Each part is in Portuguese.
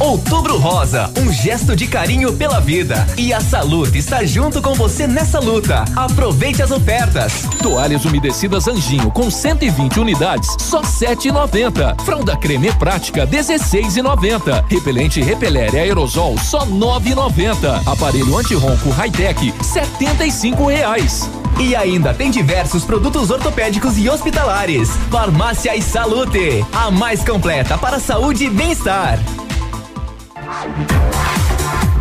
Outubro Rosa, um gesto de carinho pela vida. E a Salute está junto com você nessa luta. Aproveite as ofertas. Toalhas umedecidas Anjinho com 120 unidades, só 7,90. Fralda creme prática 16,90. Repelente Repeler aerosol só 9,90. Aparelho antirronco high-tech 75 reais. E ainda tem diversos produtos ortopédicos e hospitalares. Farmácia e Salute, a mais completa para saúde e bem-estar. Thank you.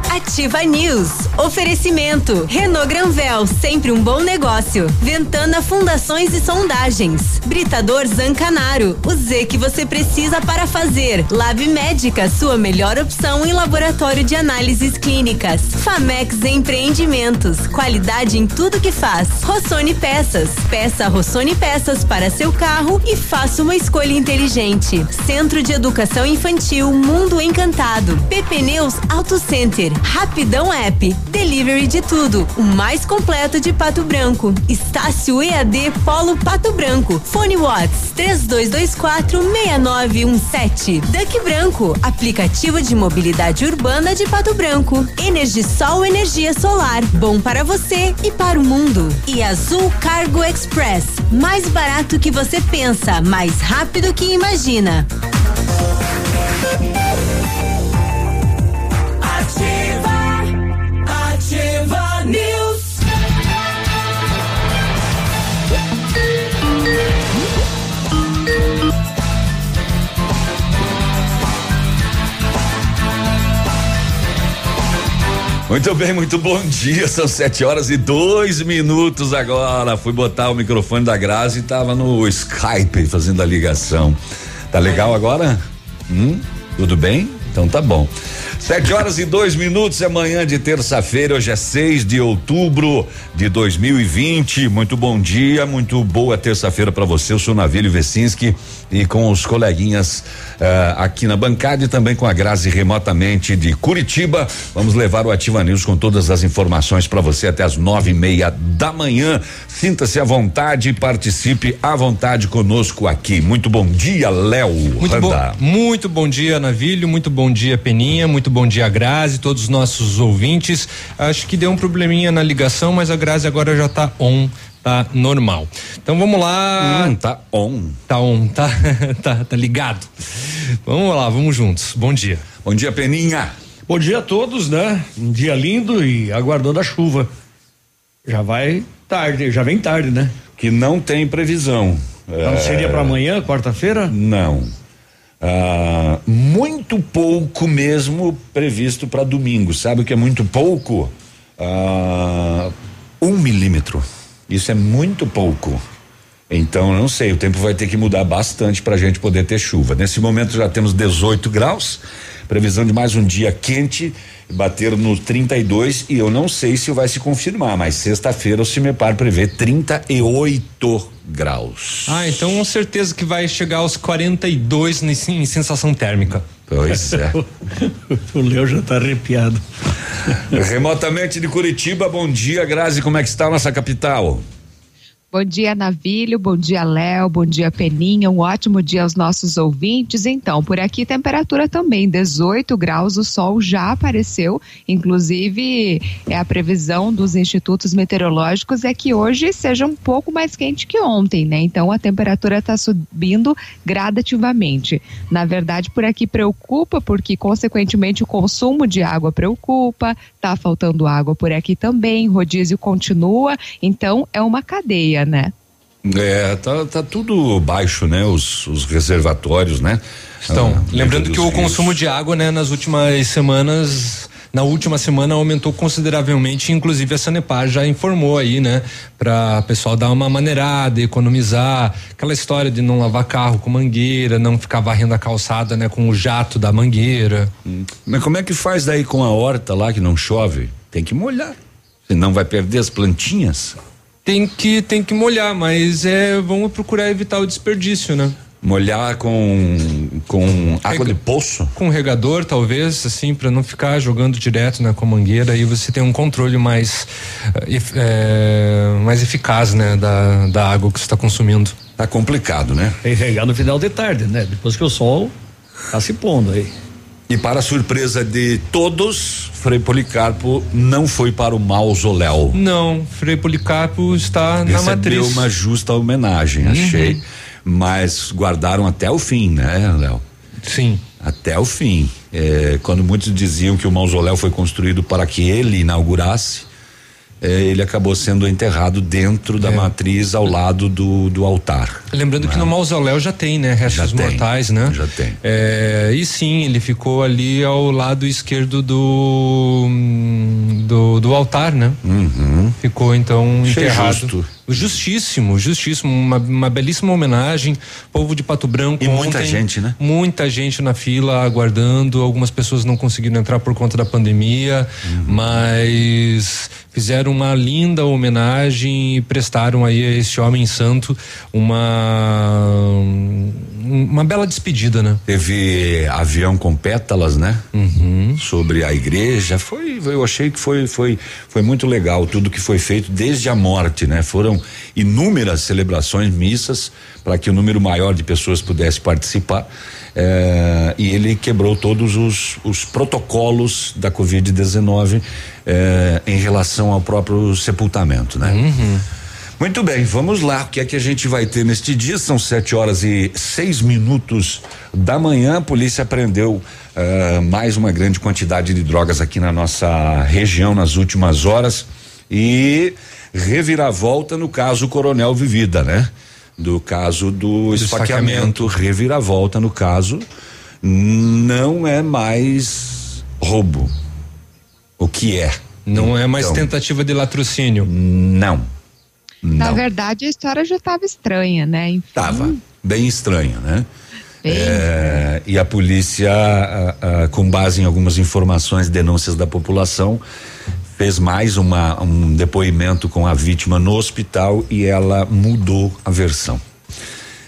Ativa News. Oferecimento. Renault Granvel, sempre um bom negócio. Ventana Fundações e Sondagens. Britador Zancanaro. O Z que você precisa para fazer. Lab Médica, sua melhor opção em laboratório de análises clínicas. Famex Empreendimentos. Qualidade em tudo que faz. Rossoni Peças. Peça Rossoni Peças para seu carro e faça uma escolha inteligente. Centro de Educação Infantil Mundo Encantado. PP Neus Auto Center. Rapidão App, delivery de tudo, o mais completo de Pato Branco. Estácio EAD Polo Pato Branco. Fone Watts 3224 6917. Duck Branco, aplicativo de mobilidade urbana de Pato Branco. Energisol energia solar, bom para você e para o mundo. E Azul Cargo Express, mais barato que você pensa, mais rápido que imagina. Muito bem, muito bom dia. São sete horas e dois minutos agora. Fui botar o microfone da Grazi e tava no Skype fazendo a ligação. Tá legal agora? Hum? Tudo bem? Então tá bom. Sete horas e dois minutos, é manhã de terça-feira, hoje é 6 de outubro de 2020. Muito bom dia, muito boa terça-feira para você. Eu sou Navílio Vecinski e com os coleguinhas uh, aqui na bancada e também com a Grazi remotamente de Curitiba. Vamos levar o Ativa News com todas as informações para você até as nove e meia da manhã. Sinta-se à vontade, participe à vontade conosco aqui. Muito bom dia, Léo. Muito bom, muito bom dia, Navílio. Muito bom dia, Peninha. Muito bom dia, Grazi, todos os nossos ouvintes. Acho que deu um probleminha na ligação, mas a Grazi agora já está on tá normal. Então vamos lá. Hum, tá on. Tá on, tá, tá, tá ligado. Vamos lá, vamos juntos. Bom dia. Bom dia, Peninha. Bom dia a todos, né? Um dia lindo e aguardando a chuva. Já vai tarde, já vem tarde, né? Que não tem previsão. Não é... seria para amanhã, quarta-feira? Não. Ah, muito pouco mesmo previsto para domingo. Sabe o que é muito pouco? Ah, um milímetro. Isso é muito pouco. Então, não sei, o tempo vai ter que mudar bastante para a gente poder ter chuva. Nesse momento já temos 18 graus, previsão de mais um dia quente, bater no 32 e eu não sei se vai se confirmar, mas sexta-feira o Cimepar prevê 38 graus. Ah, então com certeza que vai chegar aos 42 em, em sensação térmica. Pois é. o Léo já está arrepiado. Remotamente de Curitiba, bom dia, Grazi, como é que está a nossa capital? Bom dia, Navilho. Bom dia, Léo. Bom dia, Peninha. Um ótimo dia aos nossos ouvintes. Então, por aqui, temperatura também 18 graus. O sol já apareceu. Inclusive, é a previsão dos institutos meteorológicos é que hoje seja um pouco mais quente que ontem, né? Então, a temperatura está subindo gradativamente. Na verdade, por aqui preocupa, porque, consequentemente, o consumo de água preocupa. Tá faltando água por aqui também. Rodízio continua. Então, é uma cadeia né? É, tá, tá tudo baixo, né? Os, os reservatórios, né? Estão. Ah, Lembrando que o consumo de água, né, nas últimas semanas, na última semana aumentou consideravelmente, inclusive a Sanepar já informou aí, né, para pessoal dar uma maneirada, economizar, aquela história de não lavar carro com mangueira, não ficar varrendo a calçada, né, com o jato da mangueira. Hum. Mas como é que faz daí com a horta lá que não chove? Tem que molhar. Senão vai perder as plantinhas tem que tem que molhar, mas é vamos procurar evitar o desperdício, né? Molhar com, com água Rega- de poço? Com regador, talvez, assim, para não ficar jogando direto na com a mangueira, aí você tem um controle mais, eh, mais eficaz, né, da, da água que você está consumindo. Tá complicado, né? Tem que regar no final de tarde, né? Depois que o sol tá se pondo aí. E para surpresa de todos, Frei Policarpo não foi para o mausoléu. Não, Frei Policarpo está na Recebeu matriz. Uhum. uma justa homenagem, achei. Mas guardaram até o fim, né, Léo? Sim. Até o fim. É, quando muitos diziam que o mausoléu foi construído para que ele inaugurasse, é, ele acabou sendo enterrado dentro É. da matriz ao lado do, do altar. Lembrando que no mausoléu já tem, né? Restos Já tem, mortais, né? já tem. É, e sim, ele ficou ali ao lado esquerdo do do, do altar, né? Ficou então Achei enterrado. justo. Justíssimo, justíssimo, uma, uma belíssima homenagem, povo de Pato Branco. E muita ontem, gente, né? Muita gente na fila aguardando. Algumas pessoas não conseguiram entrar por conta da pandemia, mas fizeram uma linda homenagem e prestaram aí a esse homem santo uma uma bela despedida, né? Teve avião com pétalas, né? Uhum. Sobre a igreja. Foi, eu achei que foi, foi, foi muito legal tudo que foi feito desde a morte, né? Foram inúmeras celebrações, missas, para que o número maior de pessoas pudesse participar. Eh, e ele quebrou todos os, os protocolos da Covid-19 eh, em relação ao próprio sepultamento, né? Muito bem, vamos lá. O que é que a gente vai ter neste dia? São sete horas e seis minutos da manhã. A polícia apreendeu ah, mais uma grande quantidade de drogas aqui na nossa região nas últimas horas e reviravolta no caso Coronel Vivida, né? Do caso do, esfaqueamento, reviravolta no caso não é mais roubo. O que é? Não é mais Então, tentativa de latrocínio. Não. Na Não. verdade, a história já estava estranha, né? Enfim, Tava bem estranho, né? Bem É, e a polícia, ah, ah, com base em algumas informações, denúncias da população, fez mais uma, um depoimento com a vítima no hospital e ela mudou a versão.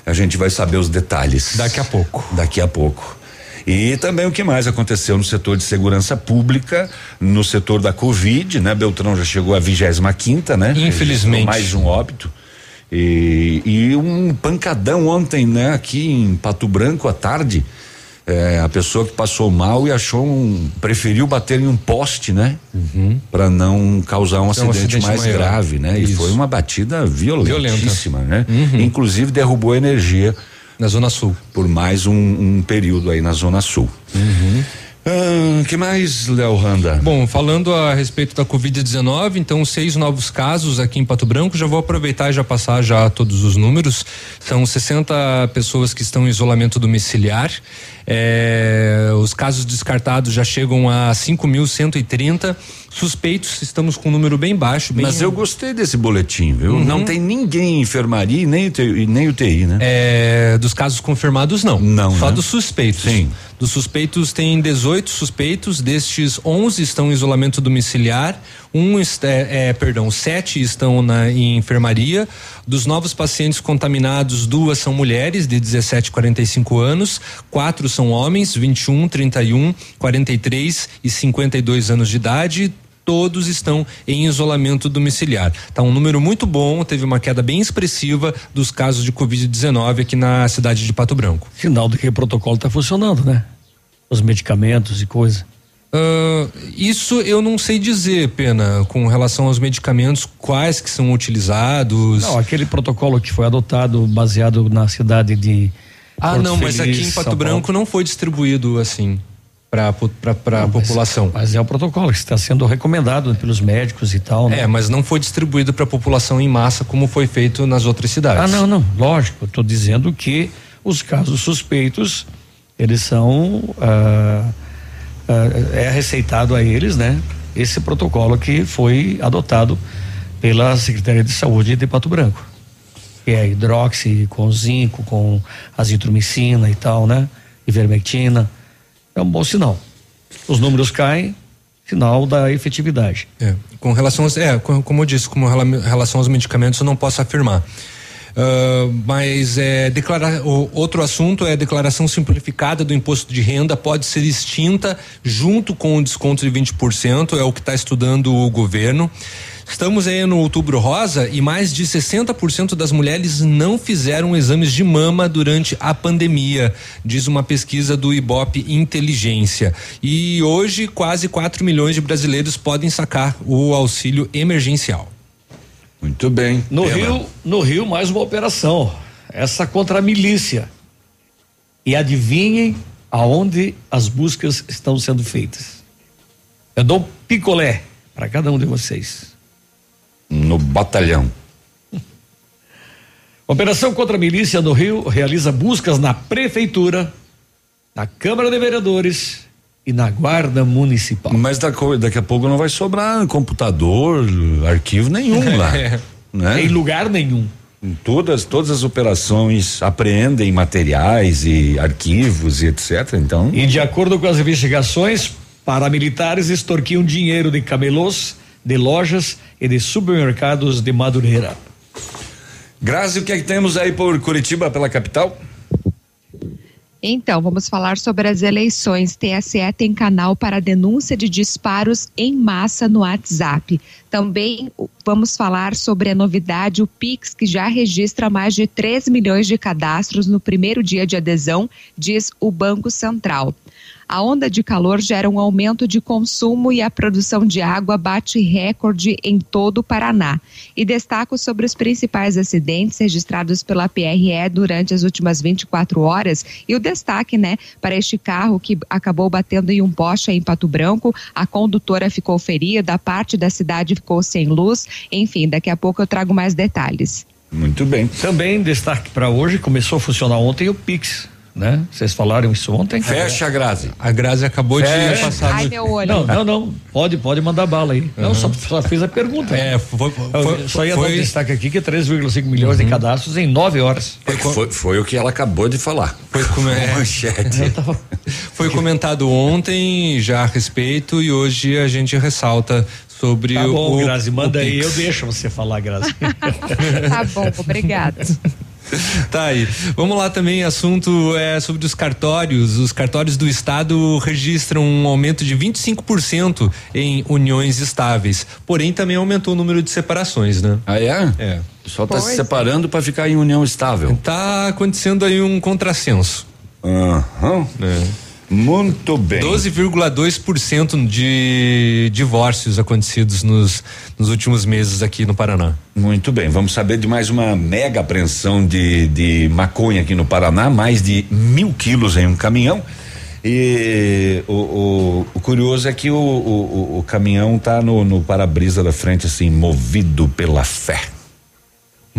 A gente vai saber os detalhes. Daqui a pouco. Daqui a pouco. E também o que mais aconteceu no setor de segurança pública, no setor da Covid, né? Beltrão já chegou à 25 quinta, né? Infelizmente. Mais um óbito. E, e um pancadão ontem, né? Aqui em Pato Branco à tarde. É, a pessoa que passou mal e achou um. preferiu bater em um poste, né? Pra não causar um Então, um acidente, acidente mais maior. grave, né? E Isso. foi uma batida violentíssima, né? Uhum. Inclusive derrubou energia Na Zona Sul. por mais um, um período aí na Zona Sul. Ah, que mais, Léo Randa? Bom, falando a respeito da Covid-19, então seis novos casos aqui em Pato Branco. Já vou aproveitar e já passar já todos os números. São 60 pessoas que estão em isolamento domiciliar. É, os casos descartados já chegam a 5.130. Suspeitos, estamos com um número bem baixo. Bem Mas eu gostei desse boletim, viu? Não tem ninguém em enfermaria e nem UTI, nem UTI né? É, dos casos confirmados, não. Não, Só né? dos suspeitos. Sim. Dos suspeitos tem 18 suspeitos, destes 11 estão em isolamento domiciliar, um é, é, perdão, sete estão na em enfermaria. Dos novos pacientes contaminados, duas são mulheres de 17 e 45 anos, quatro são homens, 21, 31, 43 e 52 anos de idade todos estão em isolamento domiciliar. Tá um número muito bom, teve uma queda bem expressiva dos casos de Covid-19 aqui na cidade de Pato Branco. Sinal de que o protocolo está funcionando, né? Os medicamentos e coisa. Ah, isso eu não sei dizer, Pena, com relação aos medicamentos, quais que são utilizados. Não, aquele protocolo que foi adotado baseado na cidade de. ah, Porto não, mas Feliz, aqui em Pato São Branco Paulo. não foi distribuído assim para a mas- população. Mas é o protocolo que está sendo recomendado pelos médicos e tal. né? É, mas não foi distribuído para a população em massa como foi feito nas outras cidades. Ah, não, não, lógico. Estou dizendo que os casos suspeitos, eles são. ah, é receitado a eles, né? Esse protocolo que foi adotado pela Secretaria de Saúde de Pato Branco. Que é hidroxi com zinco, com azitromicina e tal, né? Ivermectina. É um bom sinal. Os números caem, sinal da efetividade. É, com relação aos, é, com- como eu disse, com rela- relação aos medicamentos eu não posso afirmar. Uh, mas é, declarar, o, outro assunto é a declaração simplificada do imposto de renda pode ser extinta junto com o desconto de 20%, é o que está estudando o governo. Estamos aí no outubro rosa e mais de 60% das mulheres não fizeram exames de mama durante a pandemia, diz uma pesquisa do Ibope Inteligência. E hoje quase 4 milhões de brasileiros podem sacar o auxílio emergencial. Muito bem. No Rio, no Rio mais uma operação, essa contra a milícia. E adivinhem aonde as buscas estão sendo feitas. Eu dou picolé para cada um de vocês no batalhão. Operação contra a milícia no Rio realiza buscas na prefeitura, na Câmara de Vereadores e na Guarda Municipal. Mas daqui a pouco não vai sobrar computador, arquivo nenhum lá. é. né? Em lugar nenhum. Todas, todas as operações apreendem materiais e arquivos e etc. Então. E de acordo com as investigações, paramilitares extorquiam dinheiro de camelôs de lojas e de supermercados de Madureira. Grazi, o que é que temos aí por Curitiba, pela capital? Então, vamos falar sobre as eleições. TSE tem canal para denúncia de disparos em massa no WhatsApp. Também vamos falar sobre a novidade, o Pix, que já registra mais de 3 milhões de cadastros no primeiro dia de adesão, diz o Banco Central. A onda de calor gera um aumento de consumo e a produção de água bate recorde em todo o Paraná. E destaco sobre os principais acidentes registrados pela PRE durante as últimas 24 horas e o destaque, né, para este carro que acabou batendo em um poste em Pato Branco. A condutora ficou ferida, a parte da cidade ficou sem luz. Enfim, daqui a pouco eu trago mais detalhes. Muito bem. Também destaque para hoje, começou a funcionar ontem o Pix né? Vocês falaram isso ontem? Fecha a Grazi. A Grazi acabou Fecha. de passar. Ai, meu olho. Não, não, não. Pode, pode mandar bala aí. Uhum. Não, só, só fiz a pergunta. É, foi, foi, só ia foi... dar um destaque aqui que 3,5 milhões uhum. de cadastros em nove horas. Foi, foi, foi, o que ela acabou de falar. Foi como é. Manchete. Tava... Foi comentado ontem já a respeito e hoje a gente ressalta sobre tá bom, o. Grazi, manda aí, eu deixo você falar, Grazi. tá bom, obrigada. tá aí. Vamos lá também, assunto é sobre os cartórios. Os cartórios do estado registram um aumento de 25% em uniões estáveis. Porém, também aumentou o número de separações, né? Ah, é? É. O pessoal tá se separando para ficar em união estável. Tá acontecendo aí um contrassenso. Aham. Uhum. É. Muito bem. 12,2% de divórcios acontecidos nos, nos últimos meses aqui no Paraná. Muito bem. Vamos saber de mais uma mega apreensão de, de maconha aqui no Paraná, mais de mil quilos em um caminhão. E o, o, o curioso é que o, o, o caminhão está no, no para-brisa da frente, assim, movido pela fé.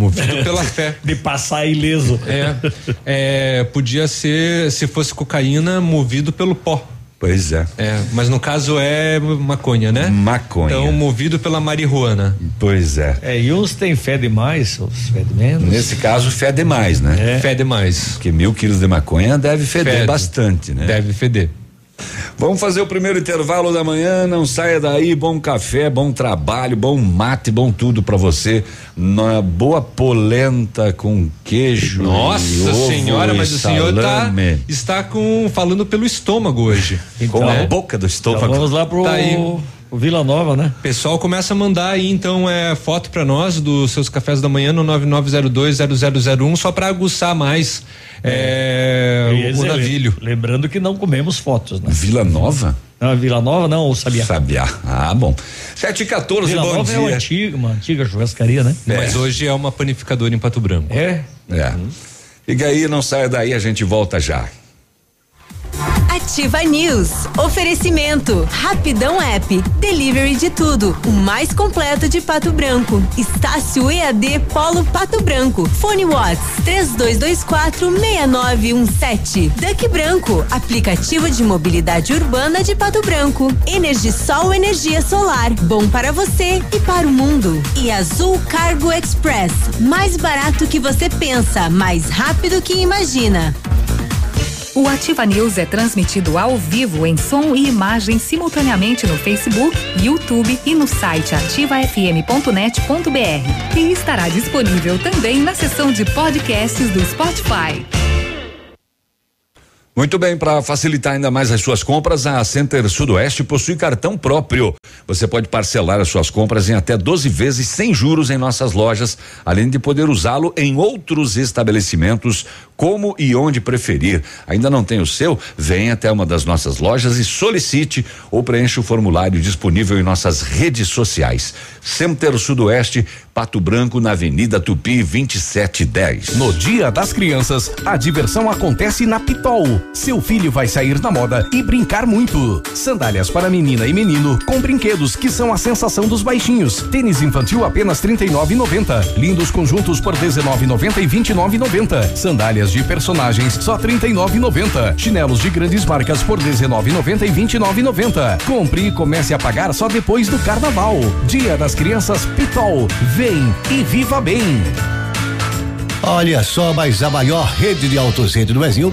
Movido pela fé. De passar ileso. É, é, podia ser, se fosse cocaína, movido pelo pó. Pois é. É, mas no caso é maconha, né? Maconha. Então, movido pela marihuana. Pois é. É, e uns têm fé demais, outros fé de menos. Nesse caso, fé demais, né? É. Fé demais. Porque mil quilos de maconha deve feder Fede. bastante, né? Deve feder. Vamos fazer o primeiro intervalo da manhã, não saia daí, bom café, bom trabalho, bom mate, bom tudo para você. Uma boa polenta com queijo. Nossa senhora, mas o senhor tá, está com falando pelo estômago hoje. com a boca do estômago. Então vamos lá pro tá o Vila Nova, né? Pessoal, começa a mandar aí então é foto para nós dos seus cafés da manhã no 99020001 só para aguçar mais é, é, o, o navilho. Lembrando que não comemos fotos, né? Vila Nova? Não, Vila Nova não, o Sabiá. Sabiá. Ah, bom. 7 e 14, Vila bom Nova dia. é uma antiga, uma antiga churrascaria, né? É. Mas hoje é uma panificadora em Pato Branco. É? É. Hum. Fica aí, não saia daí, a gente volta já. Ativa News. Oferecimento. Rapidão App. Delivery de tudo. O mais completo de Pato Branco. Estácio EAD Polo Pato Branco. Fone Watts. 3224 6917. Duck Branco. Aplicativo de mobilidade urbana de Pato Branco. Energisol Energia Solar. Bom para você e para o mundo. E Azul Cargo Express. Mais barato que você pensa, mais rápido que imagina. O Ativa News é transmitido ao vivo em som e imagem simultaneamente no Facebook, YouTube e no site ativafm.net.br. E estará disponível também na seção de podcasts do Spotify. Muito bem, para facilitar ainda mais as suas compras, a Center Sudoeste possui cartão próprio. Você pode parcelar as suas compras em até 12 vezes sem juros em nossas lojas, além de poder usá-lo em outros estabelecimentos, como e onde preferir. Ainda não tem o seu? Venha até uma das nossas lojas e solicite ou preencha o formulário disponível em nossas redes sociais. Center Sudoeste, Pato Branco, na Avenida Tupi, 2710. No Dia das Crianças, a diversão acontece na Pitol. Seu filho vai sair na moda e brincar muito. Sandálias para menina e menino com brinquedos que são a sensação dos baixinhos. Tênis infantil apenas 39,90. Lindos conjuntos por 19,90 e 29,90. Sandálias de personagens só 39,90. Chinelos de grandes marcas por 19,90 e 29,90. Compre e comece a pagar só depois do carnaval. Dia das Crianças Pitol. Vem e viva bem. Olha só, mas a maior rede de autocentro do Brasil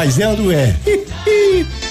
mas é não é?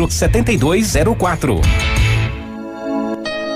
7204.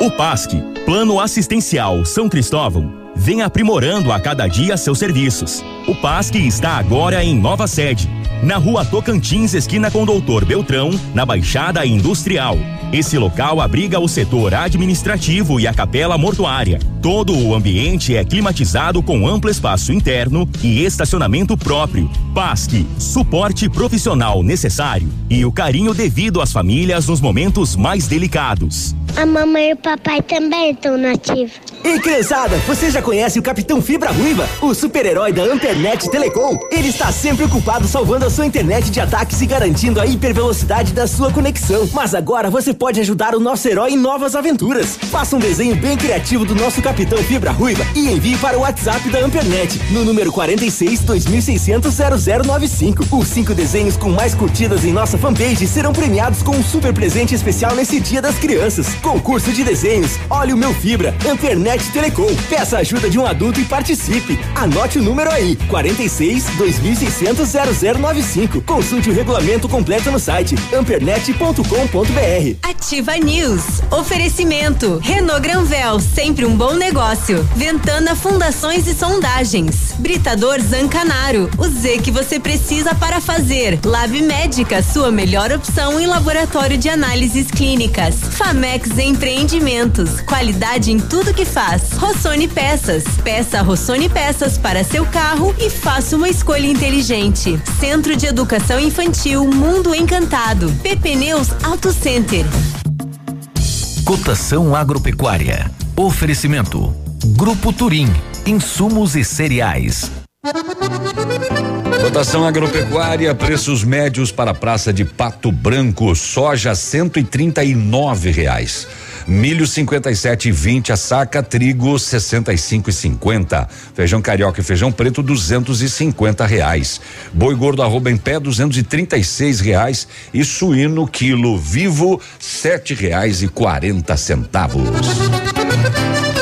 O PASC, Plano Assistencial São Cristóvão, vem aprimorando a cada dia seus serviços. O PASC está agora em nova sede na rua Tocantins, esquina com Doutor Beltrão, na Baixada Industrial. Esse local abriga o setor administrativo e a capela mortuária. Todo o ambiente é climatizado com amplo espaço interno e estacionamento próprio. PASC, suporte profissional necessário e o carinho devido às famílias nos momentos mais delicados. A mamãe e o papai também estão nativos. Ei, criançada, você já conhece o Capitão Fibra Ruiva, o super-herói da Ampernet Telecom? Ele está sempre ocupado salvando a sua internet de ataques e garantindo a hipervelocidade da sua conexão. Mas agora você pode ajudar o nosso herói em novas aventuras. Faça um desenho bem criativo do nosso Capitão Fibra Ruiva e envie para o WhatsApp da Ampernet no número 46 2600 0095. Os cinco desenhos com mais curtidas em nossa fanpage serão premiados com um super presente especial nesse Dia das Crianças. Concurso de desenhos. Olha o meu Fibra. Ampernet Telecom. Peça ajuda de um adulto e participe. Anote o número aí: 46 2600 0095. Consulte o regulamento completo no site ampernet.com.br. Ativa News. Oferecimento. Renault Granvel, sempre um bom negócio. Ventana Fundações e Sondagens. Britador Zancanaro. O Z que você precisa para fazer. Lab Médica, sua melhor opção em laboratório de análises clínicas. Famex Empreendimentos. Qualidade em tudo que faz. Rossoni Peças. Peça Rossoni Peças para seu carro e faça uma escolha inteligente. Centro de Educação Infantil Mundo Encantado. PP Neus Auto Center. Cotação agropecuária. Oferecimento. Grupo Turim. Insumos e cereais. Cotação agropecuária, preços médios para a praça de Pato Branco, soja e e nove reais. Milho 57 e 20 a saca, trigo 65 e 50. Feijão carioca e feijão preto 250 reais. Boi gordo arroba em pé 236 reais e suíno quilo vivo sete reais e quarenta centavos.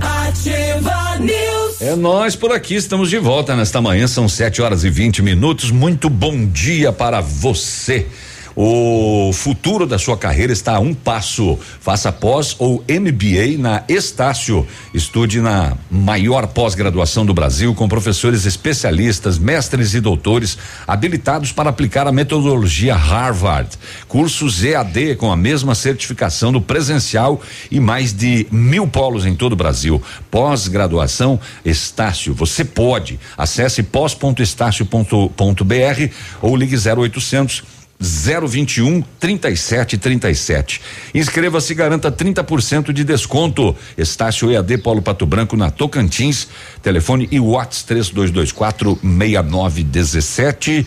Ativa News. É nós por aqui, estamos de volta nesta manhã, são 7 horas e 20 minutos. Muito bom dia para você. O futuro da sua carreira está a um passo. Faça pós ou MBA na Estácio. Estude na maior pós-graduação do Brasil com professores especialistas, mestres e doutores habilitados para aplicar a metodologia Harvard. Cursos EAD com a mesma certificação do presencial e mais de mil polos em todo o Brasil. Pós-graduação Estácio. Você pode. Acesse pós.estácio.br ou ligue 0800 021 3737. Inscreva-se e garanta 30% de desconto. Estácio EAD Paulo Pato Branco na Tocantins. Telefone e Whats 3224 6917.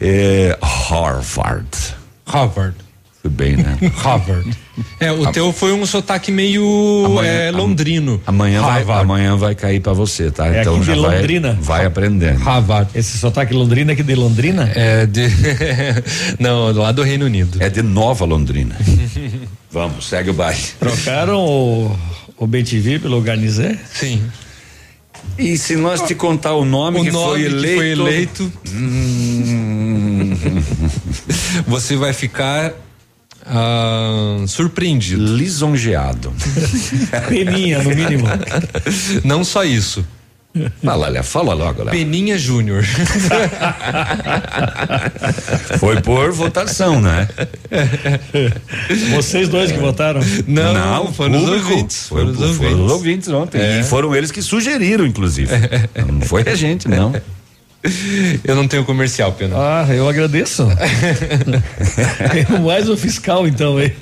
É, Harvard. Harvard. Foi bem, né? Harvard. É, o A- teu foi um sotaque meio Amanhã- é, londrino. Amanhã vai, amanhã vai cair pra você, tá? É então aqui já de vai, Londrina. vai aprendendo. Harvard. Esse sotaque Londrina é aqui de Londrina? É de. Não, lá do Reino Unido. É de Nova Londrina. Vamos, segue o baile. Trocaram o, o BTV pelo Garnizé? Sim. E se nós te contar o nome, O que, nome foi que eleito, foi eleito. Hum. Você vai ficar ah, surpreendido. Lisonjeado. Peninha, no mínimo. Não só isso. Fala, Léo, fala logo, Léo. Peninha Júnior. Foi por votação, né? Vocês dois que votaram? Não, foram os público. ouvintes, Foi, foram os foram ouvintes. os ouvintes ontem. É. E foram eles que sugeriram, inclusive. Não foi a gente, não. Eu não tenho comercial, Pena. Ah, eu agradeço. Mais o fiscal, então, hein?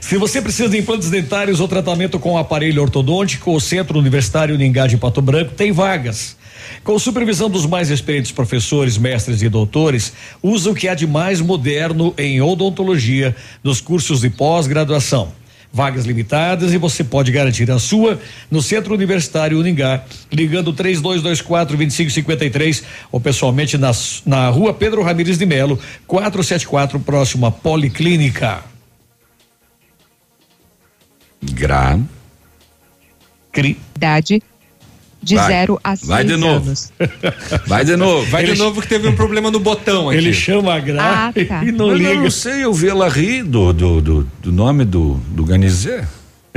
Se você precisa de implantes dentários ou tratamento com aparelho ortodôntico, o Centro Universitário Uningá de Pato Branco tem vagas. Com supervisão dos mais experientes professores, mestres e doutores, usa o que há de mais moderno em odontologia nos cursos de pós-graduação. Vagas limitadas e você pode garantir a sua no Centro Universitário Uningá, ligando 3224 2553 ou pessoalmente nas, na rua Pedro Ramires de Melo, 474, próximo à Policlínica. Gra. Cri. Idade de Vai. 0 a 6 Vai de novo. anos. Vai de novo. Vai de novo que teve um problema no botão aqui. Ele chama a Gra Ah, tá. e não Mas eu liga. não sei, eu vi ela rir do, do, do, do nome do, do Ganizé.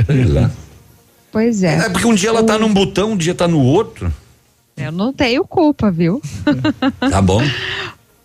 Sei lá. Pois é. É porque um dia ela tá num botão, um dia tá no outro. Eu não tenho culpa, viu? Tá bom.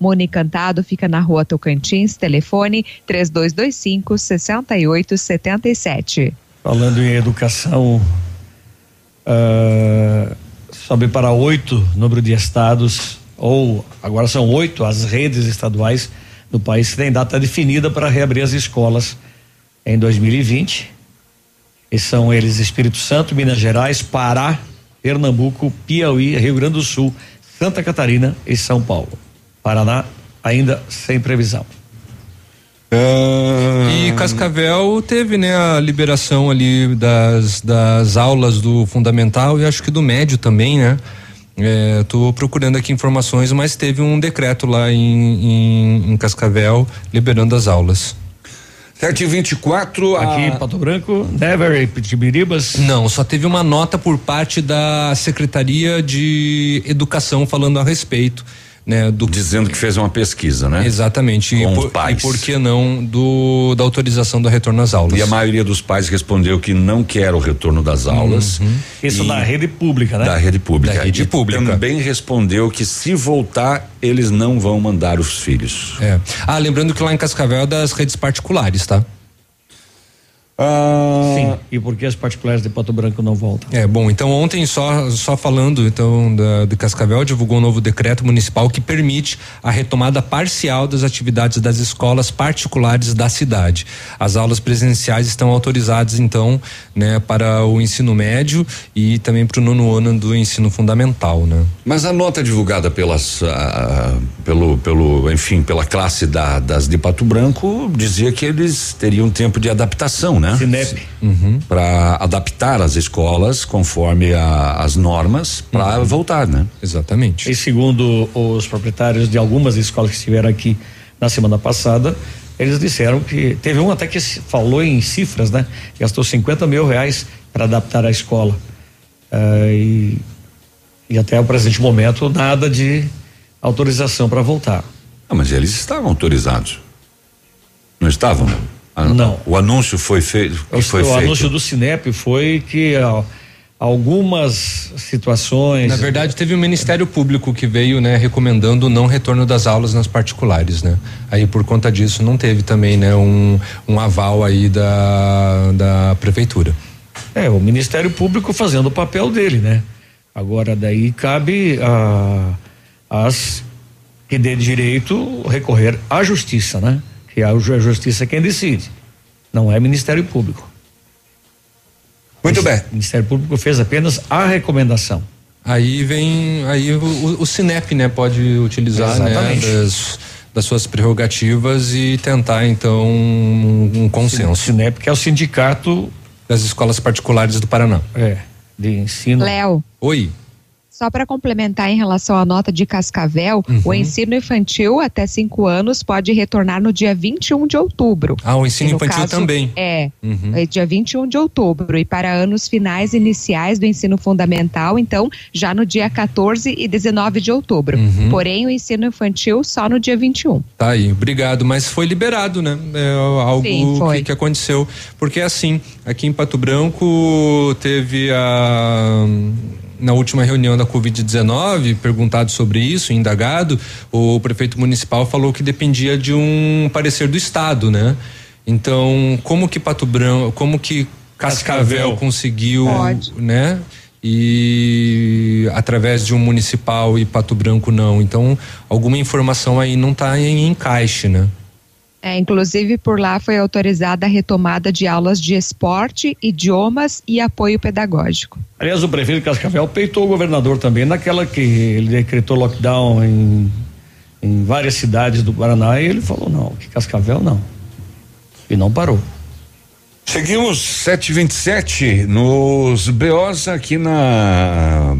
Mundo Encantado fica na rua Tocantins, telefone 3225 6877. Falando em educação, ah, sobe para oito número de estados, ou agora são oito as redes estaduais do país que tem data definida para reabrir as escolas em 2020. E são eles Espírito Santo, Minas Gerais, Pará, Pernambuco, Piauí, Rio Grande do Sul, Santa Catarina e São Paulo. Paraná ainda sem previsão. E Cascavel teve, né, a liberação ali das, das aulas do fundamental e acho que do médio também, né? É, tô procurando aqui informações, mas teve um decreto lá em, em, em Cascavel liberando as aulas. 7 e 24 Aqui em Pato Branco, Never Pitibiribas. Não, só teve uma nota por parte da Secretaria de Educação falando a respeito. Né, do dizendo que fez uma pesquisa, né? Exatamente. Com e, por, os pais. e por que não do da autorização do retorno às aulas? E a maioria dos pais respondeu que não quer o retorno das aulas. Uhum. Isso da rede pública, né? Da rede pública. Da rede E pública. Também respondeu que se voltar, eles não vão mandar os filhos. É. Ah, lembrando que lá em Cascavel é das redes particulares, tá? Ah, Sim. E por que as particulares de Pato Branco não voltam? É, bom, então ontem só só falando então da, de Cascavel divulgou um novo decreto municipal que permite a retomada parcial das atividades das escolas particulares da cidade. As aulas presenciais estão autorizadas então, né, para o ensino médio e também para o nono ano do ensino fundamental, né? Mas a nota divulgada pelas, ah, pelo, pelo, enfim, pela classe da- das de Pato Branco dizia que eles teriam tempo de adaptação, né? Cinep. Para adaptar as escolas conforme a- as normas para voltar, né? Exatamente. E segundo os proprietários de algumas escolas que estiveram aqui na semana passada, eles disseram que teve um até que falou em cifras, né? Gastou 50 mil reais para adaptar a escola. Ah, e, e até o presente momento nada de autorização para voltar. Ah, mas eles estavam autorizados. Não estavam? Ah, Não. O anúncio foi feito. que O, foi o feito. anúncio do Cinep foi que ó, algumas situações. Na verdade, teve o Ministério Público que veio, né, recomendando o não retorno das aulas nas particulares, né? Aí por conta disso não teve também, né, um, um aval aí da, da prefeitura. É, o Ministério Público fazendo o papel dele, né? Agora daí cabe a as que dê direito recorrer à justiça, né? Que a ju- a justiça é quem decide. Não é Ministério Público. Muito bem. O Ministério Público fez apenas a recomendação. Aí vem, aí o, o, o Cinep, né, pode utilizar, né, das, das suas prerrogativas e tentar então um, um consenso. Cinep que é o sindicato das escolas particulares do Paraná. É, de ensino. Léo. Oi. Só para complementar em relação à nota de Cascavel, Uhum. o ensino infantil até 5 anos pode retornar no dia 21 de outubro. Ah, o ensino no infantil também. É, Uhum. é dia 21 de outubro. E para anos finais iniciais do ensino fundamental, então, já no dia 14 e 19 de outubro. Uhum. Porém, o ensino infantil só no dia 21. Tá aí, obrigado. Mas foi liberado, né? É algo Sim, que, que aconteceu. Porque assim, aqui em Pato Branco teve a. Na última reunião da Covid-19, perguntado sobre isso, indagado, o prefeito municipal falou que dependia de um parecer do Estado, né? Então, como que Pato Branco, como que Cascavel, Cascavel. conseguiu, Pode. né? E através de um municipal e Pato Branco não. Então, alguma informação aí não está em encaixe, né? É, inclusive, por lá foi autorizada a retomada de aulas de esporte, idiomas e apoio pedagógico. Aliás, o prefeito Cascavel peitou o governador também naquela que ele decretou lockdown em, em várias cidades do Paraná e ele falou não, que Cascavel não. E não parou. Seguimos 727 nos BOs aqui na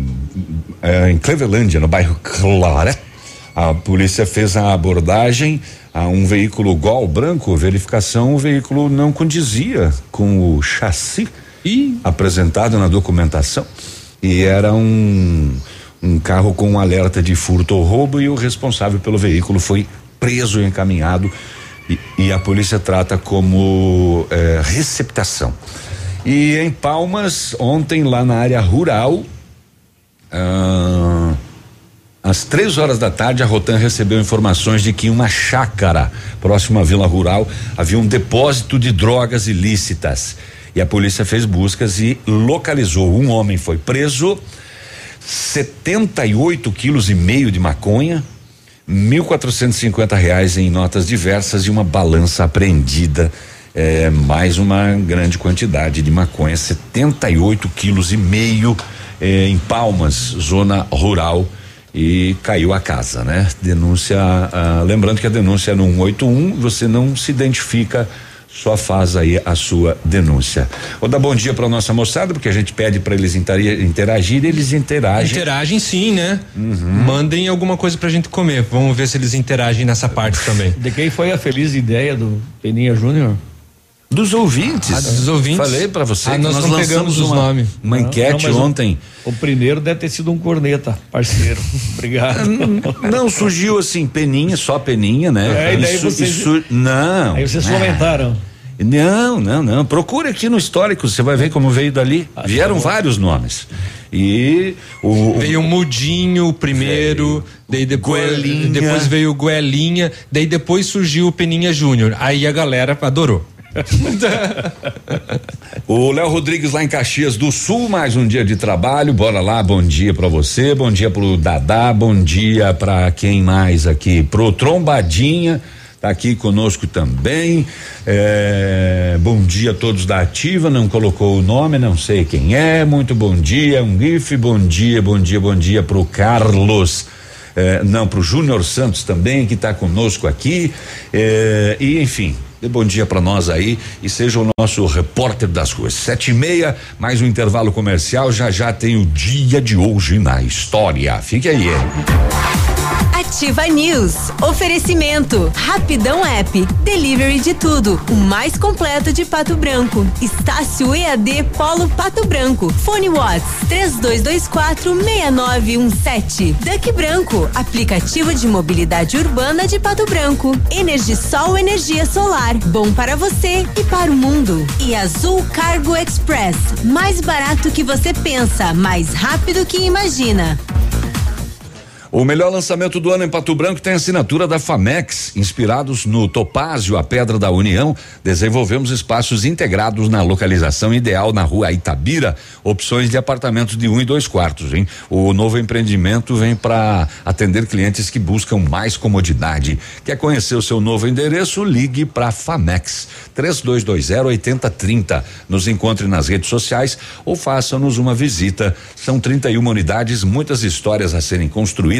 eh, em Clevelândia, no bairro Claré. A polícia fez a abordagem a um veículo Gol branco, verificação, o veículo não condizia com o chassi apresentado na documentação. E era um um carro com um alerta de furto ou roubo e o responsável pelo veículo foi preso e encaminhado. E, e a polícia trata como eh, receptação. E em Palmas, ontem lá na área rural, ah, às três horas da tarde, a Rotan recebeu informações de que em uma chácara próxima à Vila Rural havia um depósito de drogas ilícitas. E a polícia fez buscas e localizou. Um homem foi preso, 78 quilos e meio de maconha, 1.450 reais em notas diversas e uma balança apreendida. É, mais uma grande quantidade de maconha, 78 quilos e meio é, em Palmas, zona rural e caiu a casa, né? Denúncia, ah, lembrando que a denúncia é no 181, você não se identifica, só faz aí a sua denúncia. Vou dar bom dia para nossa moçada, porque a gente pede para eles interagir, eles interagem. Interagem sim, né? Mandem alguma coisa pra gente comer. Vamos ver se eles interagem nessa parte também. De quem foi a feliz ideia do Peninha Júnior? Dos ouvintes. Ah, dos ouvintes. Falei para você ah, que nós, nós não lançamos pegamos os nomes. uma Não, enquete não, ontem. O, primeiro deve ter sido um corneta, parceiro. Obrigado. Não, surgiu assim, peninha, só peninha, né? É, e daí Isso- vocês- isso- não. Aí vocês não. fomentaram. Não, não, não. Procure aqui no histórico, você vai ver como veio dali. Vieram vários nomes. E o. Veio o Mudinho o primeiro, daí depois, Goelinha. depois veio o Goelinha, daí depois surgiu o Peninha Júnior. Aí a galera adorou. O Léo Rodrigues lá em Caxias do Sul, mais um dia de trabalho. Bora lá, bom dia pra você, bom dia pro Dadá, bom dia pra quem mais aqui? Pro Trombadinha, tá aqui conosco também. É, bom dia a todos da Ativa, não colocou o nome, não sei quem é. Muito bom dia, um GIF, bom dia, bom dia, bom dia pro Carlos. É, não, pro Júnior Santos também, que está conosco aqui. É, e enfim, dê bom dia para nós aí e seja o nosso repórter das ruas. Sete e meia, mais um intervalo comercial. Já já tem o dia de hoje na história. Fique aí. Ativa News. Oferecimento. Rapidão App. Delivery de tudo. O mais completo de Pato Branco. Estácio EAD Polo Pato Branco. Fone Watts. 32246917. Duck Branco. Aplicativo de mobilidade urbana de Pato Branco. Energisol Energia Solar. Bom para você e para o mundo. E Azul Cargo Express. Mais barato que você pensa. Mais rápido que imagina. O melhor lançamento do ano em Pato Branco tem assinatura da Famex. Inspirados no Topázio, a Pedra da União, desenvolvemos espaços integrados na localização ideal na rua Itabira. Opções de apartamentos de um e dois quartos, hein? O novo empreendimento vem para atender clientes que buscam mais comodidade. Quer conhecer o seu novo endereço? Ligue para Famex 3220 8030. Nos encontre nas redes sociais ou faça-nos uma visita. São 31 unidades, muitas histórias a serem construídas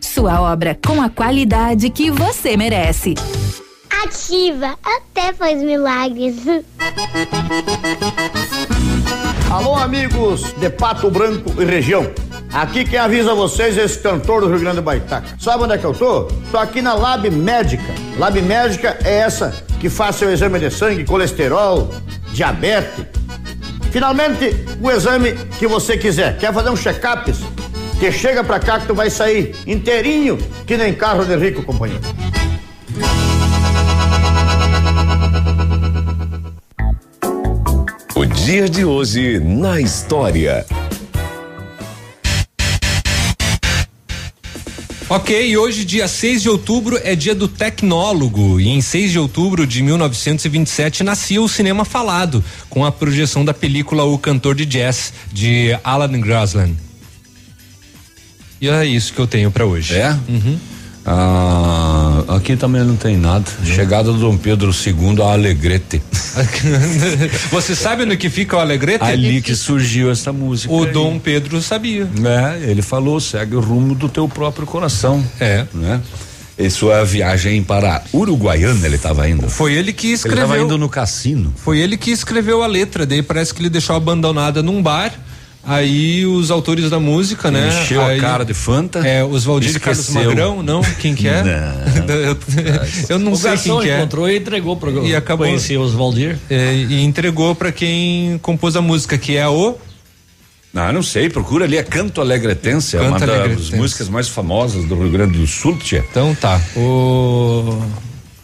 Sua obra com a qualidade que você merece. Ativa, até faz milagres. Alô, amigos de Pato Branco e região. Aqui quem avisa vocês é esse cantor do Rio Grande do Baitaca. Sabe onde é que eu tô? Tô aqui na Lab Médica. Lab Médica é essa que faz seu exame de sangue, colesterol, diabetes. Finalmente, o exame que você quiser. Quer fazer um check-up? Que chega pra cá que tu vai sair inteirinho, que nem carro de rico, companheiro. O dia de hoje na história. Ok, hoje, dia 6 de outubro, é dia do tecnólogo. E em 6 de outubro de 1927 nascia o cinema falado, com a projeção da película O Cantor de Jazz, de Alan Grosland. E é isso que eu tenho para hoje. É? Uhum. Ah, aqui também não tem nada. Chegada do Dom Pedro II a Alegrete. Você sabe no que fica o Alegrete? Ali que surgiu essa música. O aí. Dom Pedro sabia. É, ele falou, segue o rumo do teu próprio coração. É. Né? Em sua viagem para Uruguaiana, ele estava indo. Foi ele que escreveu. Ele estava indo no cassino. Foi ele que escreveu a letra, daí parece que ele deixou abandonada num bar. Aí os autores da música, né? Encheu Aí, a cara de Fanta. É, os Valdir Carlos esqueceu. Magrão, não? Quem que é? Não. eu, eu não o sei quem que é. encontrou e entregou pro E acabou. conhecer os Valdir. É, e entregou pra quem compôs a música, que é o Ah, não sei, procura ali, é Canto Alegretense, é uma das músicas mais famosas do Rio Grande do Sul, tia. Então tá. O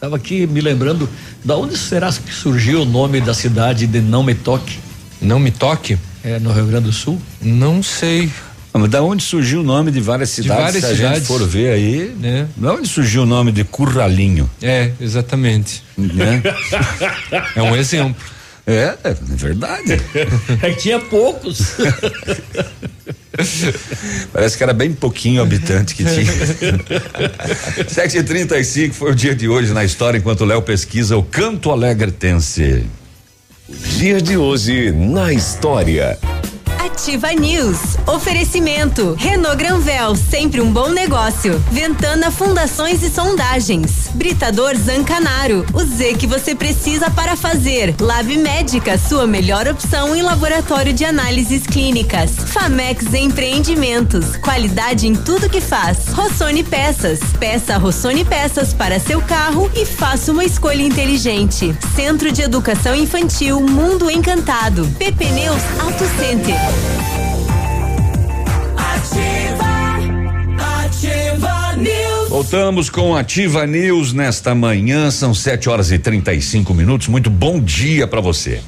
Tava aqui me lembrando, da onde será que surgiu o nome da cidade de Não Me Toque? Não Me Toque? É no Rio Grande do Sul? Não sei. Ah, Mas da onde surgiu o nome de várias cidades? várias se a cidades. gente for ver aí, É. da onde surgiu o nome de Curralinho? É, exatamente. Né? É um exemplo. É, é verdade. É que tinha poucos. Parece que era bem pouquinho habitante que tinha. 7h35 foi o dia de hoje na história, enquanto o Léo pesquisa o Canto Alegretense. Dia de hoje na história. Ativa News. Oferecimento. Renault Granvel, sempre um bom negócio. Ventana Fundações e Sondagens. Britador Zancanaro. O Z que você precisa para fazer. Lab Médica, sua melhor opção em laboratório de análises clínicas. Famex Empreendimentos. Qualidade em tudo que faz. Rossoni Peças. Peça Rossoni Peças para seu carro e faça uma escolha inteligente. Centro de Educação Infantil Mundo Encantado. PP Neus Auto Center. Voltamos com Ativa News nesta manhã, são 7 horas e 35 minutos. Muito bom dia para você.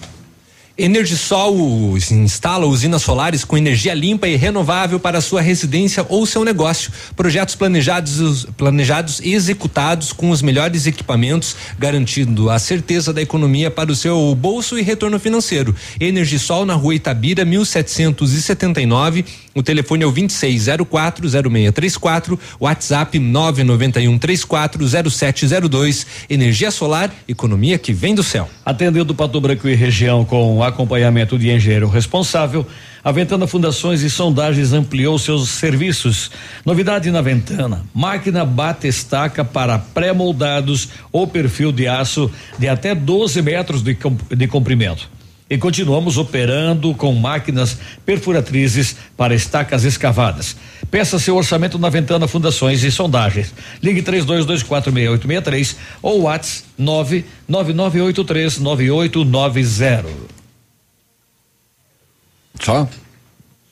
Energisol instala usinas solares com energia limpa e renovável para sua residência ou seu negócio. Projetos planejados, planejados e executados com os melhores equipamentos, garantindo a certeza da economia para o seu bolso e retorno financeiro. Energisol na rua Itabira, 1779. O telefone é o 26040634, WhatsApp 991340702. Energia solar, economia que vem do céu. Atendendo Pato Branco e região com acompanhamento de engenheiro responsável, a Ventana Fundações e Sondagens ampliou seus serviços. Novidade na Ventana: máquina bate-estaca para pré-moldados ou perfil de aço de até 12 metros de, de comprimento. E continuamos operando com máquinas perfuratrizes para estacas escavadas. Peça seu orçamento na Ventana Fundações e Sondagens. Ligue 32246863 ou WhatsApp 999839890. Só?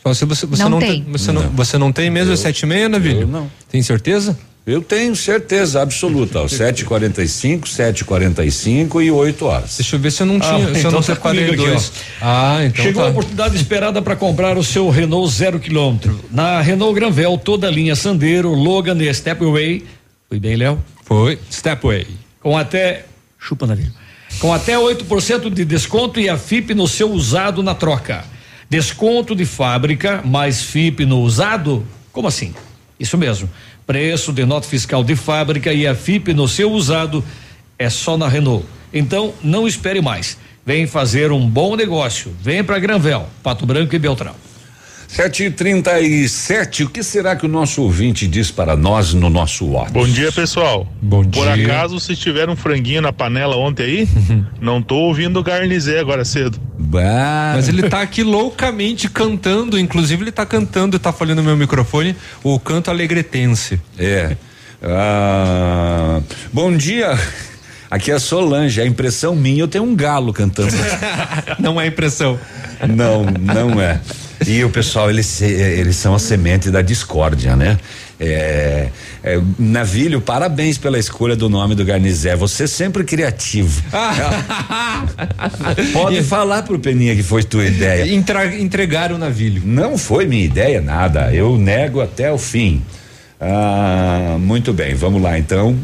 Só se você, você Não não, tem. tem. Você não, você não tem mesmo sete e meia, Navilho? não. Tem certeza? Eu tenho certeza absoluta, ó, 7h45, 7h45 e 8 horas. Deixa eu ver se eu não tinha, se eu então não tá separei dois. Ah, então Chegou tá. a oportunidade esperada para comprar o seu Renault zero quilômetro. Na Renault Granvel, toda a linha Sandero, Logan e Stepway. Foi bem, Léo? Foi. Stepway. Com até. Chupa, navio. Com até 8% de desconto e a FIP no seu usado na troca. Desconto de fábrica, mais FIP no usado? Como assim? Isso mesmo. Preço de nota fiscal de fábrica e a FIP no seu usado é só na Renault. Então, não espere mais. Vem fazer um bom negócio. Vem para Granvel, Pato Branco e Beltrão. 7 e 37 o que será que o nosso ouvinte diz para nós no nosso WhatsApp? Bom dia, pessoal. Bom Por dia. acaso, se tiver um franguinho na panela ontem aí, não tô ouvindo o Garnizé agora cedo. Bah. Mas ele tá aqui loucamente cantando, inclusive ele tá cantando, tá falando no meu microfone, o canto alegretense. É. Ah, bom dia. Aqui é Solange, a impressão minha, eu tenho um galo cantando. Não é impressão. Não, não é. E o pessoal, eles, eles são a semente da discórdia, né? É, é, Navilho, parabéns pela escolha do nome do Garnizé. Você é sempre criativo. Pode falar pro Peninha que foi tua ideia. Entra, entregar o navilho. Não foi minha ideia, nada. Eu nego até o fim. Ah, muito bem, vamos lá então.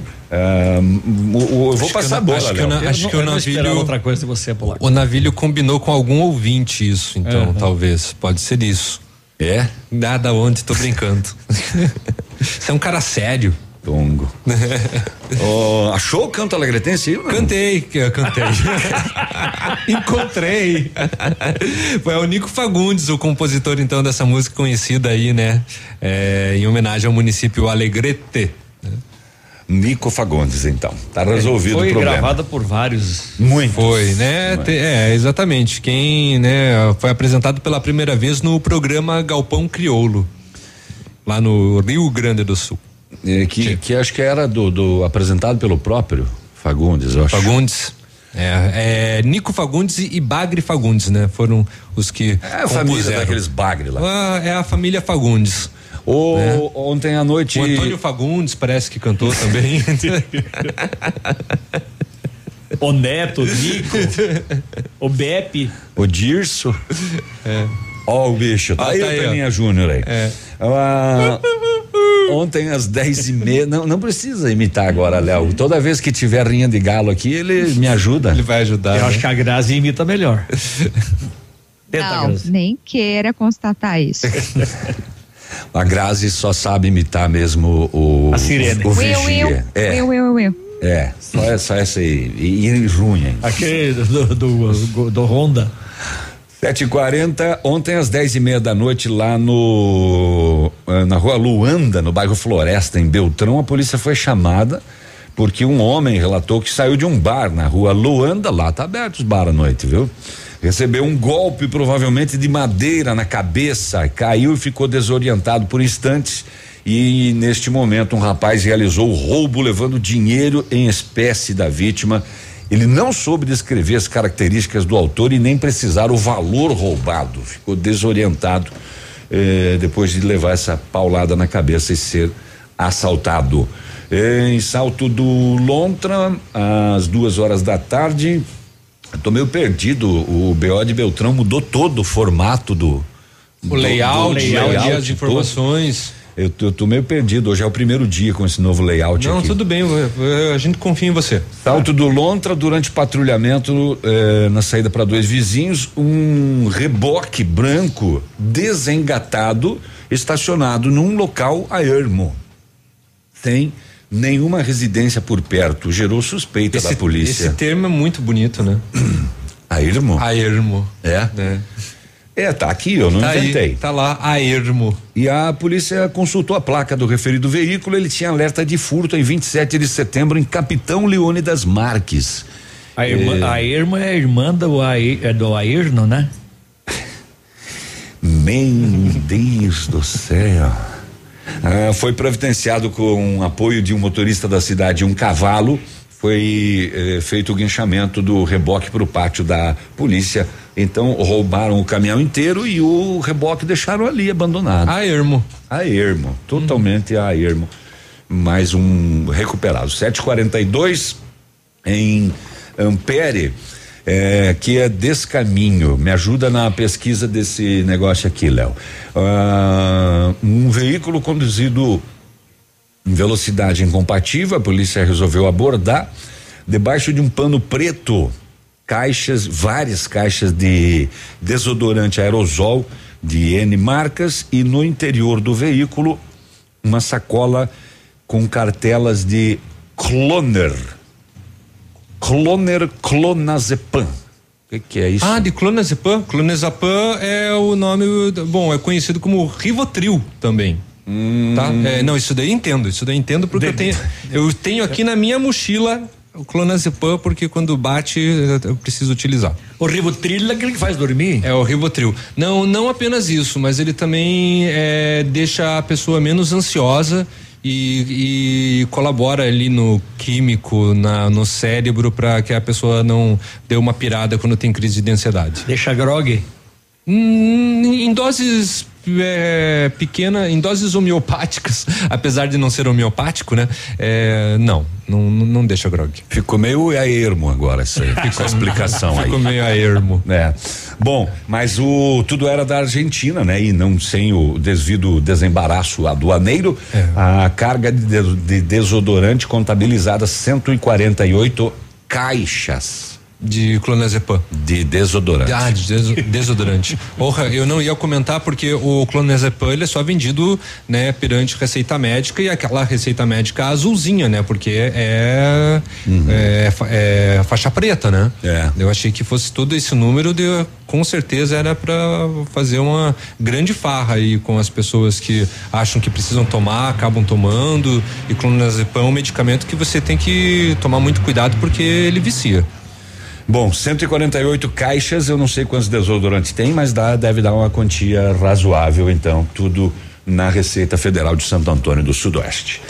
O- o- eu vou Acho passar eu a bola, acho que eu Léo. não- acho que o eu navilho- outra coisa de você, Polaco. O navilho combinou com algum ouvinte isso, então, Uhum. talvez. Pode ser isso. É? Nada onde, tô brincando. Você é um cara sério. Tongo. Oh, achou o canto alegretense? não? Cantei, que eu cantei. Encontrei. Foi o Nico Fagundes, o compositor então dessa música conhecida aí, né? É, em homenagem ao município Alegrete. Nico Fagundes, então. Tá resolvido Foi o problema. gravada por vários. Muito. Foi, né? É, exatamente. Quem, né, foi apresentado pela primeira vez no programa Galpão Crioulo, lá no Rio Grande do Sul. É, que, que acho que era do, do- apresentado pelo próprio Fagundes, eu acho. Fagundes. É, é, Nico Fagundes e Bagre Fagundes, né? Foram os que. É a família daqueles bagre lá. Ah, é a família Fagundes. O, né? Ontem à noite. O Antônio Fagundes parece que cantou também. O Neto, o Nico, o Bepe. O Dirso. É. Ó, o bicho. Tá Ah, aí tá o. Peninha Júnior aí. É. Ah, ontem às dez e meia. Não, não precisa imitar agora, Léo. Toda vez que tiver rinha de galo aqui, ele me ajuda. Ele vai ajudar. Eu acho que a Grazi imita melhor. Tenta, Não, Grazi. nem queira constatar isso. A Grazi só sabe imitar mesmo o. A sirene. O, o Will, vigia. Will, É, Will, Will, Will. é. Só essa, essa aí. E, e ruim ainda. Aquele do, do, do, do Honda. Sete e quarenta, ontem às dez e meia da noite lá no eh, na rua Luanda, no bairro Floresta, em Beltrão, a polícia foi chamada porque um homem relatou que saiu de um bar na rua Luanda, lá tá aberto os bar à noite, viu? Recebeu um golpe provavelmente de madeira na cabeça, caiu e ficou desorientado por instantes e neste momento um rapaz realizou o roubo levando dinheiro em espécie da vítima. Ele não soube descrever as características do autor e nem precisar o valor roubado. Ficou desorientado eh, depois de levar essa paulada na cabeça e ser assaltado. Em Salto do Lontra, às duas horas da tarde, eu tô meio perdido. O BO de Beltrão mudou todo o formato do. O layout, do né, o dia todo. de informações. Eu tô, eu tô meio perdido. Hoje é o primeiro dia com esse novo layout Não, aqui. tudo bem, a gente confia em você. Salto do Lontra, durante patrulhamento eh, na saída para dois vizinhos, um reboque branco desengatado estacionado num local a ermo. Sem nenhuma residência por perto. Gerou suspeita da polícia. Esse termo é muito bonito, né? A ermo? A ermo. É? É. É, tá aqui, eu não Tá aí, inventei. tá lá, a ermo. E a polícia consultou a placa do referido veículo, ele tinha alerta de furto em 27 de setembro em Capitão Leone das Marques. A irmã, É. a irmã é irmã do, Ae- é do Ayrno, né? Meu Deus do céu. Ah, foi providenciado com apoio de um motorista da cidade, um cavalo. Foi eh, feito o guinchamento do reboque para o pátio da polícia. Então roubaram o caminhão inteiro e o reboque deixaram ali abandonado. A ermo. A ermo, totalmente a ermo. Mais um recuperado. 742 em Ampere, eh, que é descaminho. Me ajuda na pesquisa desse negócio aqui, Léo. Ah, um veículo conduzido em velocidade incompatível, a polícia resolveu abordar debaixo de um pano preto, caixas, várias caixas de desodorante aerosol de N marcas e no interior do veículo uma sacola com cartelas de Cloner. Cloner Clonazepam. O que, que é isso? Ah, de clonazepam. Clonazepam é o nome, bom, é conhecido como Rivotril também. Tá? É, não, isso daí eu entendo, isso daí eu entendo porque eu tenho, eu tenho aqui na minha mochila o clonazepam porque quando bate eu- eu preciso utilizar. O Rivotril é aquele que faz dormir? É o Rivotril. Não, não apenas isso, mas ele também é, deixa a pessoa menos ansiosa e, e colabora ali no químico, na, no cérebro para que a pessoa não dê uma pirada quando tem crise de ansiedade. Deixa grog? Hum, em doses é, pequena, em doses homeopáticas, apesar de não ser homeopático, né? É, não, não, não deixa grog. Ficou meio a ermo agora essa, explicação aí. Ficou meio a ermo. É. Bom, mas o tudo era da Argentina, né? E não sem o desvido desembaraço aduaneiro, a carga de- de desodorante contabilizada 148 caixas. De clonazepam. De desodorante. Ah, de deso- desodorante. Porra, eu não ia comentar porque o clonazepam ele é só vendido, né, perante receita médica e aquela receita médica azulzinha, né? Porque é, é, fa- é faixa preta, né? É. Eu achei que fosse todo esse número, de, com certeza era para fazer uma grande farra aí com as pessoas que acham que precisam tomar, acabam tomando. E clonazepam é um medicamento que você tem que tomar muito cuidado porque ele vicia. Bom, 148 caixas, eu não sei quantos desodorantes tem, mas dá, deve dar uma quantia razoável, então, tudo na Receita Federal de Santo Antônio do Sudoeste.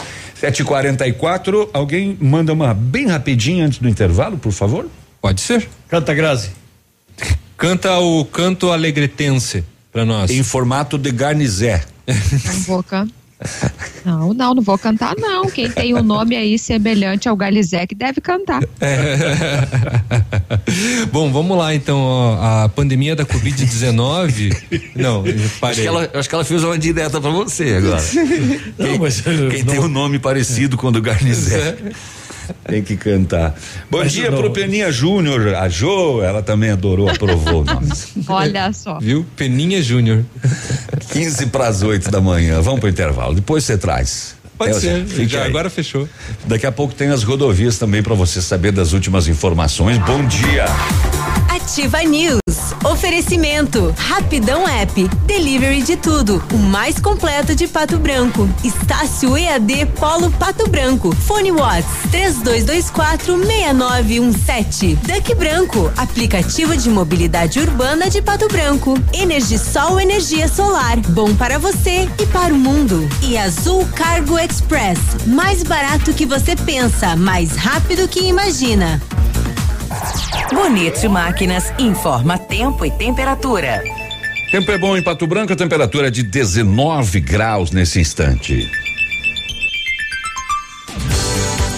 7h44, alguém manda uma bem rapidinha antes do intervalo, por favor? Pode ser. Canta Grazi. Canta o canto alegretense para nós. Em formato de garnizé. Não vou cantar. Não, não, não vou cantar, não. Quem tem um nome aí semelhante ao Galizé que deve cantar. Bom, vamos lá então. ó, a pandemia da Covid-19. não, eu Acho parei. que, ela, acho que ela fez uma direta pra você agora. Não, mas eu Quem não- tem um nome parecido com o do Garnizé. Tem que cantar. Bom Mas dia pro Peninha Júnior. A Jo, ela também adorou, aprovou o nome. Olha só. Viu? Peninha Júnior. 15 para as 8 da manhã. Vamos pro intervalo. Depois você traz. Pode Elza, ser. Já aí. agora fechou. Daqui a pouco tem as rodovias também para você saber das últimas informações. Bom dia. Ativa News. Oferecimento. Rapidão App. Delivery de tudo. O mais completo de Pato Branco. Estácio EAD Polo Pato Branco. Fone Watts. 32246917. Duck Branco. Aplicativo de mobilidade urbana de Pato Branco. Energisol Energia Solar. Bom para você e para o mundo. E Azul Cargo Express. Mais barato que você pensa. Mais rápido que imagina. Bonito Máquinas informa tempo e temperatura. Tempo é bom em Pato Branco, a temperatura é de 19 graus nesse instante.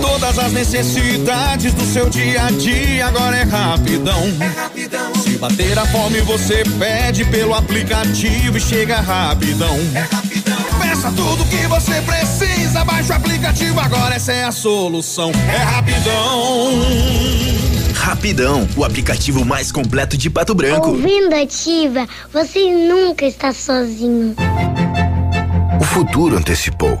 Todas as necessidades do seu dia a dia, agora é rapidão. Se bater a fome, você pede pelo aplicativo e chega rapidão. Peça tudo que você precisa, baixa o aplicativo, agora essa é a solução. É rapidão. Rapidão, o aplicativo mais completo de Pato Branco. Ouvindo Ativa, você nunca está sozinho. O futuro antecipou.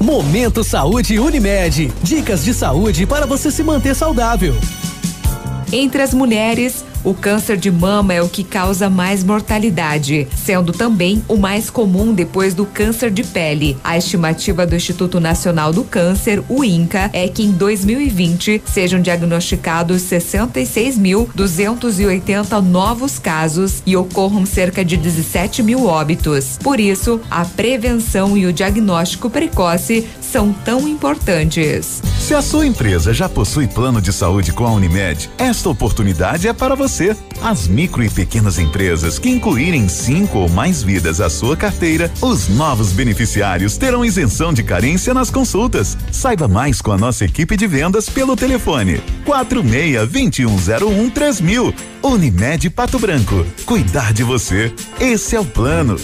Momento Saúde Unimed. Dicas de saúde para você se manter saudável. Entre as mulheres, o câncer de mama é o que causa mais mortalidade, sendo também o mais comum depois do câncer de pele. A estimativa do Instituto Nacional do Câncer, o INCA, é que em 2020 sejam diagnosticados 66.280 novos casos e ocorram cerca de 17 mil óbitos. Por isso, a prevenção e o diagnóstico precoce são tão importantes. Se a sua empresa já possui plano de saúde com a Unimed, esta oportunidade é para você. Você. As micro e pequenas empresas que incluírem cinco ou mais vidas à sua carteira, os novos beneficiários terão isenção de carência nas consultas. Saiba mais com a nossa equipe de vendas pelo telefone 46 2101 3000. Unimed Pato Branco. Cuidar de você. Esse é o plano.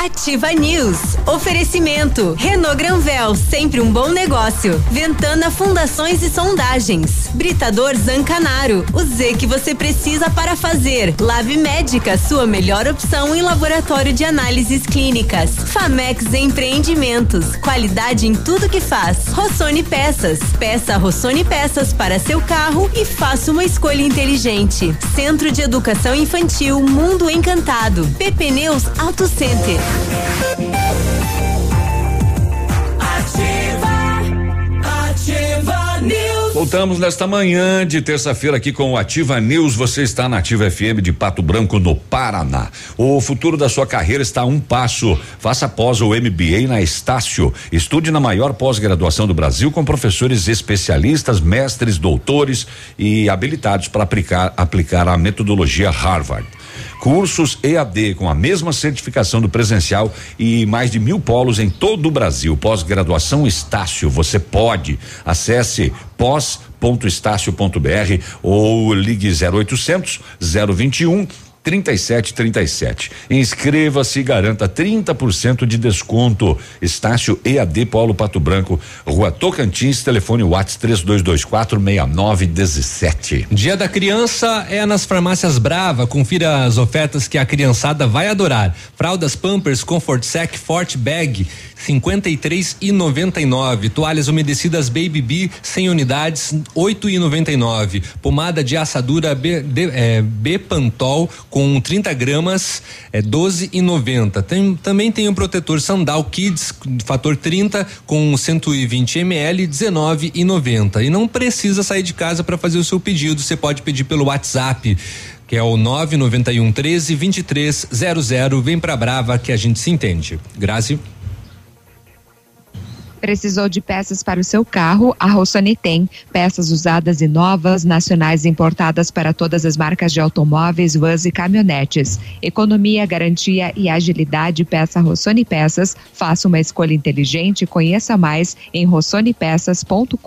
Ativa News. Oferecimento. Renault Granvel, sempre um bom negócio. Ventana Fundações e Sondagens. Britador Zancanaro. O Z que você precisa para fazer. Lab Médica, sua melhor opção em laboratório de análises clínicas. Famex Empreendimentos. Qualidade em tudo que faz. Rossoni Peças. Peça Rossoni Peças para seu carro e faça uma escolha inteligente. Centro de Educação Infantil Mundo Encantado. PP Neus Auto Center. Voltamos nesta manhã de terça-feira aqui com o Ativa News. Você está na Ativa FM de Pato Branco, no Paraná. O futuro da sua carreira está a um passo. Faça pós ou MBA na Estácio. Estude na maior pós-graduação do Brasil com professores especialistas, mestres, doutores e habilitados para aplicar, aplicar a metodologia Harvard. Cursos EAD com a mesma certificação do presencial e mais de mil polos em todo o Brasil. Pós-graduação Estácio, você pode. Acesse pós.estácio.br ou ligue 0800 021 3737. Inscreva-se e garanta 30% de desconto. Estácio EAD Paulo Pato Branco, Rua Tocantins, telefone Whats 3224 6917. Dia da Criança é nas farmácias Brava. Confira as ofertas que a criançada vai adorar. Fraldas Pampers Comfort Sec Forte Bag 53 e 99. Toalhas umedecidas Baby B 100 unidades 8 e 99. Pomada de assadura B, de, é, com 30 gramas é 12 e 90. Tem, também tem o protetor Sandal Kids fator 30 com 120 ml 19 e 90. E não precisa sair de casa para fazer o seu pedido. Você pode pedir pelo WhatsApp que é o 991 13 2300. Vem pra Brava que a gente se entende. Grazi. Precisou de peças para o seu carro? A Rossoni tem. Peças usadas e novas, nacionais importadas para todas as marcas de automóveis, vans e caminhonetes. Economia, garantia e agilidade. Peça Rossoni Peças. Faça uma escolha inteligente. Conheça mais em rossonepeças.com.br.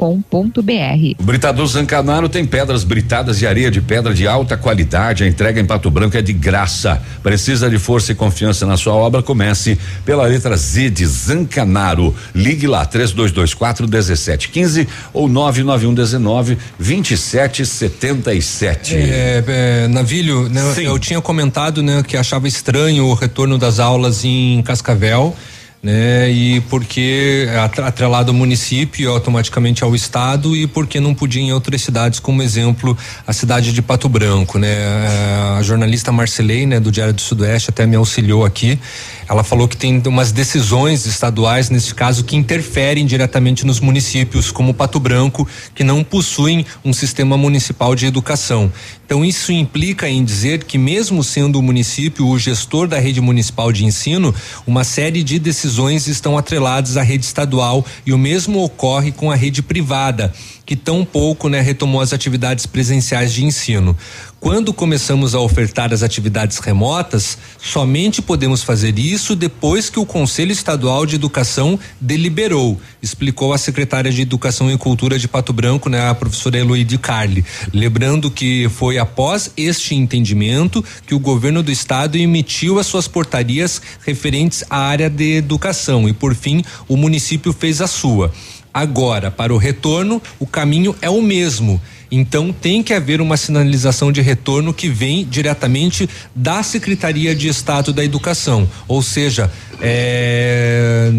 O Britador Zancanaro tem pedras britadas e areia de pedra de alta qualidade. A entrega em Pato Branco é de graça. Precisa de força e confiança na sua obra? Comece pela letra Z de Zancanaro. Ligue lá 3224 1715 ou 99119 2777. É, é, Navilho, né, eu tinha comentado né, que achava estranho o retorno das aulas em Cascavel né? E porque atrelado ao município automaticamente ao estado e porque não podia em outras cidades, como exemplo a cidade de Pato Branco, né? É, a jornalista Marcelei, né, do Diário do Sudoeste até me auxiliou aqui. Ela falou que tem umas decisões estaduais nesse caso que interferem diretamente nos municípios, como Pato Branco, que não possuem um sistema municipal de educação. Então isso implica em dizer que mesmo sendo o município o gestor da rede municipal de ensino, uma série de decisões estão atreladas à rede estadual e o mesmo ocorre com a rede privada, que tão pouco né, retomou as atividades presenciais de ensino. Quando começamos a ofertar as atividades remotas, somente podemos fazer isso depois que o Conselho Estadual de Educação deliberou, explicou a secretária de Educação e Cultura de Pato Branco, né, a professora Eloide Carli. Lembrando que foi após este entendimento que o governo do estado emitiu as suas portarias referentes à área de educação e, por fim, o município fez a sua. Agora, para o retorno, o caminho é o mesmo então tem que haver uma sinalização de retorno que vem diretamente da Secretaria de Estado da Educação, ou seja, é,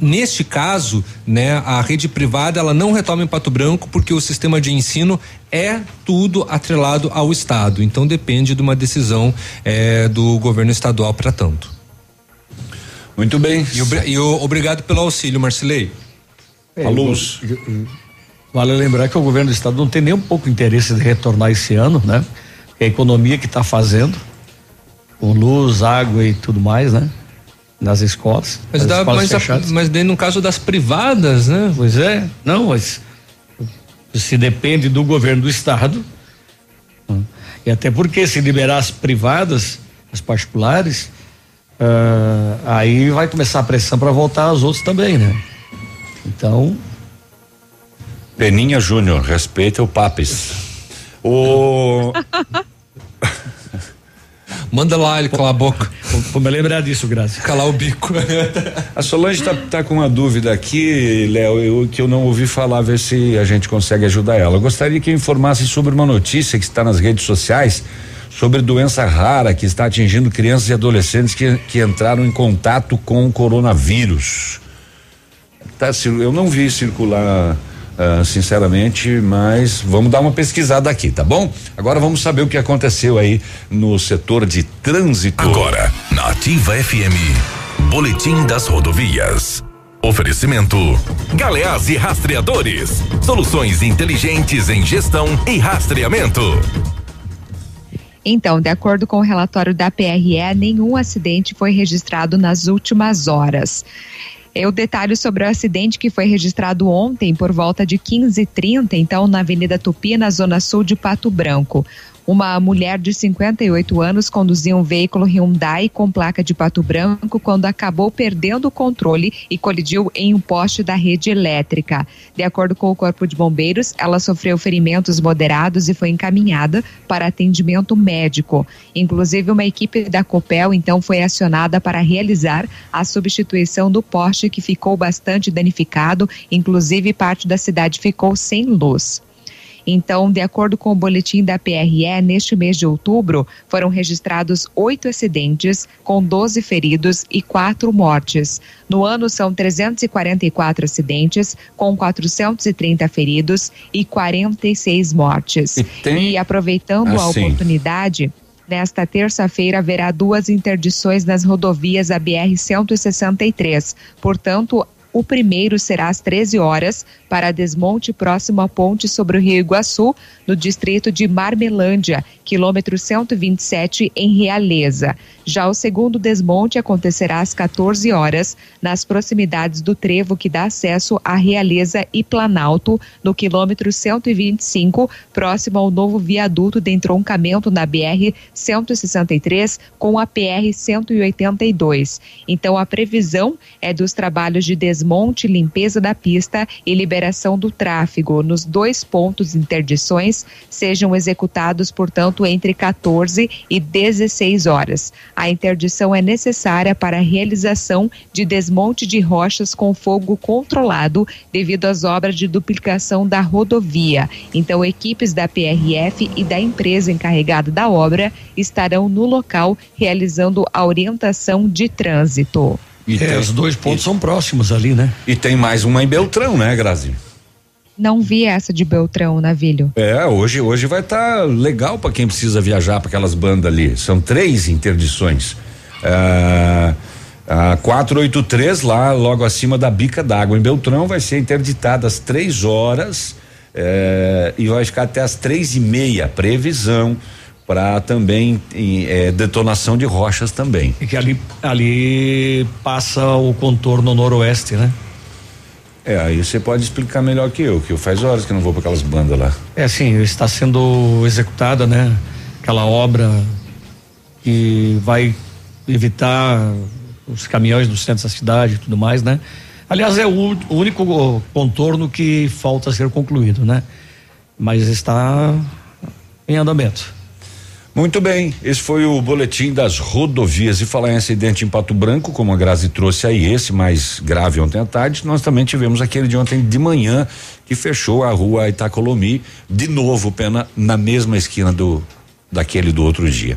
neste caso, né, a rede privada ela não retoma em Pato Branco porque o sistema de ensino é tudo atrelado ao Estado. Então depende de uma decisão é, do governo estadual para tanto. Muito bem. E, e obrigado pelo auxílio, Marcilei. É, a luz. Eu, eu, Vale lembrar que o governo do estado não tem nem um pouco interesse de retornar esse ano, né? É a economia que está fazendo, com luz, água e tudo mais, né? Nas escolas. Mas, dá, escolas mas, mas daí no caso das privadas, né? Pois é, não, mas se depende do governo do estado, E até porque se liberar as privadas, as particulares, uh, aí vai começar a pressão para voltar as outras também, né? Então. Peninha Júnior, respeita o Papes. O. Manda lá ele calar a boca. Vou me lembrar disso, Graça. Calar o bico. a Solange tá, tá com uma dúvida aqui, Léo, que eu não ouvi falar, ver se a gente consegue ajudar ela. Eu gostaria que informasse sobre uma notícia que está nas redes sociais sobre doença rara que está atingindo crianças e adolescentes que, que entraram em contato com o coronavírus. Tá, eu não vi circular Uh, sinceramente, mas vamos dar uma pesquisada aqui, tá bom? Agora vamos saber o que aconteceu aí no setor de trânsito. Agora, na Ativa FM, Boletim das Rodovias. Oferecimento: Galeás e Rastreadores. Soluções inteligentes em gestão e rastreamento. Então, de acordo com o relatório da PRE, nenhum acidente foi registrado nas últimas horas. Eu detalho sobre o acidente que foi registrado ontem por volta de 15h30, então, na Avenida Tupi, na zona sul de Pato Branco. Uma mulher de 58 anos conduzia um veículo Hyundai com placa de pato branco quando acabou perdendo o controle e colidiu em um poste da rede elétrica. De acordo com o Corpo de Bombeiros, ela sofreu ferimentos moderados e foi encaminhada para atendimento médico. Inclusive, uma equipe da Copel então foi acionada para realizar a substituição do poste que ficou bastante danificado, inclusive parte da cidade ficou sem luz. Então, de acordo com o boletim da PRE, neste mês de outubro, foram registrados oito acidentes, com 12 feridos e quatro mortes. No ano, são 344 acidentes, com 430 feridos e 46 mortes. E, tem... e aproveitando a assim. oportunidade. Nesta terça-feira haverá duas interdições nas rodovias da BR-163. Portanto, o primeiro será às 13 horas para desmonte próximo à ponte sobre o Rio Iguaçu, no distrito de Marmelândia, quilômetro 127 em Realeza. Já o segundo desmonte acontecerá às 14 horas nas proximidades do trevo que dá acesso à Realeza e Planalto, no quilômetro 125, próximo ao novo viaduto de entroncamento na BR 163 com a PR 182. Então a previsão é dos trabalhos de desmonte limpeza da pista e liberação do tráfego nos dois pontos interdições sejam executados, portanto, entre 14 e 16 horas. A interdição é necessária para a realização de desmonte de rochas com fogo controlado devido às obras de duplicação da rodovia. Então, equipes da PRF e da empresa encarregada da obra estarão no local realizando a orientação de trânsito. E é, tem, os dois pontos e, são próximos ali, né? E tem mais uma em Beltrão, né, Grazi? Não vi essa de Beltrão, Navilho. É, hoje, hoje vai estar tá legal para quem precisa viajar para aquelas bandas ali. São três interdições. É, a 483 lá, logo acima da bica d'água em Beltrão, vai ser interditada às três horas é, e vai ficar até às três e meia. Previsão para também é, detonação de rochas também. E que ali, ali passa o contorno noroeste, né? É, aí você pode explicar melhor que eu, que eu faz horas que não vou para aquelas bandas lá. É, sim, está sendo executada, né? Aquela obra que vai evitar os caminhões do centro da cidade e tudo mais, né? Aliás, é o, único contorno que falta ser concluído, né? Mas está em andamento. Muito bem, esse foi o boletim das rodovias. E falar em acidente em Pato Branco, como a Grazi trouxe aí, esse mais grave ontem à tarde, nós também tivemos aquele de ontem de manhã, que fechou a rua Itacolomi, de novo, pena, na mesma esquina do daquele do outro dia.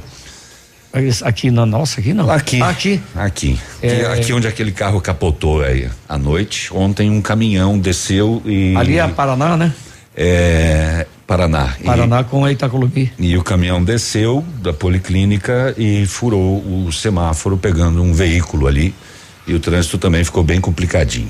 Aqui na nossa, aqui não? Aqui. Aqui? Aqui. É... Aqui onde aquele carro capotou aí à noite. Ontem um caminhão desceu e. Ali é a Paraná, né? É, Paraná. Paraná e, com a Itacolomi. E o caminhão desceu da policlínica e furou o semáforo pegando um veículo ali e o trânsito também ficou bem complicadinho.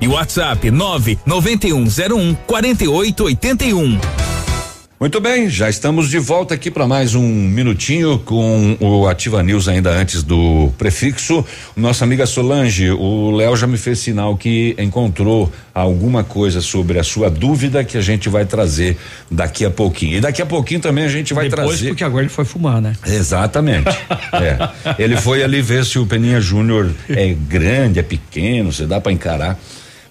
e WhatsApp 99101 4881. Muito bem, já estamos de volta aqui para mais um minutinho com o Ativa News ainda antes do prefixo. Nossa amiga Solange, o Léo já me fez sinal que encontrou alguma coisa sobre a sua dúvida que a gente vai trazer daqui a pouquinho. E daqui a pouquinho também a gente vai Depois, trazer. porque agora ele foi fumar, né? Exatamente. é. Ele foi ali ver se o Peninha Júnior é grande, é pequeno, se dá para encarar.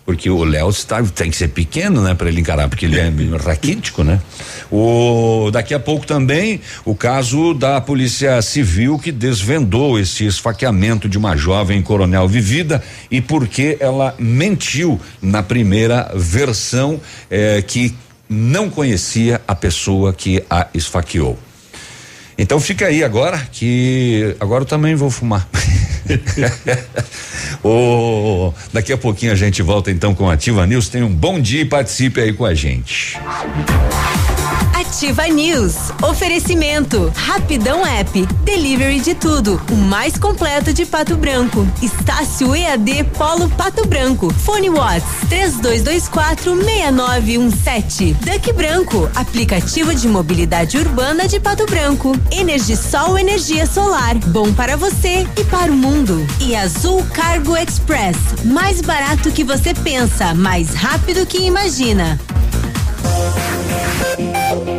Porque o Léo está, tem que ser pequeno, né, para ele encarar, porque ele é raquítico, né? O daqui a pouco também o caso da Polícia Civil que desvendou esse esfaqueamento de uma jovem Coronel Vivida e porque ela mentiu na primeira versão eh, que não conhecia a pessoa que a esfaqueou. Então fica aí agora que agora eu também vou fumar. o, daqui a pouquinho a gente volta então com a Ativa News. Tenha um bom dia e participe aí com a gente. Ativa News. Oferecimento. Rapidão App. Delivery de tudo. O mais completo de Pato Branco. Estácio EAD Polo Pato Branco. Fone Watts. 3224 6917. Duck Branco. Aplicativo de mobilidade urbana de Pato Branco. Energisol energia solar. Bom para você e para o mundo. E Azul Cargo Express. Mais barato que você pensa, mais rápido que imagina. Aqui,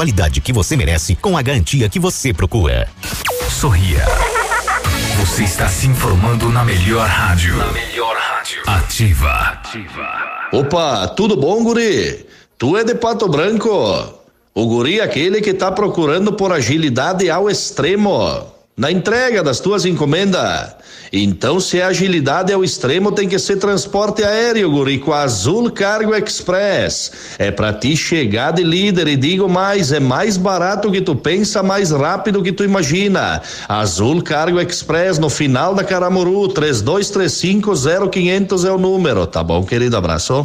qualidade que você merece com a garantia que você procura. Sorria. Você está se informando na melhor rádio. Na melhor rádio. Ativa. Opa, tudo bom, guri? Tu é de Pato Branco? O guri é aquele que tá procurando por agilidade ao extremo na entrega das tuas encomendas. Então, se a agilidade é o extremo, tem que ser transporte aéreo, guri, com a Azul Cargo Express. É pra ti chegar de líder e digo mais, é mais barato que tu pensa, mais rápido que tu imagina. Azul Cargo Express no final da Caramuru, 32350500 é o número, tá bom, querido? Abraço.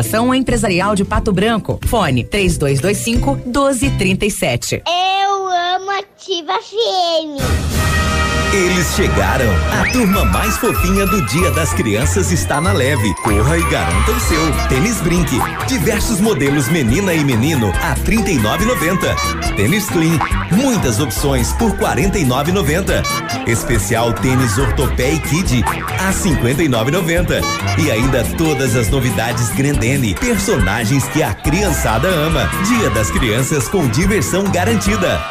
Empresarial de Pato Branco. Fone 3225 1237. Eu amo Ativa FM. Eles chegaram. A turma mais fofinha do Dia das Crianças está na leve. Corra e garanta o seu. Tênis Brinque. Diversos modelos menina e menino a 39,90. Tênis Clean. Muitas opções por 49,90. Especial tênis Ortopé e Kid a 59,90. E ainda todas as novidades Grendene. Personagens que a criançada ama. Dia das Crianças com diversão garantida.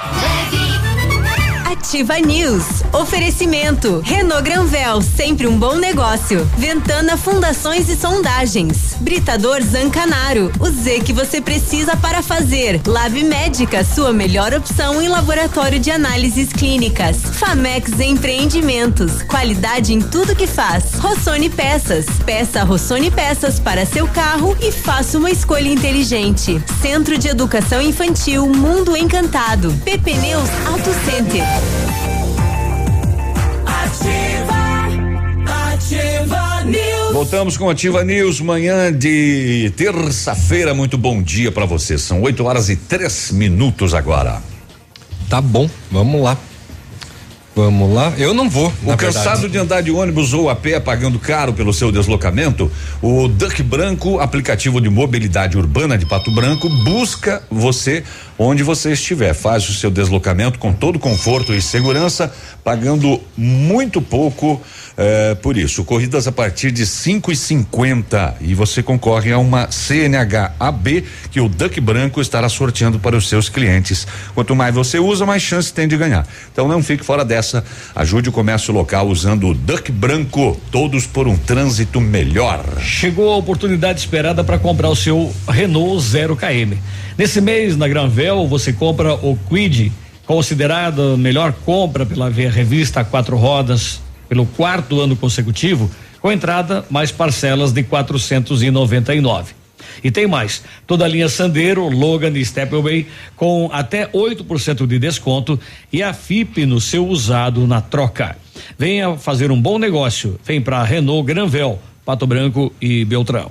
Ativa News. Oferecimento. Renault Granvel, sempre um bom negócio. Ventana Fundações e Sondagens. Britador Zancanaro. O Z que você precisa para fazer. Lab Médica, sua melhor opção em laboratório de análises clínicas. Famex Empreendimentos. Qualidade em tudo que faz. Rossoni Peças. Peça Rossoni Peças para seu carro e faça uma escolha inteligente. Centro de Educação Infantil Mundo Encantado. PP Neus Auto Center. Voltamos com Ativa News, manhã de terça-feira. Muito bom dia para você. São 8 horas e três minutos agora. Tá bom, vamos lá. Vamos lá. Eu não vou. O cansado de andar de ônibus ou a pé pagando caro pelo seu deslocamento, o Duck Branco, aplicativo de mobilidade urbana de Pato Branco, busca você onde você estiver. Faz o seu deslocamento com todo conforto e segurança, pagando muito pouco eh, por isso. Corridas a partir de cinco e cinquenta e você concorre a uma CNH AB que o Duck Branco estará sorteando para os seus clientes. Quanto mais você usa, mais chance tem de ganhar. Então não fique fora dessa. Ajude o comércio local usando o Duck Branco. Todos por um trânsito melhor. Chegou a oportunidade esperada para comprar o seu Renault 0 KM. Nesse mês, na Granvel, você compra o Quid, considerado a melhor compra pela via revista Quatro Rodas, pelo quarto ano consecutivo, com entrada mais parcelas de 499. E tem mais, toda a linha Sandero, Logan e Stepway com até 8% de desconto e a FIP no seu usado na troca. Venha fazer um bom negócio. Vem para Renault Granvel, Pato Branco e Beltrão.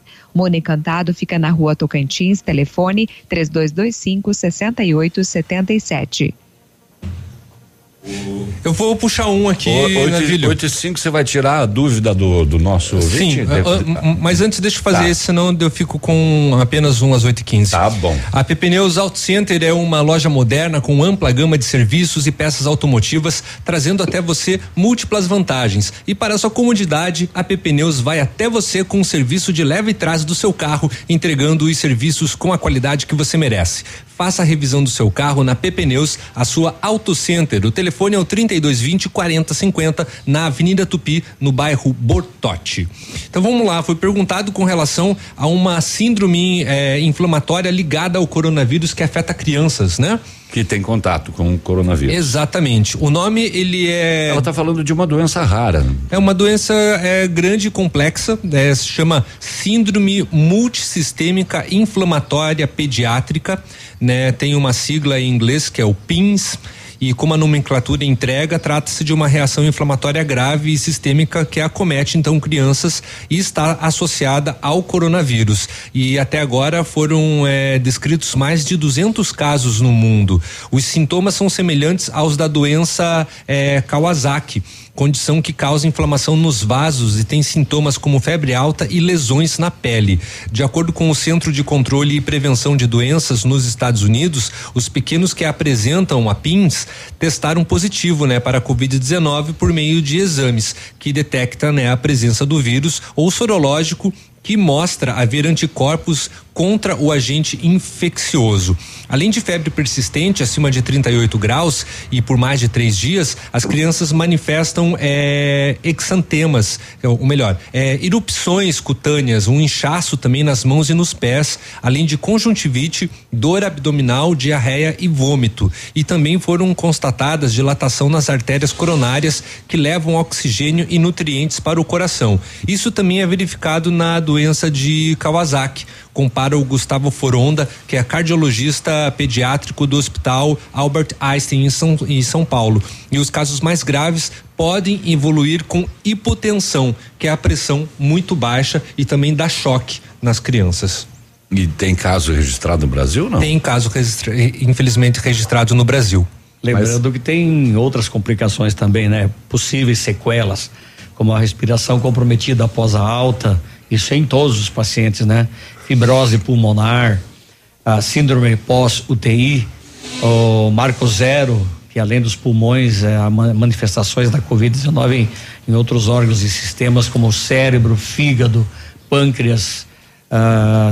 Mone Encantado fica na rua Tocantins, telefone 3225 6877. Eu vou puxar um aqui, Navilho. 8 e 5 você vai tirar a dúvida do, do nosso Sim, ouvinte? ah, mas antes deixa eu fazer Tá. esse, senão eu fico com apenas um às 8 e 15 Tá bom. A PP Neus Auto Center é uma loja moderna com ampla gama de serviços e peças automotivas, trazendo até você múltiplas vantagens. E para sua comodidade, a PP Neus vai até você com um serviço de leve e trás do seu carro, entregando os serviços com a qualidade que você merece. Faça a revisão do seu carro na PP Neus, a sua Auto Center. O telefone é o 3220 4050 na Avenida Tupi, no bairro Bortote. Então vamos lá, foi perguntado com relação a uma síndrome eh, inflamatória ligada ao coronavírus que afeta crianças, né? Que tem contato com o coronavírus. Exatamente. O nome ele é. Ela está falando de uma doença rara. É uma doença é, grande e complexa, é, se chama Síndrome Multissistêmica Inflamatória Pediátrica, né? Tem uma sigla em inglês que é o PINS. E como a nomenclatura entrega, trata-se de uma reação inflamatória grave e sistêmica que acomete então crianças e está associada ao coronavírus. E até agora foram eh, descritos mais de 200 casos no mundo. Os sintomas são semelhantes aos da doença eh, Kawasaki condição que causa inflamação nos vasos e tem sintomas como febre alta e lesões na pele. De acordo com o Centro de Controle e Prevenção de Doenças nos Estados Unidos, os pequenos que apresentam a PINS testaram positivo, né, para a COVID-19 por meio de exames que detecta, né, a presença do vírus ou sorológico que mostra haver anticorpos contra o agente infeccioso. Além de febre persistente acima de 38 graus e por mais de três dias, as crianças manifestam é, exantemas, ou melhor, é, erupções cutâneas, um inchaço também nas mãos e nos pés, além de conjuntivite, dor abdominal, diarreia e vômito. E também foram constatadas dilatação nas artérias coronárias que levam oxigênio e nutrientes para o coração. Isso também é verificado na doença de Kawasaki compara o Gustavo Foronda, que é cardiologista pediátrico do Hospital Albert Einstein em São, em São Paulo. E os casos mais graves podem evoluir com hipotensão, que é a pressão muito baixa e também dá choque nas crianças. E tem caso registrado no Brasil, não? Tem caso registra infelizmente registrado no Brasil. Lembrando Mas... que tem outras complicações também, né? Possíveis sequelas, como a respiração comprometida após a alta, isso é em todos os pacientes, né? Fibrose pulmonar, a síndrome pós-UTI, o marco zero, que além dos pulmões, é, manifestações da Covid-19 em, em, outros órgãos e sistemas como o cérebro, fígado, pâncreas,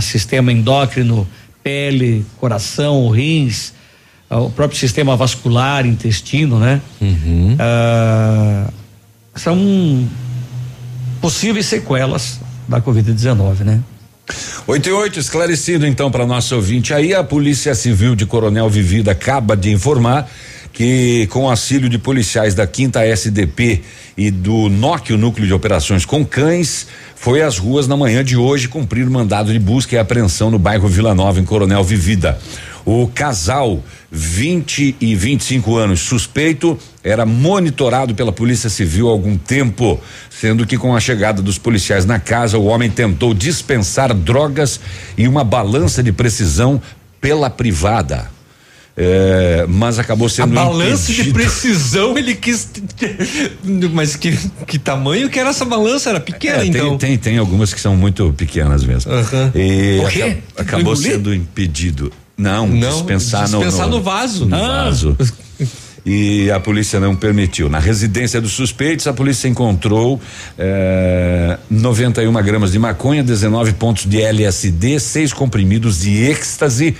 sistema endócrino, pele, coração, rins, o próprio sistema vascular, intestino, né? Uhum. Uh, são possíveis sequelas da Covid-19, né? 8 e 8, esclarecido então para nosso ouvinte. Aí a Polícia Civil de Coronel Vivida acaba de informar que com auxílio de policiais da quinta SDP e do NOC, o Núcleo de Operações com Cães, foi às ruas na manhã de hoje cumprir mandado de busca e apreensão no bairro Vila Nova, em Coronel Vivida. O casal, 20 e 25 anos, suspeito, era monitorado pela Polícia Civil há algum tempo, sendo que com a chegada dos policiais na casa, o homem tentou dispensar drogas e uma balança de precisão pela privada. É, mas acabou sendo a balança impedido. de precisão ele quis mas que, que tamanho que era essa balança era pequena é, então tem, tem tem algumas que são muito pequenas mesmo uhum. e aca acabou sendo impedido não, não dispensar, dispensar no, no, vaso. No ah. vaso. E a polícia não permitiu. Na residência dos suspeitos, a polícia encontrou eh, 91 gramas de maconha, 19 pontos de LSD, seis comprimidos de êxtase,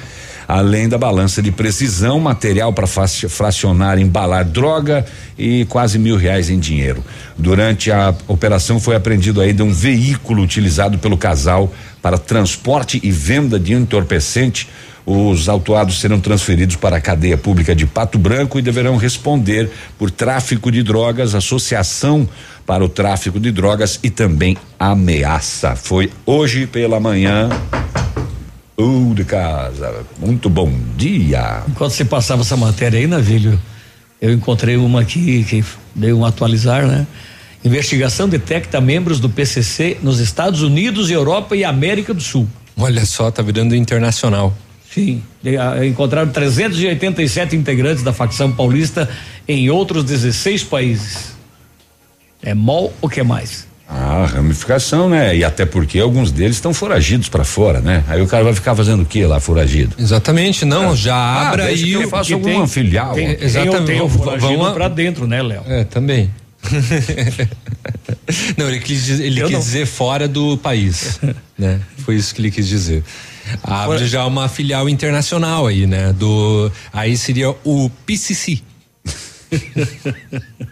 além da balança de precisão, material para fracionar e embalar droga e quase mil reais em dinheiro. Durante a operação foi apreendido ainda um veículo utilizado pelo casal para transporte e venda de entorpecente os autuados serão transferidos para a cadeia pública de Pato Branco e deverão responder por tráfico de drogas, associação para o tráfico de drogas e também ameaça. Foi hoje pela manhã. Uh, de casa. Muito bom dia. Enquanto você passava essa matéria aí, Navilho, eu encontrei uma aqui que deu um atualizar, né? Investigação detecta membros do PCC nos Estados Unidos, Europa e América do Sul. Olha só, tá virando internacional. Sim, encontraram 387 integrantes da facção paulista em outros 16 países. É mol o que mais? Ah, ramificação, né? E até porque alguns deles estão foragidos para fora, né? Aí o cara vai ficar fazendo o que lá foragido? Exatamente, não, é. já ah, abra aí eu faço alguma tem, filial. Tem, exatamente. Tem, tem vamos para dentro, né, Léo? É, também. não, ele quis, ele quis dizer fora do país, né? Foi isso que ele quis dizer. Abre já uma filial internacional aí, né? Do aí seria o PCC.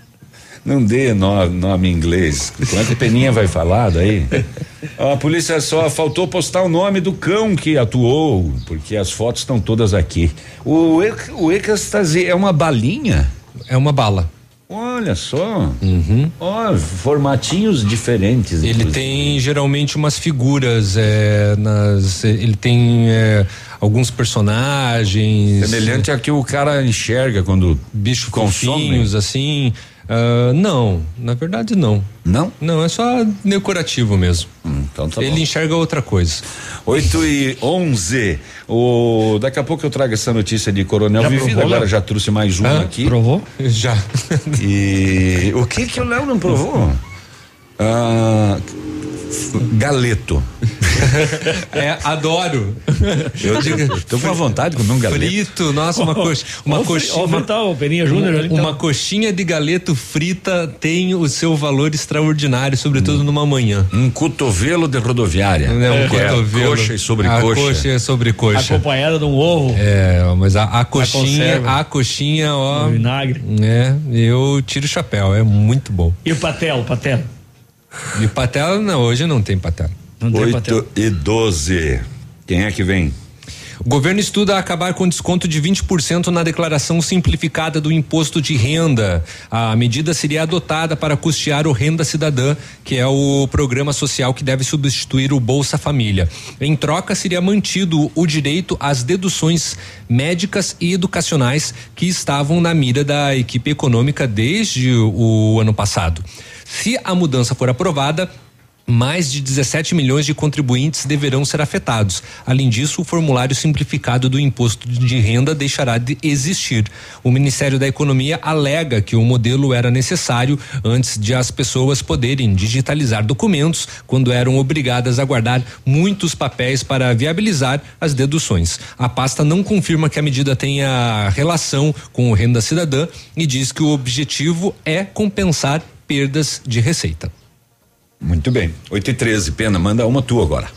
Não dê nome, nome em inglês. Quanto Peninha vai falar daí? A polícia só faltou postar o nome do cão que atuou, porque as fotos estão todas aqui. O, o êxtase é uma balinha? É uma bala. Olha só. Uhum. Oh, formatinhos diferentes. Ele inclusive. tem geralmente umas figuras, é, nas, ele tem é, alguns personagens. Semelhante a que o cara enxerga quando bicho confinhos, assim. Uh, não, na verdade não. Não? Não, é só decorativo mesmo. Hum, então tá Ele bom. enxerga outra coisa. 8 e 11. O, daqui a pouco eu trago essa notícia de Coronel já Vivida. Agora já trouxe mais uma ah, aqui. Provou? Já. E o que que o Léo não provou? Ah, Galeto. é, adoro. Eu digo, tô com a vontade de comer um galeto. Frito, nossa, uma, coxa, uma coxinha. Uma, uma, Peninha Júnior, uma, então. uma coxinha de galeto frita tem o seu valor extraordinário, sobretudo hum. numa manhã. Um cotovelo de rodoviária. É, um é, cotovelo. Coxa e sobre a coxa. coxa é sobre coxa. Acompanhada de um ovo. É, mas a, a coxinha, a, a coxinha, ó. Um vinagre. É, eu tiro o chapéu, é muito bom. E o patel, patel? E patel, não, hoje não tem patel. Não tem 8 patel. e 12. Quem é que vem? O governo estuda acabar com desconto de 20% na declaração simplificada do imposto de renda. A medida seria adotada para custear o Renda Cidadã, que é o programa social que deve substituir o Bolsa Família. Em troca, seria mantido o direito às deduções médicas e educacionais que estavam na mira da equipe econômica desde o ano passado. Se a mudança for aprovada, mais de 17 milhões de contribuintes deverão ser afetados. Além disso, o formulário simplificado do imposto de renda deixará de existir. O Ministério da Economia alega que o modelo era necessário antes de as pessoas poderem digitalizar documentos quando eram obrigadas a guardar muitos papéis para viabilizar as deduções. A pasta não confirma que a medida tenha relação com o renda cidadã e diz que o objetivo é compensar perdas de receita. Muito bem. 8 e 13, Pena, manda uma tua agora.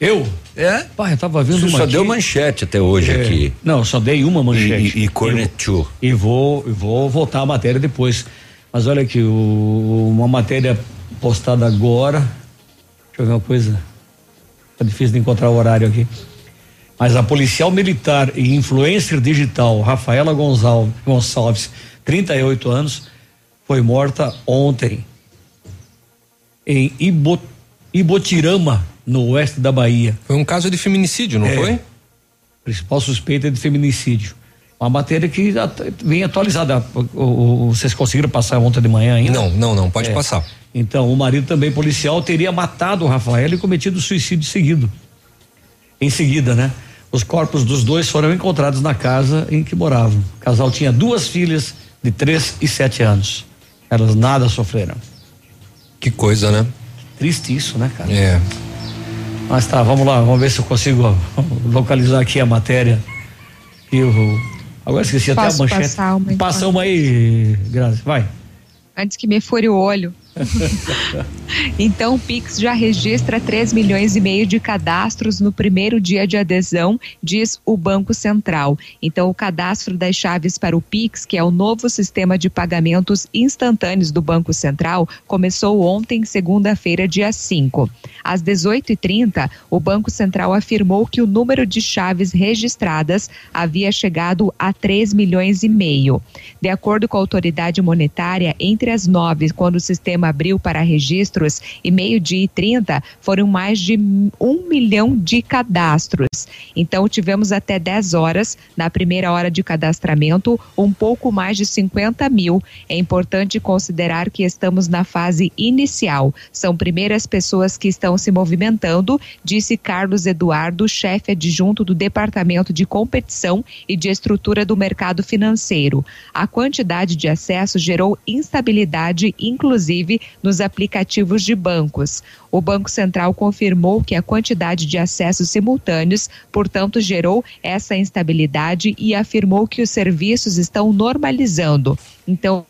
Eu? É? Pai, eu tava vendo Você uma só aqui. deu manchete até hoje É, aqui. Não, só dei uma manchete. E, e cornetou. E vou, e vou voltar a matéria depois. Mas olha aqui, o, uma matéria postada agora. Deixa eu ver uma coisa. Tá difícil de encontrar o horário aqui. Mas a policial militar e influencer digital Rafaela Gonçalves, Gonçalves 38 anos, foi morta ontem em Ibo, Ibotirama, no oeste da Bahia. Foi um caso de feminicídio, não É. foi? Principal suspeita é de feminicídio. Uma matéria que vem atualizada. Vocês conseguiram passar ontem de manhã ainda? Não, não, não, pode É. passar. Então, o marido também policial teria matado o Rafael e cometido suicídio seguido. Em seguida, né? Os corpos dos dois foram encontrados na casa em que moravam. O casal tinha duas filhas de três e sete anos. Elas nada sofreram. Que coisa, né? Triste isso, né, cara? É. Mas tá, vamos lá, vamos ver se eu consigo localizar aqui a matéria. E eu agora esqueci até Posso a manchete. passar uma Passa uma aí, Grazi, vai. Antes que me fure o olho. Então, o Pix já registra 3 milhões e meio de cadastros no primeiro dia de adesão, diz o Banco Central. Então, o cadastro das chaves para o Pix, que é o novo sistema de pagamentos instantâneos do Banco Central, começou ontem, segunda-feira, dia 5. Às 18h30, o Banco Central afirmou que o número de chaves registradas havia chegado a 3 milhões e meio. De acordo com a autoridade monetária, entre as nove, quando o sistema abriu para registros, e meio-dia e 30, foram mais de um milhão de cadastros. Então, tivemos até 10 horas, na primeira hora de cadastramento, um pouco mais de 50 mil. É importante considerar que estamos na fase inicial. São primeiras pessoas que estão se movimentando, disse Carlos Eduardo, chefe adjunto do Departamento de Competição e de Estrutura do Mercado Financeiro. A quantidade de acesso gerou instabilidade, inclusive nos aplicativos de bancos. O Banco Central confirmou que a quantidade de acessos simultâneos, portanto, gerou essa instabilidade e afirmou que os serviços estão normalizando. Então,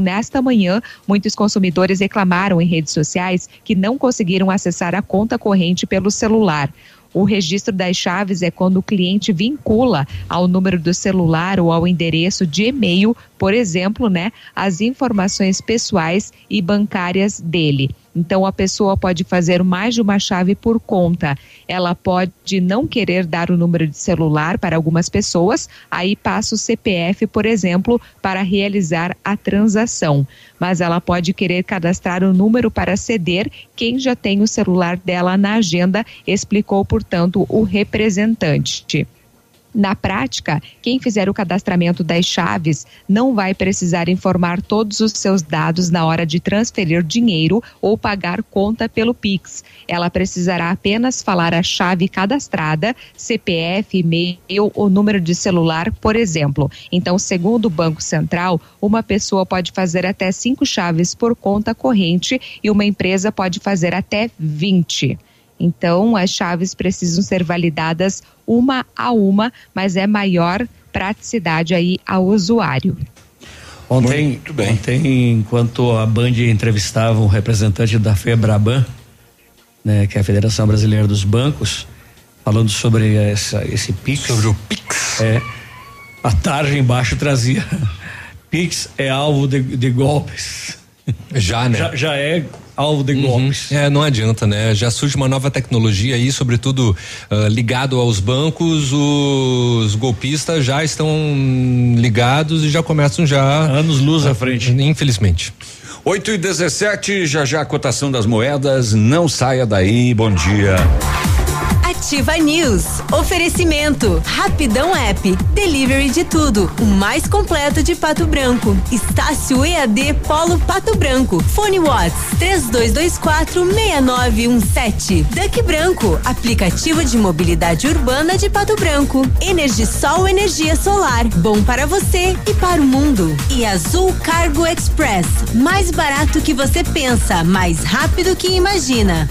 Nesta manhã, muitos consumidores reclamaram em redes sociais que não conseguiram acessar a conta corrente pelo celular. O registro das chaves é quando o cliente vincula ao número do celular ou ao endereço de e-mail, por exemplo, né, as informações pessoais e bancárias dele. Então, a pessoa pode fazer mais de uma chave por conta. Ela pode não querer dar o número de celular para algumas pessoas, aí passa o CPF, por exemplo, para realizar a transação. Mas ela pode querer cadastrar o número para ceder quem já tem o celular dela na agenda, explicou, portanto, o representante. Na prática, quem fizer o cadastramento das chaves não vai precisar informar todos os seus dados na hora de transferir dinheiro ou pagar conta pelo Pix. Ela precisará apenas falar a chave cadastrada, CPF, e-mail ou número de celular, por exemplo. Então, segundo o Banco Central, uma pessoa pode fazer até cinco chaves por conta corrente e uma empresa pode fazer até 20. Então, as chaves precisam ser validadas uma a uma, mas é maior praticidade aí ao usuário. Ontem, ontem, enquanto a Band entrevistava um representante da FEBRABAN, né, que é a Federação Brasileira dos Bancos, falando sobre essa, esse Pix. Sobre o Pix. É, a tarja embaixo trazia Pix é alvo de, de golpes. Já, né? Já, já é alvo de golpes. É, não adianta, né? Já surge uma nova tecnologia aí, sobretudo uh, ligado aos bancos, os golpistas já estão ligados e já começam já. Anos luz à frente. Infelizmente. 8 e 17 já já a cotação das moedas. Não saia daí. Bom dia. Ativa News. Oferecimento. Rapidão App. Delivery de tudo. O mais completo de Pato Branco. Estácio EAD Polo Pato Branco. Fone Watts. 32246917. Duck Branco. Aplicativo de mobilidade urbana de Pato Branco. Energisol Energia Solar. Bom para você e para o mundo. E Azul Cargo Express. Mais barato que você pensa. Mais rápido que imagina.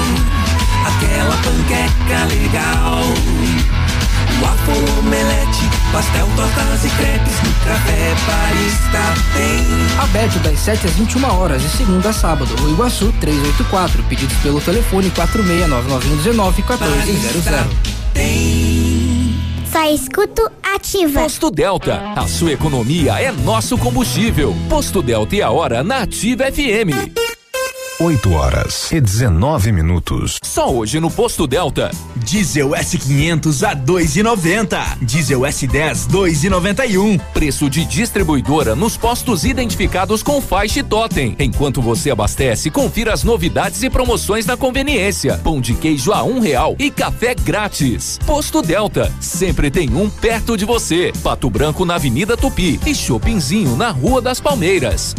aquela panqueca legal. Waffle, omelete, pastel, tortas e crepes, no café barista tem. Aberto das 7 às 21 horas, de segunda a sábado. O Iguaçu 384, pedidos pelo telefone 469919 1400. Só escuto ativa. Posto Delta, a sua economia é nosso combustível. Posto Delta e a hora na Ativa FM. 8 horas e 19 minutos. Só hoje no Posto Delta. Diesel S500 a 2,90. Diesel S10 2,91. Preço de distribuidora nos postos identificados com faixa e totem. Enquanto você abastece, confira as novidades e promoções na conveniência. Pão de queijo a um real e café grátis. Posto Delta, sempre tem um perto de você. Pato Branco na Avenida Tupi e Shoppingzinho na Rua das Palmeiras.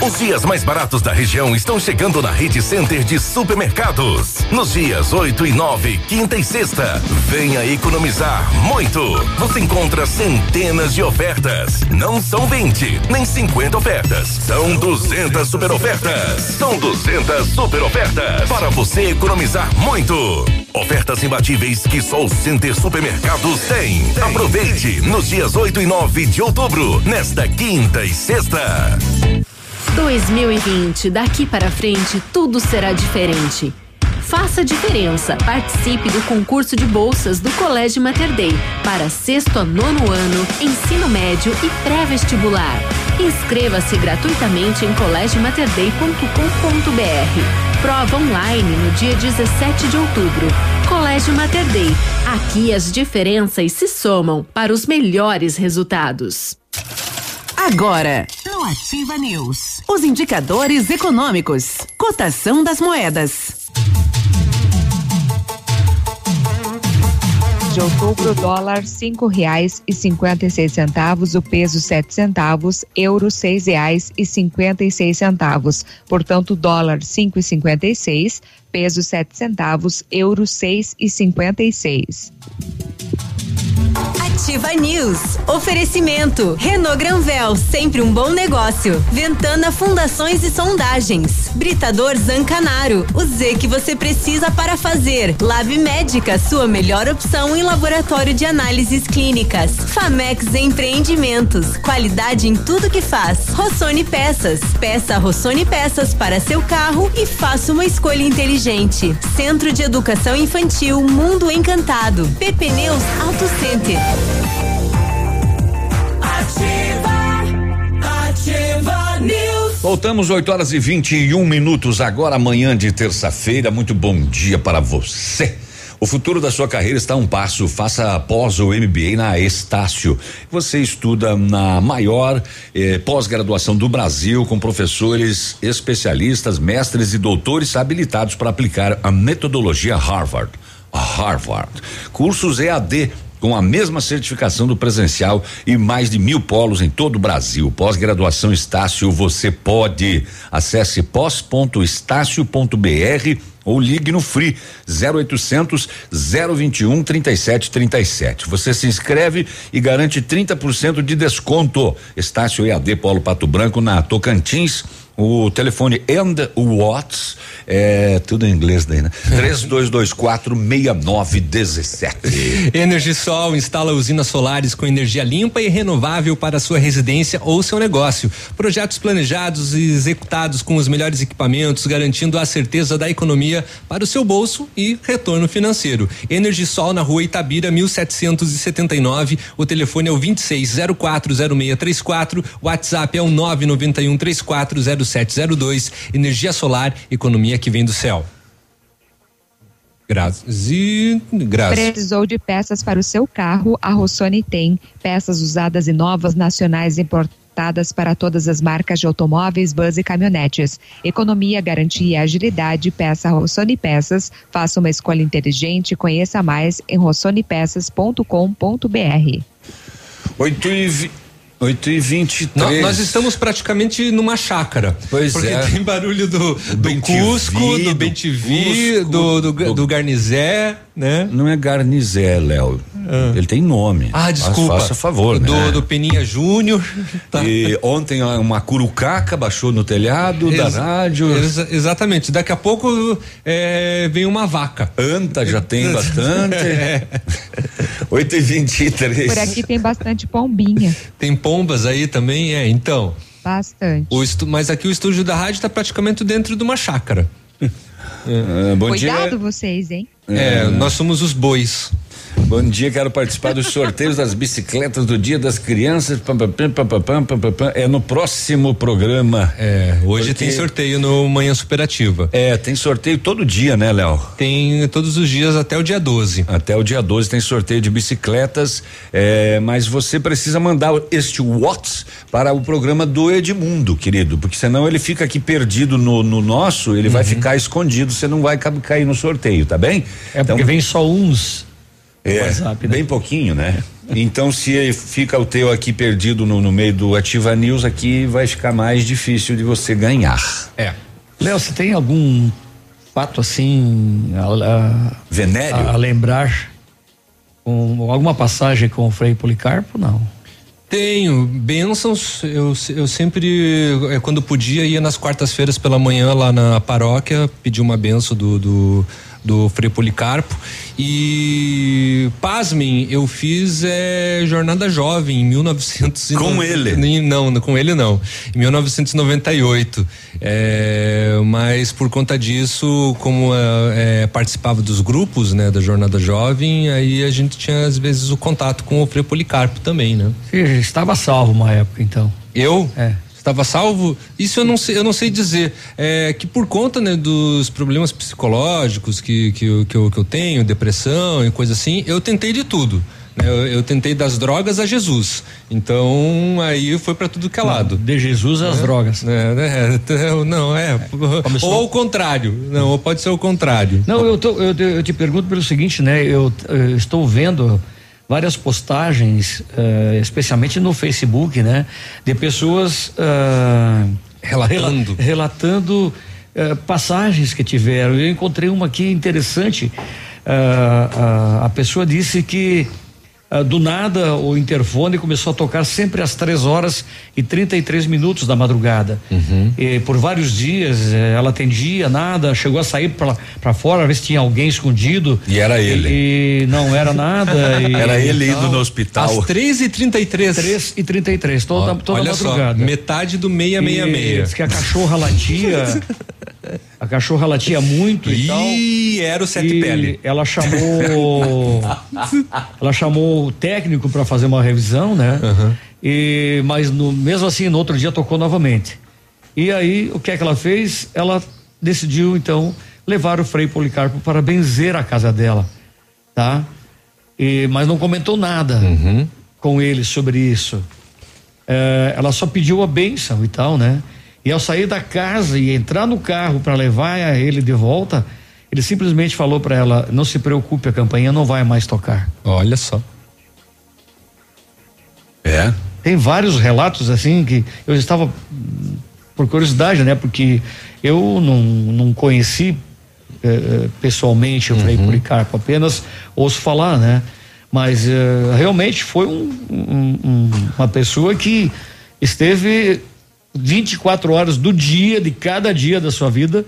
Os dias mais baratos da região estão chegando na Rede Center de Supermercados. Nos dias 8 e 9, quinta e sexta. Venha economizar muito. Você encontra centenas de ofertas. Não são 20, nem 50 ofertas. São 200 super ofertas. São 200 super ofertas para você economizar muito. Ofertas imbatíveis que só o Center Supermercados tem. Aproveite nos dias 8 e 9 de outubro, nesta quinta e sexta. 2020, daqui para frente, tudo será diferente. Faça diferença. Participe do concurso de bolsas do Colégio Mater Dei para sexto a nono ano, ensino médio e pré-vestibular. Inscreva-se gratuitamente em colégiomaterdei.com.br. Prova online no dia 17 de outubro. Colégio Mater Dei. Aqui as diferenças se somam para os melhores resultados. Agora, no Ativa News, os indicadores econômicos, cotação das moedas. De outubro, dólar cinco reais e cinquenta e seis centavos, o peso sete centavos, euro seis reais e cinquenta e seis centavos. Portanto, dólar cinco e cinquenta e seis, peso sete centavos, euro seis e cinquenta e seis. Ativa News. Oferecimento. Renault Granvel, sempre um bom negócio. Ventana Fundações e Sondagens. Britador Zancanaro. O Z que você precisa para fazer. Lab Médica, sua melhor opção em laboratório de análises clínicas. Famex Empreendimentos. Qualidade em tudo que faz. Rossoni Peças. Peça Rossoni Peças para seu carro e faça uma escolha inteligente. Centro de Educação Infantil Mundo Encantado. PP Neus Auto Center. Ativa, ativa News. Voltamos 8 horas e 21 minutos agora, amanhã de terça-feira. Muito bom dia para você. O futuro da sua carreira está a um passo. Faça após o MBA na Estácio. Você estuda na maior eh, pós-graduação do Brasil, com professores especialistas, mestres e doutores habilitados para aplicar a metodologia Harvard. A Harvard. Cursos EAD com a mesma certificação do presencial e mais de mil polos em todo o Brasil. Pós-graduação Estácio, você pode. Acesse pós.estácio.br ou ligue no Free 0800 021 3737. Você se inscreve e garante 30% de desconto. Estácio EAD Polo Pato Branco na Tocantins. O telefone and Watts é tudo em inglês daí, né? 3224 6917. Energisol instala usinas solares com energia limpa e renovável para sua residência ou seu negócio. Projetos planejados e executados com os melhores equipamentos, garantindo a certeza da economia para o seu bolso e retorno financeiro. Energisol na rua Itabira, 1779. O telefone é o 26040634. O WhatsApp é o 991340702. Energia solar, economia que vem do céu. Grazi, Grazi. Precisou de peças para o seu carro? A Rossoni tem. Peças usadas e novas, nacionais importadas para todas as marcas de automóveis, bus e caminhonetes. Economia, garantia e agilidade. Peça Rossoni Peças. Faça uma escolha inteligente. Conheça mais em rossonipeças.com.br. 8 e, 8 e 23. Nós, nós estamos praticamente numa chácara. Pois porque é. tem barulho do, do Cusco, do Bentivi, do, do, do- do Garnizé, né? Não é Garnizé, Léo. Ele tem nome. Ah, desculpa. Faça favor, do, né? do Peninha Júnior. Tá. E ontem uma curucaca baixou no telhado da Exa- rádio. exa- exatamente. Daqui a pouco é, vem uma vaca. Anta já tem bastante. É. 8 e 23 Por aqui tem bastante pombinha. Tem pombas aí também, é. Então. Bastante. O estu- mas aqui o estúdio da rádio está praticamente dentro de uma chácara. Ah, bom Cuidado dia. vocês, hein? É, nós somos os bois. Bom dia, quero participar dos sorteios das bicicletas do Dia das Crianças. Pam, pam, pam, é no próximo programa. É, hoje porque... tem sorteio no Manhã Superativa. É, tem sorteio todo dia, né, Léo? Tem todos os dias até o dia 12. Até o dia 12 tem sorteio de bicicletas, é, mas você precisa mandar este Whats para o programa do Edmundo, querido, porque senão ele fica aqui perdido no, no nosso, ele uhum. vai ficar escondido, você não vai cair no sorteio, tá bem? É então, porque vem só uns. É, WhatsApp, né? bem pouquinho, né? Então, se fica o teu aqui perdido no, no meio do Ativa News, aqui vai ficar mais difícil de você ganhar. É. Léo, você tem algum fato assim a, a- Venéreo? a- a lembrar com alguma passagem com o Frei Policarpo? Não. Tenho bênçãos. Eu, eu sempre, eh, quando podia, ia nas quartas-feiras pela manhã lá na paróquia, pedir uma benção do, do, do Frei Policarpo. E, pasmem, eu fiz eh, Jornada Jovem em 1900. e Com no- ele? em- Não, com ele não. Em 1998. Eh, mas por conta disso, como eh, participava dos grupos, né, da Jornada Jovem, aí a gente tinha às vezes o contato com o Frei Policarpo também, né? Você estava salvo uma época, então. Eu? É. Estava salvo? Isso eu não sei, eu não sei dizer. É que por conta né, dos problemas psicológicos que, que, eu, que, eu, que eu tenho, depressão e coisa assim, eu tentei de tudo. né? Eu, eu tentei das drogas a Jesus. Então aí foi para tudo que é lado. De Jesus às É, drogas. é, né, é, não, é. Começou- Ou ao contrário. Não, ou pode ser o contrário. Não, eu, tô- eu, te- eu te pergunto pelo seguinte, né? Eu, eh, estou vendo várias postagens, eh, especialmente no Facebook, né? De pessoas ah, Relatando. rela- relatando eh, passagens que tiveram. Eu encontrei uma aqui interessante. A pessoa disse que ah, do nada o interfone começou a tocar sempre às três horas e 33 minutos da madrugada. Uhum. E por vários dias eh, ela atendia, nada, chegou a sair para fora, ver se tinha alguém escondido. E era ele. E, e não era nada. e, Era ele e tal. indo no hospital. Às 3 e 33 3 e 33 toda, Ó, toda olha madrugada. só, metade do E 666. diz que a cachorra latia. a cachorra latia muito e tal. Ih, era o sete E pele. Ela chamou. ela chamou o técnico para fazer uma revisão, né? E, mas no, mesmo assim, no outro dia tocou novamente. E aí, o que é que ela fez? Ela decidiu, então, levar o Frei Policarpo para benzer a casa dela, tá? E, mas não comentou nada com ele sobre isso. É, ela só pediu a bênção e tal, né? E ao sair da casa e entrar no carro para levar ele de volta, ele simplesmente falou para ela: "Não se preocupe, a campainha não vai mais tocar". Olha só. É. Tem vários relatos assim que eu estava por curiosidade, né? Porque eu não, não conheci eh, eh, pessoalmente o Frei Policarpo, apenas ouço falar, né? Mas eh, realmente foi um- um- um- uma pessoa que esteve 24 horas do dia, de cada dia da sua vida,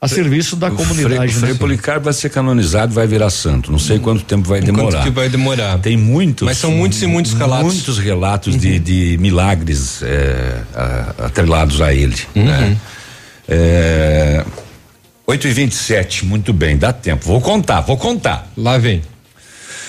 a serviço da O Frei, comunidade. o Frei né? Policarpo vai ser canonizado, vai virar santo. Não sei quanto tempo vai demorar. Quanto que vai demorar? Tem muitos. Mas são muitos e muitos relatos. Uhum. Muitos relatos de, de milagres é, a- atrelados a ele. Uhum. Né? É, 8 e 27 muito bem, dá tempo. Vou contar, vou contar. Lá vem.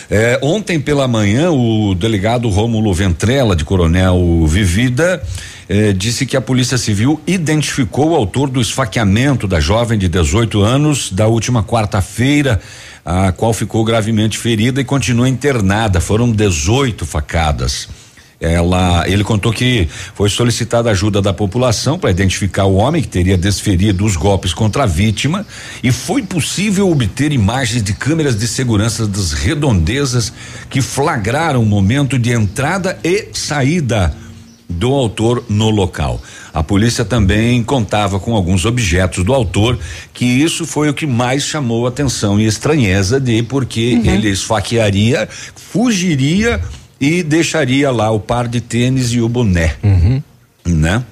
É, ontem pela manhã, o delegado Rômulo Ventrella, de Coronel Vivida, eh, disse que a Polícia Civil identificou o autor do esfaqueamento da jovem de 18 anos da última quarta-feira, a qual ficou gravemente ferida e continua internada. Foram 18 facadas. Ela, ele contou que foi solicitada ajuda da população para identificar o homem que teria desferido os golpes contra a vítima e foi possível obter imagens de câmeras de segurança das redondezas que flagraram o momento de entrada e saída do autor no local. A polícia também contava com alguns objetos do autor, que isso foi o que mais chamou atenção e estranheza de porque ele esfaquearia, fugiria e deixaria lá o par de tênis e o boné, né?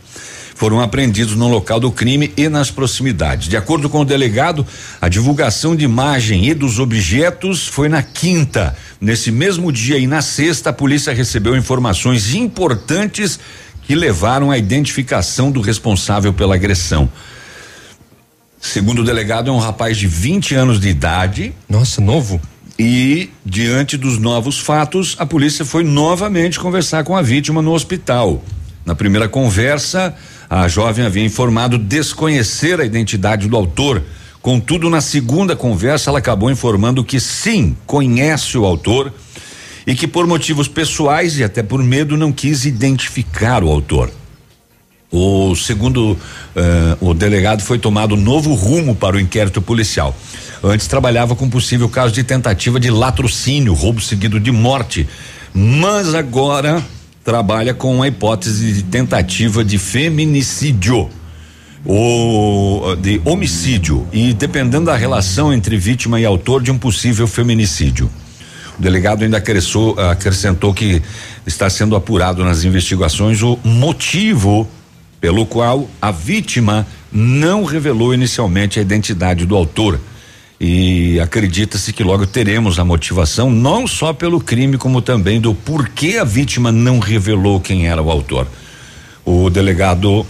Foram apreendidos no local do crime e nas proximidades. De acordo com o delegado, a divulgação de imagem e dos objetos foi na quinta. Nesse mesmo dia e na sexta, a polícia recebeu informações importantes que levaram à identificação do responsável pela agressão. Segundo o delegado, é um rapaz de 20 anos de idade. Nossa, novo. E, diante dos novos fatos, a polícia foi novamente conversar com a vítima no hospital. Na primeira conversa, a jovem havia informado desconhecer a identidade do autor. Contudo, na segunda conversa, ela acabou informando que sim, conhece o autor e que, por motivos pessoais e até por medo, não quis identificar o autor. O segundo, eh, o delegado foi tomado novo rumo para o inquérito policial. Antes trabalhava com possível caso de tentativa de latrocínio, roubo seguido de morte, mas agora trabalha com a hipótese de tentativa de feminicídio ou de homicídio e dependendo da relação entre vítima e autor de um possível feminicídio. O delegado ainda acrescentou, acrescentou que está sendo apurado nas investigações o motivo pelo qual a vítima não revelou inicialmente a identidade do autor. E acredita-se que logo teremos a motivação, não só pelo crime, como também do porquê a vítima não revelou quem era o autor. O delegado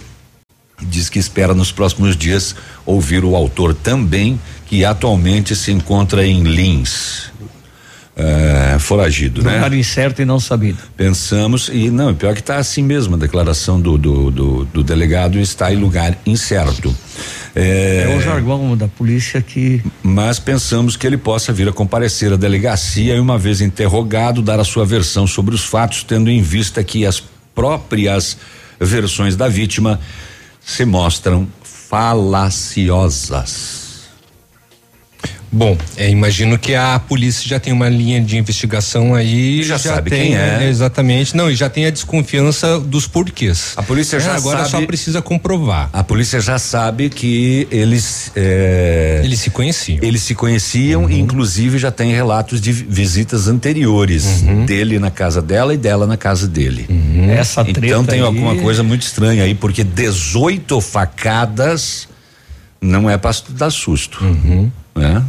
diz que espera nos próximos dias ouvir o autor também, que atualmente se encontra em Lins. É, foragido, né? Lugar incerto e não sabido. Pensamos, e não, pior que está assim mesmo, a declaração do, do, do, do delegado está em lugar incerto. É, É o jargão da polícia que. mas pensamos que ele possa vir a comparecer à delegacia e, uma vez interrogado, dar a sua versão sobre os fatos, tendo em vista que as próprias versões da vítima se mostram falaciosas. Bom, é, imagino que a polícia já tem uma linha de investigação aí. Já, já sabe tem, quem é. Exatamente. Não, e já tem a desconfiança dos porquês. A polícia já é, agora sabe. só precisa comprovar. A polícia já sabe que eles. É, eles se conheciam. Eles se conheciam Uhum. e, inclusive, já tem relatos de visitas anteriores Uhum. dele na casa dela e dela na casa dele. Essa treta Então tem aí- alguma coisa muito estranha aí, porque 18 facadas não é pra dar susto. Uhum. Né?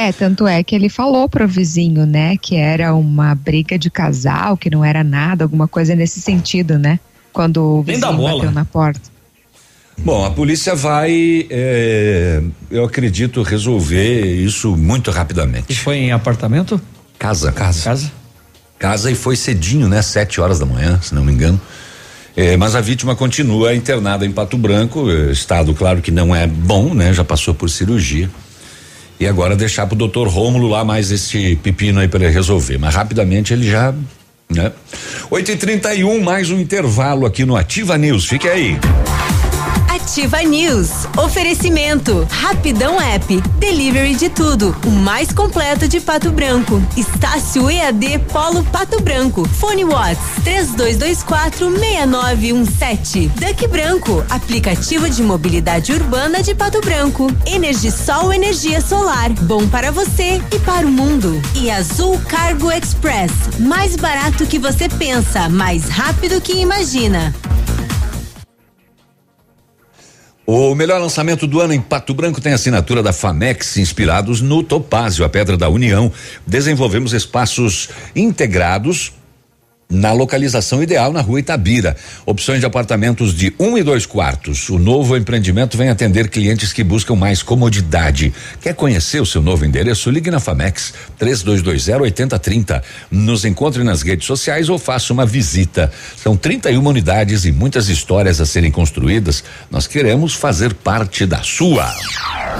É, tanto é que ele falou pro vizinho, né, que era uma briga de casal, que não era nada, alguma coisa nesse sentido, né? Quando o Nem dá vizinho bola. bateu na porta. Bom, a polícia vai, é, eu acredito, resolver isso muito rapidamente. Foi em apartamento? Casa. Casa. Casa? Casa e foi cedinho, né? Sete horas da manhã, se não me engano. É, mas a vítima continua internada em Pato Branco, é, estado claro que não é bom, né? Já passou por cirurgia. E agora deixar pro doutor Rômulo lá mais esse pepino aí para ele resolver. Mas rapidamente ele já, né? 8 e 31 mais um intervalo aqui no Ativa News. Fique aí. Ativa News. Oferecimento. Rapidão App. Delivery de tudo. O mais completo de Pato Branco. Estácio EAD Polo Pato Branco. Fone Watts. 32246917. Duck Branco. Aplicativo de mobilidade urbana de Pato Branco. Energisol Energia Solar. Bom para você e para o mundo. E Azul Cargo Express. Mais barato que você pensa. Mais rápido que imagina. O melhor lançamento do ano em Pato Branco tem assinatura da Famex, inspirados no Topázio, a Pedra da União. Desenvolvemos espaços integrados na localização ideal na rua Itabira. Opções de apartamentos de um e dois quartos. O novo empreendimento vem atender clientes que buscam mais comodidade. Quer conhecer o seu novo endereço? Ligue na Famex 3220 8030. Nos encontre nas redes sociais ou faça uma visita. São 31 unidades e muitas histórias a serem construídas. Nós queremos fazer parte da sua.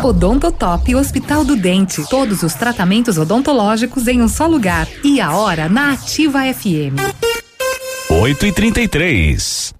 Odontotop Hospital do Dente. Todos os tratamentos odontológicos em um só lugar. E a hora na Ativa FM. 8 e 33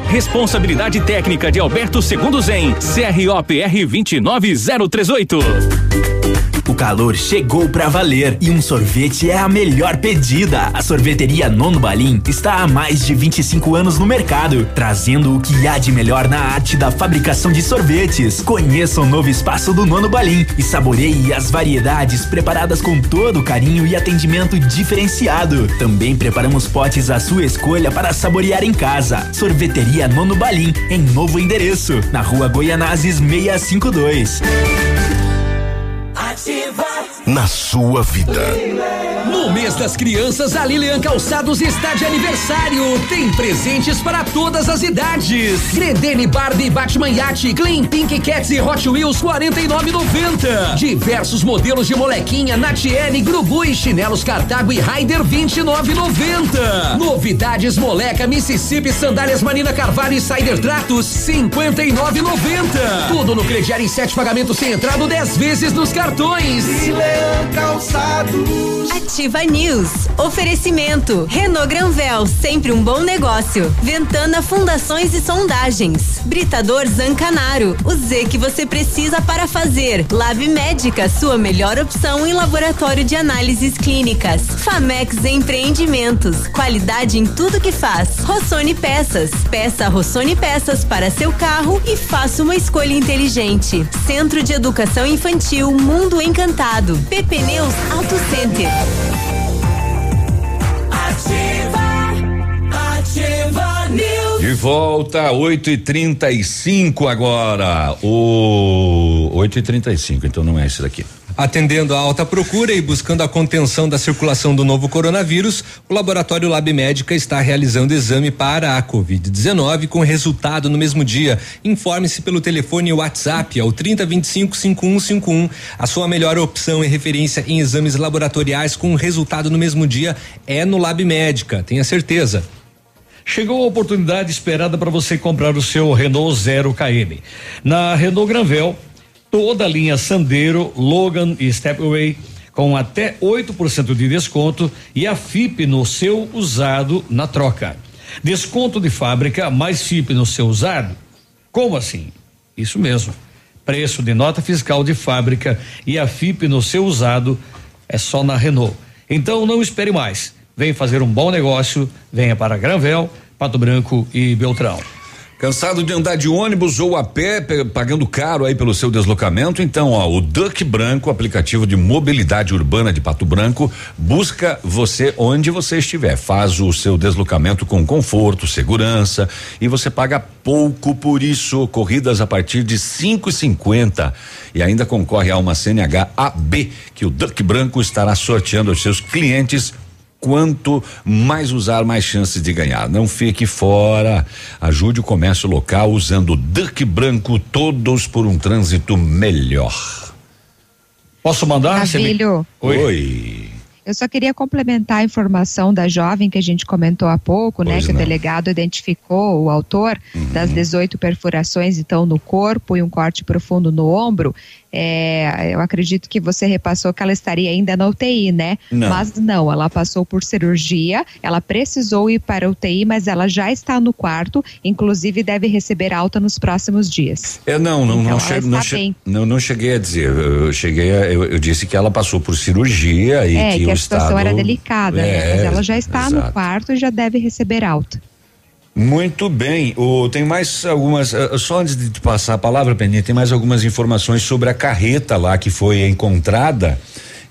Responsabilidade técnica de Alberto Segundo Zen, CROPR 29038. O calor chegou pra valer e um sorvete é a melhor pedida. A sorveteria Nono Balim está há mais de 25 anos no mercado, trazendo o que há de melhor na arte da fabricação de sorvetes. Conheça o novo espaço do Nono Balim e saboreie as variedades preparadas com todo carinho e atendimento diferenciado. Também preparamos potes à sua escolha para saborear em casa. Sorveteria Nono Balim, em novo endereço, na rua Goianazes 652. Ativa. Na sua vida. No mês das crianças, a Lilian Calçados está de aniversário. Tem presentes para todas as idades. Gredene Barbie, Batman Yacht, Clean Pink Cats e Hot Wheels 49,90. Diversos modelos de molequinha, Natiele, Grugu e chinelos Cartago e Raider 29,90. Novidades Moleca, Mississippi, Sandálias Marina Carvalho e Cider Tratos 59,90. Tudo no crediário em sete pagamentos sem entrada 10 vezes nos cartões. Calçados. Ativa News. Oferecimento. Renault Granvel, sempre um bom negócio. Ventana Fundações e Sondagens. Britador Zancanaro. O Z que você precisa para fazer. Lab Médica, sua melhor opção em laboratório de análises clínicas. Famex Empreendimentos. Qualidade em tudo que faz. Rossoni Peças. Peça Rossoni Peças para seu carro e faça uma escolha inteligente. Centro de Educação Infantil Mundo Encantado. PP Neus Auto Center. Ativa. Ativa News. De volta, 8 e 35 agora. O 8 e 35 então não é esse daqui. Atendendo a alta procura e buscando a contenção da circulação do novo coronavírus, o laboratório Lab Médica está realizando exame para a Covid-19 com resultado no mesmo dia. Informe-se pelo telefone WhatsApp ao 3025 5151. A sua melhor opção e referência em exames laboratoriais com resultado no mesmo dia é no Lab Médica, tenha certeza. Chegou a oportunidade esperada para você comprar o seu Renault Zero KM. Na Renault Granvel, toda a linha Sandero, Logan e Stepway com até 8% de desconto e a FIP no seu usado na troca. Desconto de fábrica mais FIP no seu usado? Como assim? Isso mesmo. Preço de nota fiscal de fábrica e a FIP no seu usado é só na Renault. Então não espere mais. Vem fazer um bom negócio, venha para Granvel, Pato Branco e Beltrão. Cansado de andar de ônibus ou a pé, pagando caro aí pelo seu deslocamento? Então, ó, o Duck Branco, aplicativo de mobilidade urbana de Pato Branco, busca você onde você estiver. Faz o seu deslocamento com conforto, segurança e você paga pouco por isso. Corridas a partir de cinco e cinquenta e ainda concorre a uma CNH AB que o Duck Branco estará sorteando aos seus clientes quanto mais usar, mais chances de ganhar. Não fique fora. Ajude o comércio local usando Duck Branco, todos por um trânsito melhor. Posso mandar? Filho. Oi. Oi. Eu só queria complementar a informação da jovem que a gente comentou há pouco, né, pois né? Que não. o delegado identificou o autor uhum. das 18 perfurações, então, no corpo e um corte profundo no ombro. É, eu acredito que você repassou que ela estaria ainda na UTI, né? Não. Mas não, ela passou por cirurgia, ela precisou ir para a UTI, mas ela já está no quarto, inclusive deve receber alta nos próximos dias. Eu não, não, então, não, não, che não, não, cheguei a dizer. Eu cheguei, a, eu, eu, disse que ela passou por cirurgia e é, que, que a situação estado, era delicada, é, né? Mas ela já está exato. no quarto e já deve receber alta. Muito bem. O, tem mais algumas. Uh, só antes de passar a palavra, Peninha, tem mais algumas informações sobre a carreta lá que foi encontrada.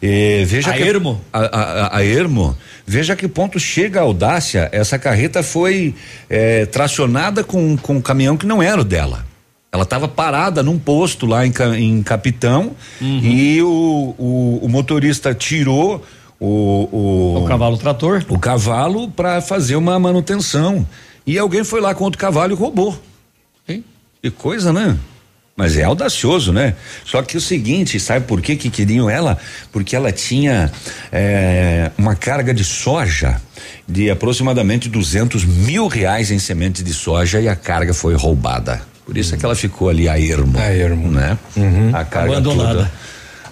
Eh, veja a que, Ermo? A, a, a, Ermo. Veja que ponto chega a audácia. Essa carreta foi eh, tracionada com, com um caminhão que não era o dela. Ela estava parada num posto lá em, em Capitão uhum. e o, o, o motorista tirou o, o, o cavalo trator o cavalo para fazer uma manutenção e alguém foi lá com outro cavalo e roubou. Hein? Que coisa, né? Mas é audacioso, né? Só que o seguinte, sabe por que que queriam ela? Porque ela tinha é, uma carga de soja de aproximadamente 200 mil reais em sementes de soja e a carga foi roubada. Por isso é que ela ficou ali a ermo. A ermo. Né? Uhum. A carga Abandonada. toda.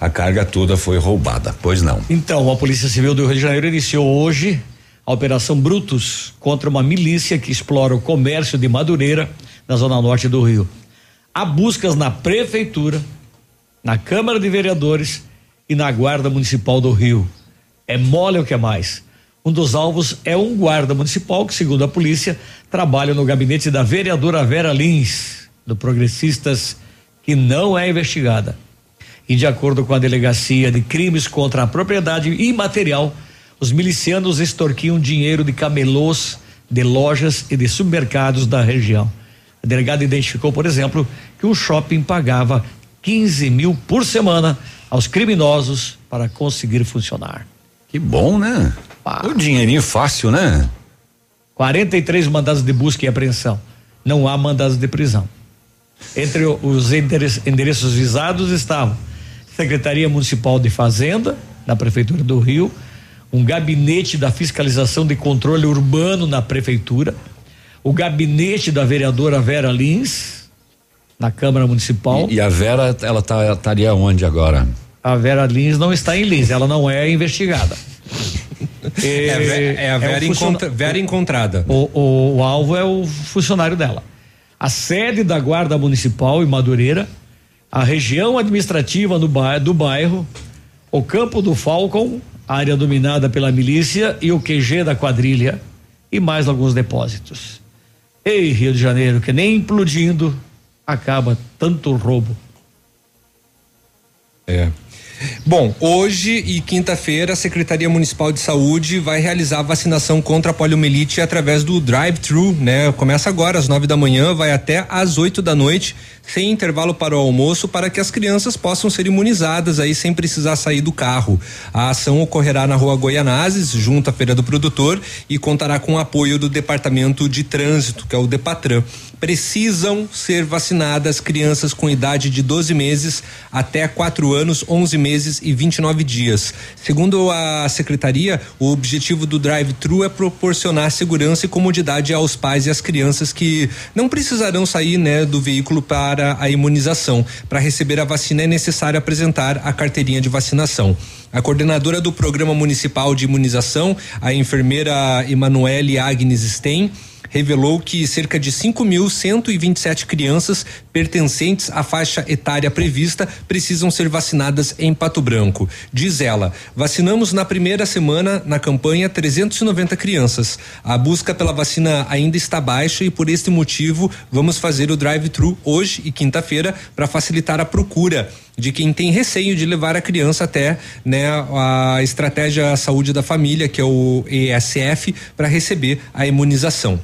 A carga toda foi roubada, pois não. Então, a Polícia Civil do Rio de Janeiro iniciou hoje a Operação Brutus contra uma milícia que explora o comércio de Madureira, na zona norte do Rio. Há buscas na Prefeitura, na Câmara de Vereadores e na Guarda Municipal do Rio. É mole o que é mais. Um dos alvos é um guarda municipal que, segundo a polícia, trabalha no gabinete da vereadora Vera Lins, do Progressistas, que não é investigada. E de acordo com a Delegacia de Crimes contra a Propriedade Imaterial, os milicianos extorquiam dinheiro de camelôs, de lojas e de supermercados da região. A delegada identificou, por exemplo, que o shopping pagava 15 mil por semana aos criminosos para conseguir funcionar. Que bom, né? Ah. O dinheirinho fácil, né? 43 mandados de busca e apreensão. Não há mandados de prisão. Entre os endereços visados estavam Secretaria Municipal de Fazenda, da Prefeitura do Rio, um gabinete da fiscalização de controle urbano na prefeitura, o gabinete da vereadora Vera Lins na Câmara Municipal. E, e a Vera, ela tá, estaria onde agora? A Vera Lins não está em Lins, ela não é investigada. é, é, é, a Vera, é encontra, Vera encontrada. O, o, o, alvo é o funcionário dela. A sede da Guarda Municipal em Madureira, a região administrativa do bairro, do bairro o campo do Falcon área dominada pela milícia e o QG da quadrilha e mais alguns depósitos. Ei, Rio de Janeiro, que nem implodindo acaba tanto roubo. É. Bom, hoje e quinta-feira a Secretaria Municipal de Saúde vai realizar a vacinação contra a poliomielite através do drive-thru, né? Começa agora às nove da manhã, vai até às oito da noite, sem intervalo para o almoço, para que as crianças possam ser imunizadas aí sem precisar sair do carro. A ação ocorrerá na Rua Goianazes, junto à Feira do Produtor, e contará com o apoio do Departamento de Trânsito, que é o Depatran precisam ser vacinadas crianças com idade de 12 meses até 4 anos, 11 meses e 29 dias. Segundo a secretaria, o objetivo do drive-thru é proporcionar segurança e comodidade aos pais e às crianças que não precisarão sair, né, do veículo para a imunização. Para receber a vacina é necessário apresentar a carteirinha de vacinação. A coordenadora do Programa Municipal de Imunização, a enfermeira Emanuele Agnes Stein, revelou que cerca de 5.127 crianças pertencentes à faixa etária prevista precisam ser vacinadas em Pato Branco. Diz ela: vacinamos na primeira semana na campanha 390 crianças. A busca pela vacina ainda está baixa e por este motivo vamos fazer o drive-thru hoje e quinta-feira para facilitar a procura de quem tem receio de levar a criança até né, a estratégia saúde da família, que é o ESF, para receber a imunização.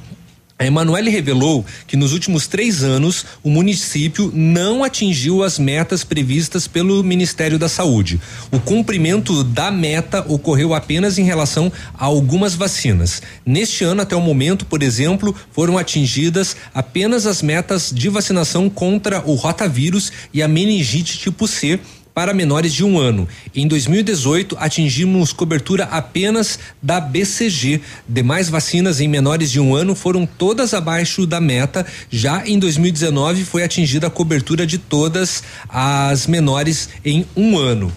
A Emanuele revelou que nos últimos três anos o município não atingiu as metas previstas pelo Ministério da Saúde. O cumprimento da meta ocorreu apenas em relação a algumas vacinas. Neste ano, até o momento, por exemplo, foram atingidas apenas as metas de vacinação contra o rotavírus e a meningite tipo C para menores de um ano. Em 2018, atingimos cobertura apenas da BCG. Demais vacinas em menores de um ano foram todas abaixo da meta. Já em 2019, foi atingida a cobertura de todas as menores em um ano.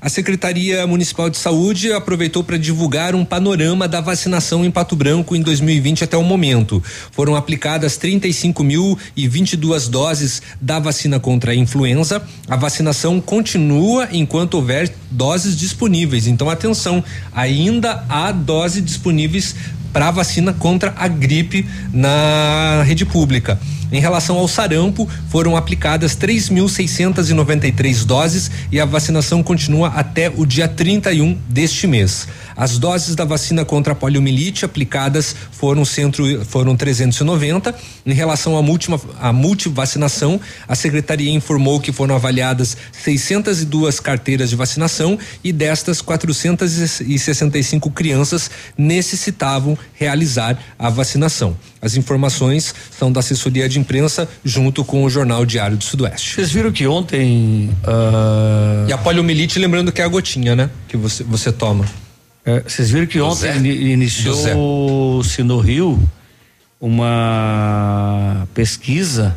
A Secretaria Municipal de Saúde aproveitou para divulgar um panorama da vacinação em Pato Branco em 2020 até o momento. Foram aplicadas 35.022 doses da vacina contra a influenza. A vacinação continua enquanto houver doses disponíveis. Então, atenção, ainda há doses disponíveis para vacina contra a gripe na rede pública. Em relação ao sarampo, foram aplicadas 3.693 doses e a vacinação continua até o dia 31 deste mês. As doses da vacina contra a poliomielite aplicadas foram centro, foram 390. Em relação à multi, à multivacinação, a secretaria informou que foram avaliadas 602 carteiras de vacinação e destas 465 crianças necessitavam realizar a vacinação. As informações são da assessoria de imprensa junto com o Jornal Diário do Sudoeste. Vocês viram que ontem. Uh... E a poliomielite, lembrando que é a gotinha, né? Que você, você toma. É, vocês viram que ontem iniciou-se no Rio uma pesquisa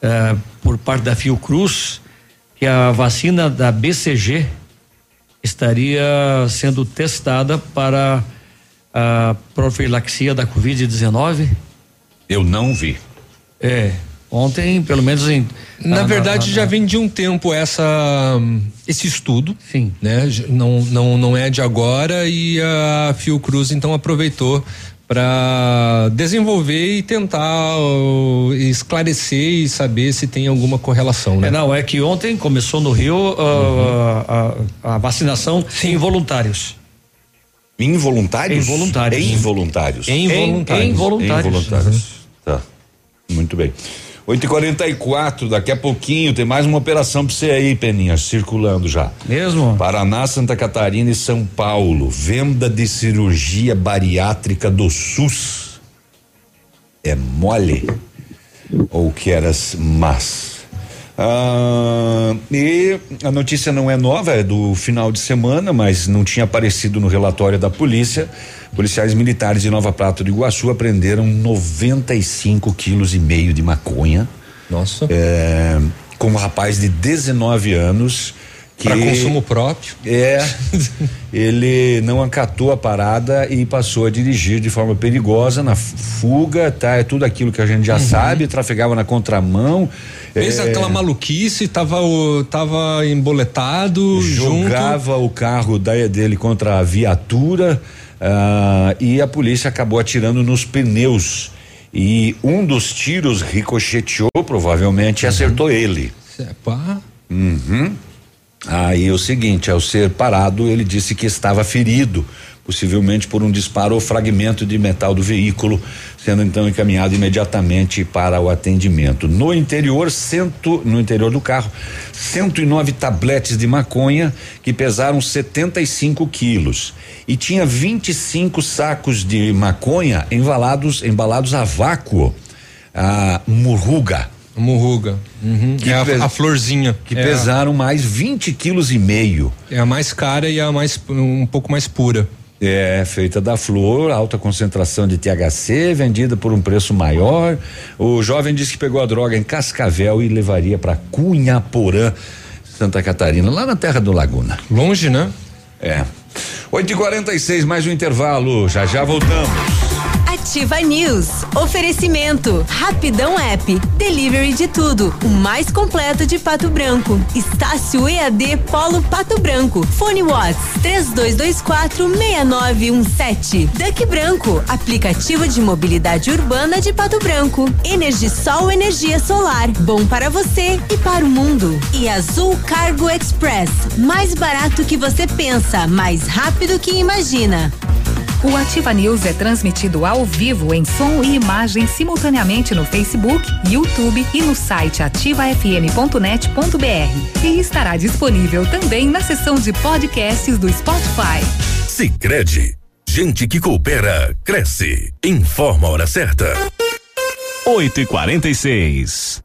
é, por parte da Fiocruz que a vacina da BCG estaria sendo testada para a profilaxia da Covid-19? Eu não vi. É, ontem, pelo menos em. Na, na verdade, na, na, já vem de um tempo essa esse estudo, sim, né? Não, não, não é de agora e a Fiocruz então aproveitou para desenvolver e tentar uh, esclarecer e saber se tem alguma correlação, né? É, não, é que ontem começou no Rio uh, uhum. a, a, a, vacinação sem voluntários. Involuntários? Involuntários. Involuntários. Involuntários. Involuntários. Involuntários. Uhum. Tá. Muito bem. 8 e 44 daqui a pouquinho tem mais uma operação pra você aí, Peninha, circulando já. Mesmo? Paraná, Santa Catarina e São Paulo. Venda de cirurgia bariátrica do SUS. É mole? Ou queras mas? Ah, e a notícia não é nova, é do final de semana, mas não tinha aparecido no relatório da polícia. Policiais militares de Nova Prata do Iguaçu apreenderam 95 quilos e meio de maconha. Nossa. É, com um rapaz de 19 anos. Para consumo próprio. É. ele não acatou a parada e passou a dirigir de forma perigosa na fuga, tá? É tudo aquilo que a gente já uhum. sabe, trafegava na contramão. Fez é, aquela maluquice, tava, tava emboletado. Jogava junto. o carro da, dele contra a viatura. Uh, e a polícia acabou atirando nos pneus. E um dos tiros ricocheteou, provavelmente, e acertou ele. Sepa. Uhum. Aí é o seguinte, ao ser parado, ele disse que estava ferido, possivelmente por um disparo ou fragmento de metal do veículo, sendo então encaminhado imediatamente para o atendimento. No interior, cento, no interior do carro, 109 tabletes de maconha que pesaram 75 quilos e tinha 25 sacos de maconha embalados embalados a vácuo, a murruga. Murruga. Uhum. É a, a florzinha. Que é pesaram mais 20 quilos e meio. A, é a mais cara e a mais um pouco mais pura. É, feita da flor, alta concentração de THC, vendida por um preço maior. O jovem disse que pegou a droga em Cascavel e levaria para Cunhaporã, Santa Catarina, lá na terra do Laguna. Longe, né? É. 8 e 46 mais um intervalo. Já já voltamos. Ativa News. Oferecimento. Rapidão App. Delivery de tudo. O mais completo de Pato Branco. Estácio EAD Polo Pato Branco. Fone Watts 3224 6917. Duck Branco. Aplicativo de mobilidade urbana de Pato Branco. Energisol energia solar. Bom para você e para o mundo. E Azul Cargo Express. Mais barato que você pensa, mais rápido que imagina. O Ativa News é transmitido ao vivo em som e imagem simultaneamente no Facebook, YouTube e no site ativafm.net.br. E estará disponível também na seção de podcasts do Spotify. Sicredi, gente que coopera cresce. Informa a hora certa. 8 e 46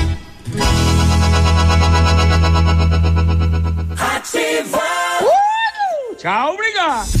Ativa. Tchau, obrigado.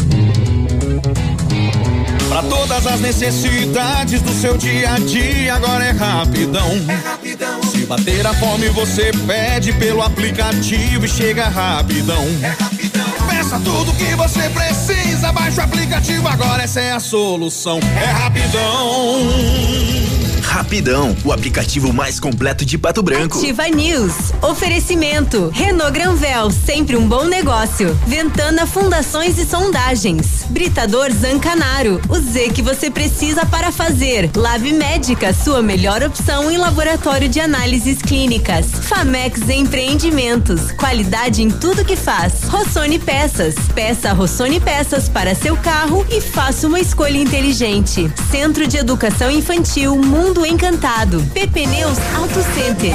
Pra todas as necessidades do seu dia a dia, agora é rapidão. É rapidão. Se bater a fome, você pede pelo aplicativo e chega rapidão. É rapidão. Peça tudo que você precisa, baixa o aplicativo, agora essa é a solução. É rapidão. Rapidão, o aplicativo mais completo de Pato Branco. Ativa News. Oferecimento. Renault Granvel, sempre um bom negócio. Ventana Fundações e Sondagens. Britador Zancanaro. O Z que você precisa para fazer. Lab Médica, sua melhor opção em laboratório de análises clínicas. Famex Empreendimentos. Qualidade em tudo que faz. Rossoni Peças. Peça Rossoni Peças para seu carro e faça uma escolha inteligente. Centro de Educação Infantil Mundo Encantado. PP Neus Auto Center.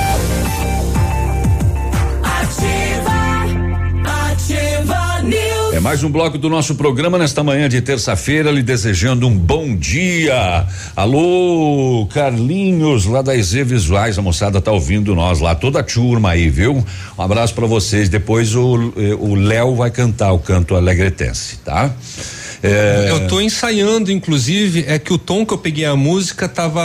Ativa. Ativa News. É mais um bloco do nosso programa nesta manhã de terça-feira, lhe desejando um bom dia. Alô, Carlinhos, lá da EZ Visuais, a moçada tá ouvindo nós lá, toda a turma aí, viu? Um abraço para vocês. Depois o eh, o Léo vai cantar o canto alegretense, tá? É... Eu tô ensaiando, inclusive, é que o tom que eu peguei a música tava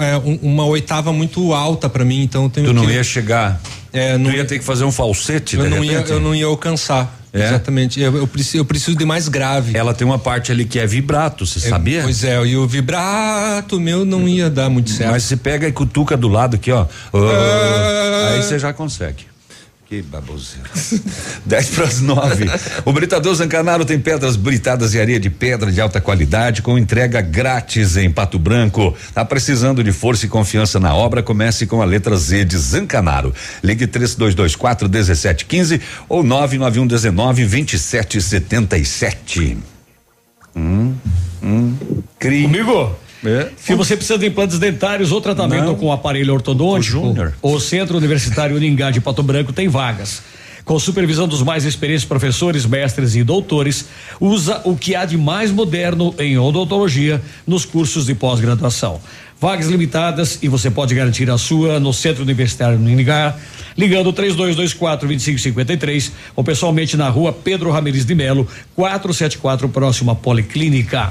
é, um, uma oitava muito alta para mim, então eu tenho Tu não que, ia chegar. É, não tu ia ter que fazer um falsete, eu ia, eu não ia alcançar. É? Exatamente. Eu, eu preciso, eu preciso de mais grave. Ela tem uma parte ali que é vibrato, você É, sabia? Pois é, e o vibrato meu não ia dar muito certo. Mas você pega e cutuca do lado aqui, ó. Ah. Aí você já consegue. Que baboseira. 10 para as 9. O Britador Zancanaro tem pedras britadas e areia de pedra de alta qualidade com entrega grátis em Pato Branco. Tá precisando de força e confiança na obra? Comece com a letra Z de Zancanaro. Ligue 3224 1715 ou 991 19 2777. Hum, hum. Cri. Comigo? É. Se você precisa de implantes dentários ou tratamento Não. com aparelho ortodôntico, o Centro Universitário Uningá de Pato Branco tem vagas. Com supervisão dos mais experientes professores, mestres e doutores, usa o que há de mais moderno em odontologia nos cursos de pós-graduação. Vagas limitadas e você pode garantir a sua no Centro Universitário Uningá, ligando 3224 2553 ou pessoalmente na rua Pedro Ramirez de Melo, 474, próximo à Policlínica.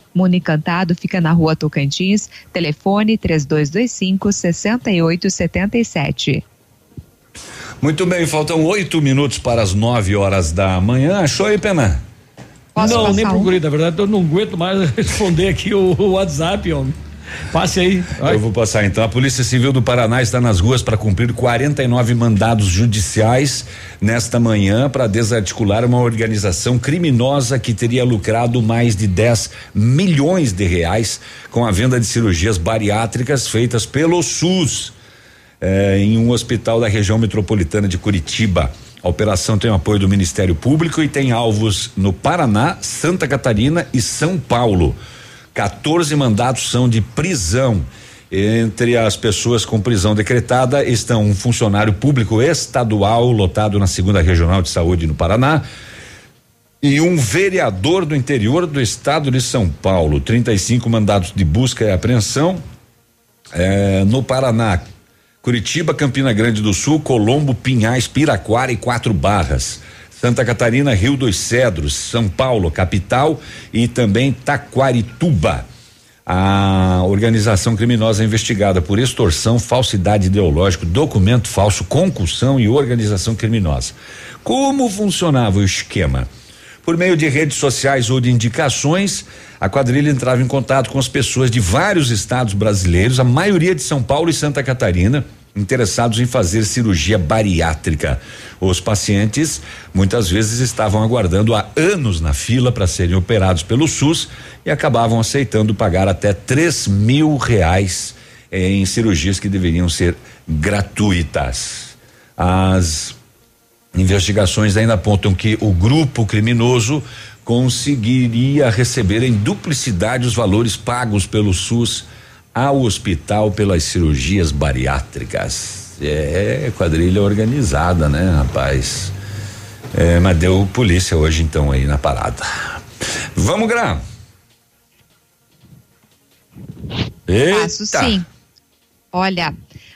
Mundo Encantado fica na rua Tocantins, telefone 3225 6877. Muito bem, faltam oito minutos para as 9 horas da manhã. Achou aí, Pena? Posso não, nem um? procurei, na verdade, eu não aguento mais responder aqui o, o WhatsApp, homem. Passe aí. vai. Eu vou passar então. A Polícia Civil do Paraná está nas ruas para cumprir 49 mandados judiciais nesta manhã para desarticular uma organização criminosa que teria lucrado mais de 10 milhões de reais com a venda de cirurgias bariátricas feitas pelo SUS eh, em um hospital da região metropolitana de Curitiba. A operação tem o apoio do Ministério Público e tem alvos no Paraná, Santa Catarina e São Paulo. 14 mandatos são de prisão. Entre as pessoas com prisão decretada estão um funcionário público estadual lotado na segunda regional de saúde no Paraná e um vereador do interior do estado de São Paulo. 35 mandados de busca e apreensão eh, no Paraná. Curitiba, Campina Grande do Sul, Colombo, Pinhais, Piraquara e Quatro Barras. Santa Catarina, Rio dos Cedros, São Paulo, capital e também Taquarituba. A organização criminosa é investigada por extorsão, falsidade ideológica, documento falso, concussão e organização criminosa. Como funcionava o esquema? Por meio de redes sociais ou de indicações, a quadrilha entrava em contato com as pessoas de vários estados brasileiros, a maioria de São Paulo e Santa Catarina, interessados em fazer cirurgia bariátrica. Os pacientes muitas vezes estavam aguardando há anos na fila para serem operados pelo SUS e acabavam aceitando pagar até três mil reais em cirurgias que deveriam ser gratuitas. As investigações ainda apontam que o grupo criminoso conseguiria receber em duplicidade os valores pagos pelo SUS ao hospital pelas cirurgias bariátricas. É quadrilha organizada, né, rapaz? É, mas deu polícia hoje então aí na parada. Vamos, Gra. Passo sim. Olha,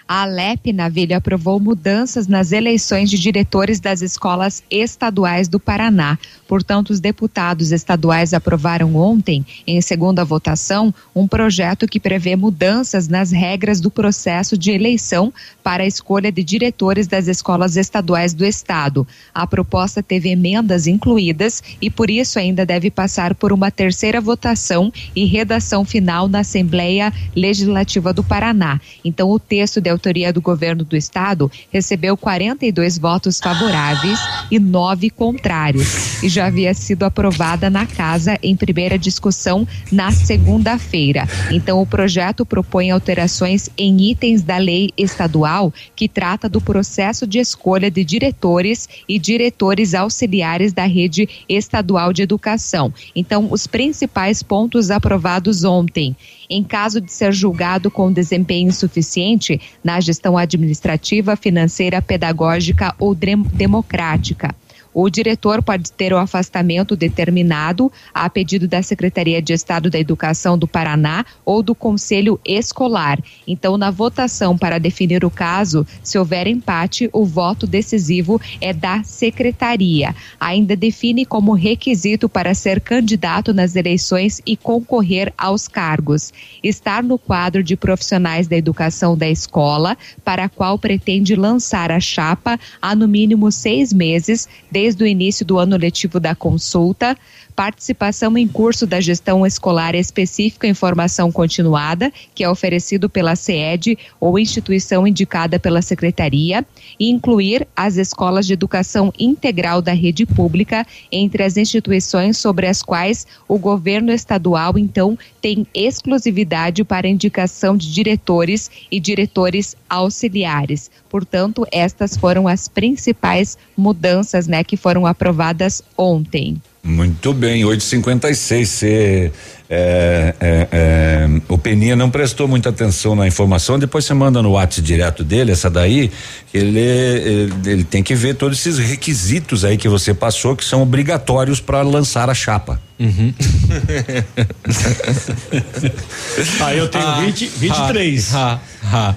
a Alep Navilha aprovou mudanças nas eleições de diretores das escolas estaduais do Paraná. Portanto, os deputados estaduais aprovaram ontem, em segunda votação, um projeto que prevê mudanças nas regras do processo de eleição para a escolha de diretores das escolas estaduais do estado. A proposta teve emendas incluídas e, por isso, ainda deve passar por uma terceira votação e redação final na Assembleia Legislativa do Paraná. Então, o texto de autoria do governo do estado, recebeu 42 votos favoráveis e nove contrários e já havia sido aprovada na casa em primeira discussão na segunda-feira. Então, o projeto propõe alterações em itens da lei estadual que trata do processo de escolha de diretores e diretores auxiliares da rede estadual de educação. Então, os principais pontos aprovados ontem. Em caso de ser julgado com desempenho insuficiente na gestão administrativa, financeira, pedagógica ou democrática. O diretor pode ter o afastamento determinado a pedido da Secretaria de Estado da Educação do Paraná ou do Conselho Escolar. Então, na votação para definir o caso, se houver empate, o voto decisivo é da Secretaria. Ainda define como requisito para ser candidato nas eleições e concorrer aos cargos. Estar no quadro de profissionais da educação da escola, para a qual pretende lançar a chapa há no mínimo seis meses, desde desde o início do ano letivo da consulta, participação em curso da gestão escolar específica em formação continuada, que é oferecido pela SED ou instituição indicada pela secretaria, e incluir as escolas de educação integral da rede pública entre as instituições sobre as quais o governo estadual então tem exclusividade para indicação de diretores e diretores auxiliares. Portanto, estas foram as principais mudanças, né, que foram aprovadas ontem. Muito bem, 8h56. Você. É, é, é, o Peninha não prestou muita atenção na informação, depois você manda no WhatsApp direto dele, essa daí, ele, ele, ele tem que ver todos esses requisitos aí que você passou, que são obrigatórios para lançar a chapa. Uhum. ah, eu tenho ah, 20, 23. Ah, ah, ah,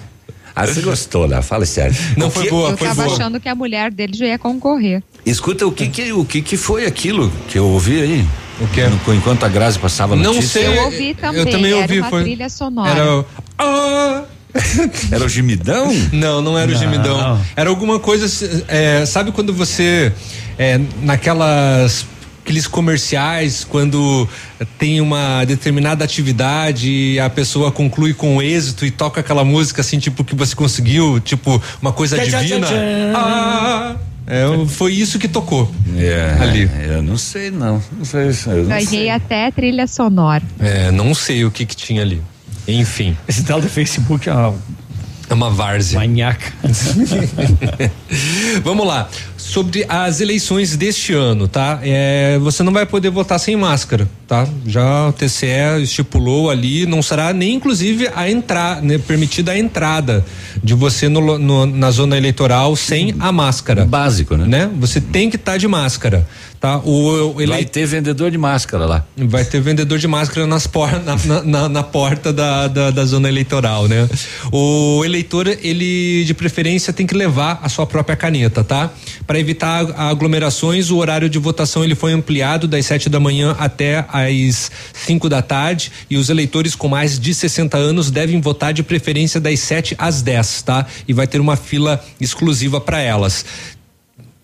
você gostou, né? Fala sério. Não foi boa, eu foi tava boa. achando que a mulher dele já ia concorrer. Escuta, o que que, o que que foi aquilo que eu ouvi aí? O que? Enquanto a Grazi passava Não notícia. sei. Eu ouvi também. Eu também ouvi. Era uma foi... trilha sonora. Era. Ah! era o gemidão? Não, não era não. o gemidão. Era alguma coisa. É, sabe quando você. É, naquelas aqueles comerciais quando tem uma determinada atividade e a pessoa conclui com êxito e toca aquela música assim tipo que você conseguiu tipo uma coisa divina ah, é, foi isso que tocou é, ali. Eu não sei não. Não sei. Eu não sei. até trilha sonora. É, não sei o que que tinha ali. Enfim. Esse tal do Facebook é uma, é uma várzea. Manhaca. Vamos lá sobre as eleições deste ano, tá? É, você não vai poder votar sem máscara, tá? Já o TCE estipulou ali, não será nem inclusive a entrar, né, permitida a entrada de você no, no, na zona eleitoral sem a máscara. Básico, né? né? Você tem que estar tá de máscara. Tá? O, o ele... Vai ter vendedor de máscara lá. Vai ter vendedor de máscara nas por... na, na, na, porta da, da, da, zona eleitoral, né? O eleitor, ele de preferência tem que levar a sua própria caneta, tá? Para evitar aglomerações, o horário de votação ele foi ampliado das 7 da manhã até às 5 da tarde e os eleitores com mais de 60 anos devem votar de preferência das 7 às 10, tá? E vai ter uma fila exclusiva para elas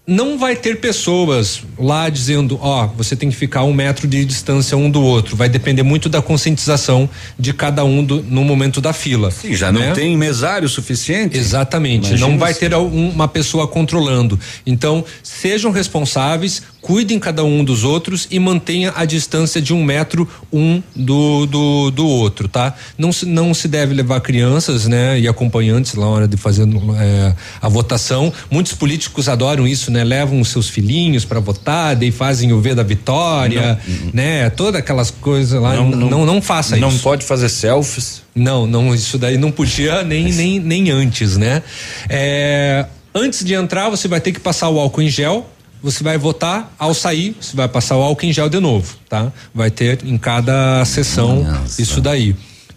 não vai ter pessoas lá dizendo, ó, oh, você tem que ficar um metro de distância um do outro. Vai depender muito da conscientização de cada um do, no momento da fila. Sim, já né? não tem mesário suficiente. Exatamente. Imagina não vai ter uma pessoa controlando. Então, sejam responsáveis, cuidem cada um dos outros e mantenha a distância de um metro um do do, do outro, tá? Não se, não se deve levar crianças, né? E acompanhantes lá na hora de fazer é, a votação. Muitos políticos adoram isso, né? Levam os seus filhinhos para votar, daí fazem o V da vitória, não, né? Todas aquelas coisas lá. Não, não, não, não faça não isso. Não pode fazer selfies. Não, não, isso daí não podia nem, nem, nem antes, né? É, antes de entrar, você vai ter que passar o álcool em gel você vai votar, ao sair, você vai passar o álcool em gel de novo, tá? Vai ter em cada sessão Nossa. isso daí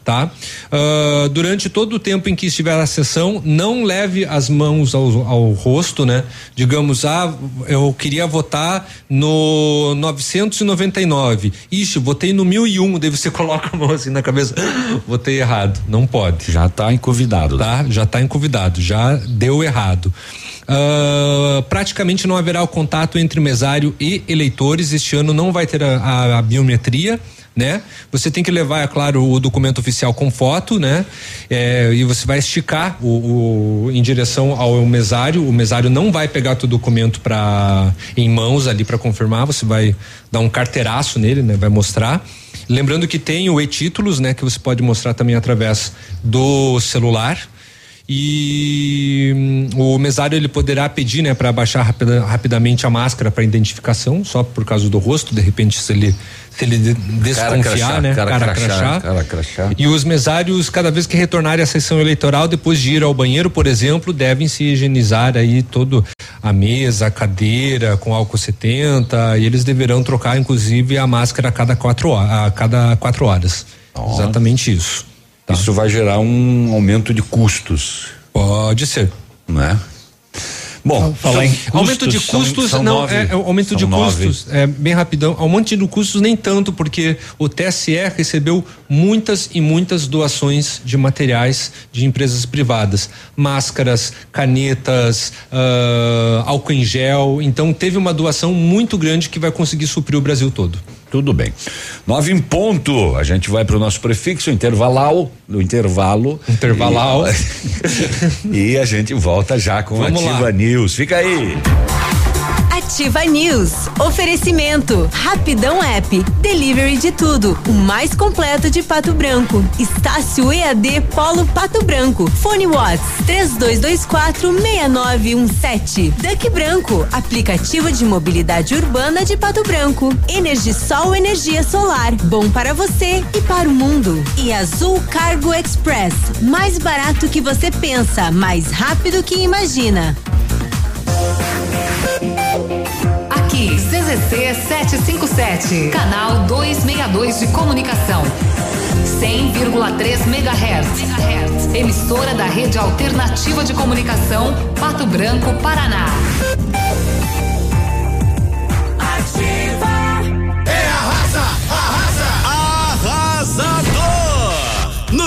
tá? Uh, durante todo o tempo em que estiver a sessão, não leve as mãos ao, ao, rosto, né? Digamos, ah, eu queria votar no 999. Ixi, votei no 1001. Daí você coloca a mão assim na cabeça. votei errado. Não pode. Já está encovidado. Tá? Já está encovidado. Já deu errado. Uh, praticamente não haverá o contato entre mesário e eleitores. Este ano não vai ter a, a, a biometria né? Você tem que levar, é claro, o documento oficial com foto, né? É, e você vai esticar o, o, em direção ao mesário. O mesário não vai pegar o documento para em mãos ali para confirmar. Você vai dar um carteiraço nele, né? Vai mostrar. Lembrando que tem o e-títulos, né? Que você pode mostrar também através do celular e hum, o mesário ele poderá pedir, né, para baixar rapida, rapidamente a máscara para identificação, só por causa do rosto, de repente se ele se ele desconfiar, crachá, né, cara cara, crachá, crachá. cara crachá. E os mesários, cada vez que retornarem à sessão eleitoral, depois de ir ao banheiro, por exemplo, devem se higienizar aí todo a mesa, a cadeira com álcool 70 e eles deverão trocar, inclusive, a máscara a cada quatro, a cada quatro horas. Exatamente isso. Isso vai gerar um aumento de custos. Pode ser. Né? Bom, Falar em aumento de são- custos, são não, nove. é, é aumento São de nove. custos, é bem rapidão. Aumento de custos nem tanto, porque o TSE recebeu muitas e muitas doações de materiais de empresas privadas, máscaras, canetas, ah, álcool em gel. Então teve uma doação muito grande que vai conseguir suprir o Brasil todo. Tudo bem. Nove em ponto. A gente vai para o nosso prefixo intervalal, no intervalo. Intervalal. E, e a gente volta já com Vamos Ativa lá. News. Fica aí. Ativa News. Oferecimento. Rapidão App. Delivery de tudo. O mais completo de Pato Branco. Estácio EAD Polo Pato Branco. Fone Watts 32246917. Duck Branco. Aplicativo de mobilidade urbana de Pato Branco. Energisol energia solar. Bom para você e para o mundo. E Azul Cargo Express. Mais barato que você pensa, mais rápido que imagina. CZC 757, canal 262 de comunicação. 100,3 MHz. Emissora da Rede Alternativa de Comunicação, Pato Branco, Paraná. É arrasa, arrasa, arrasador! No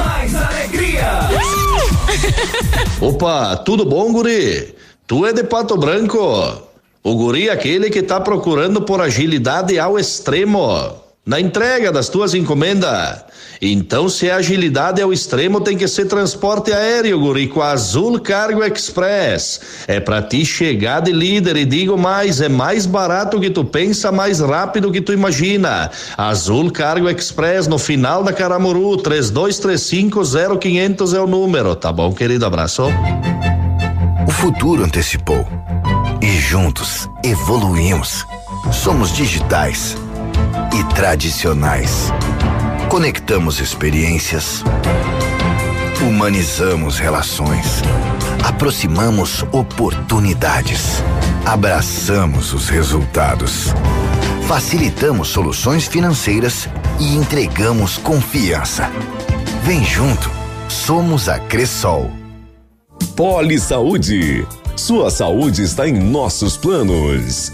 Mais alegria. Opa, tudo bom, guri? Tu é de Pato Branco? O guri é aquele que tá procurando por agilidade ao extremo na entrega das tuas encomendas. Então, se é agilidade ao extremo, tem que ser transporte aéreo, guri, com a Azul Cargo Express. É pra ti chegar de líder e digo mais, é mais barato que tu pensa, mais rápido que tu imagina. Azul Cargo Express no final da Caramuru, 32350500 é o número, tá bom, querido? Abraço. O futuro antecipou. E juntos evoluímos. Somos digitais e tradicionais. Conectamos experiências. Humanizamos relações. Aproximamos oportunidades. Abraçamos os resultados. Facilitamos soluções financeiras e entregamos confiança. Vem junto. Somos a Cressol. Poli Saúde. Sua saúde está em nossos planos.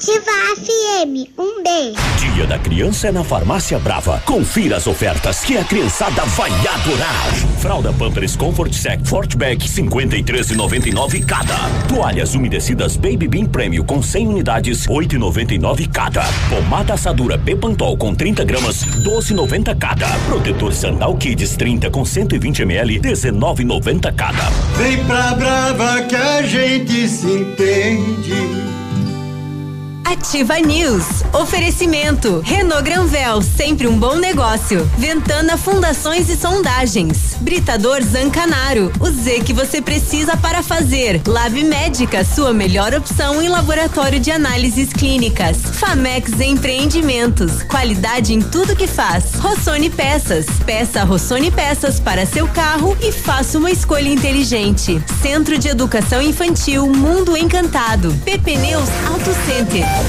Ativa FM. Um beijo. Dia da Criança é na Farmácia Brava. Confira as ofertas que a criançada vai adorar. Fralda Pampers Comfort Sec Fortback 53,99 cada. Toalhas umedecidas Baby Bean Premium com 100 unidades 8,99 cada. Pomada assadura Bepantol com 30 gramas 12,90 cada. Protetor Sandal Kids 30 com 120 ml 19,90 cada. Vem pra Brava que a gente se entende. Ativa News. Oferecimento. Renault Granvel, sempre um bom negócio. Ventana Fundações e Sondagens. Britador Zancanaro. O Z que você precisa para fazer. Lab Médica, sua melhor opção em laboratório de análises clínicas. Famex Empreendimentos. Qualidade em tudo que faz. Rossoni Peças. Peça Rossoni Peças para seu carro e faça uma escolha inteligente. Centro de Educação Infantil Mundo Encantado. PP Neus Auto Center.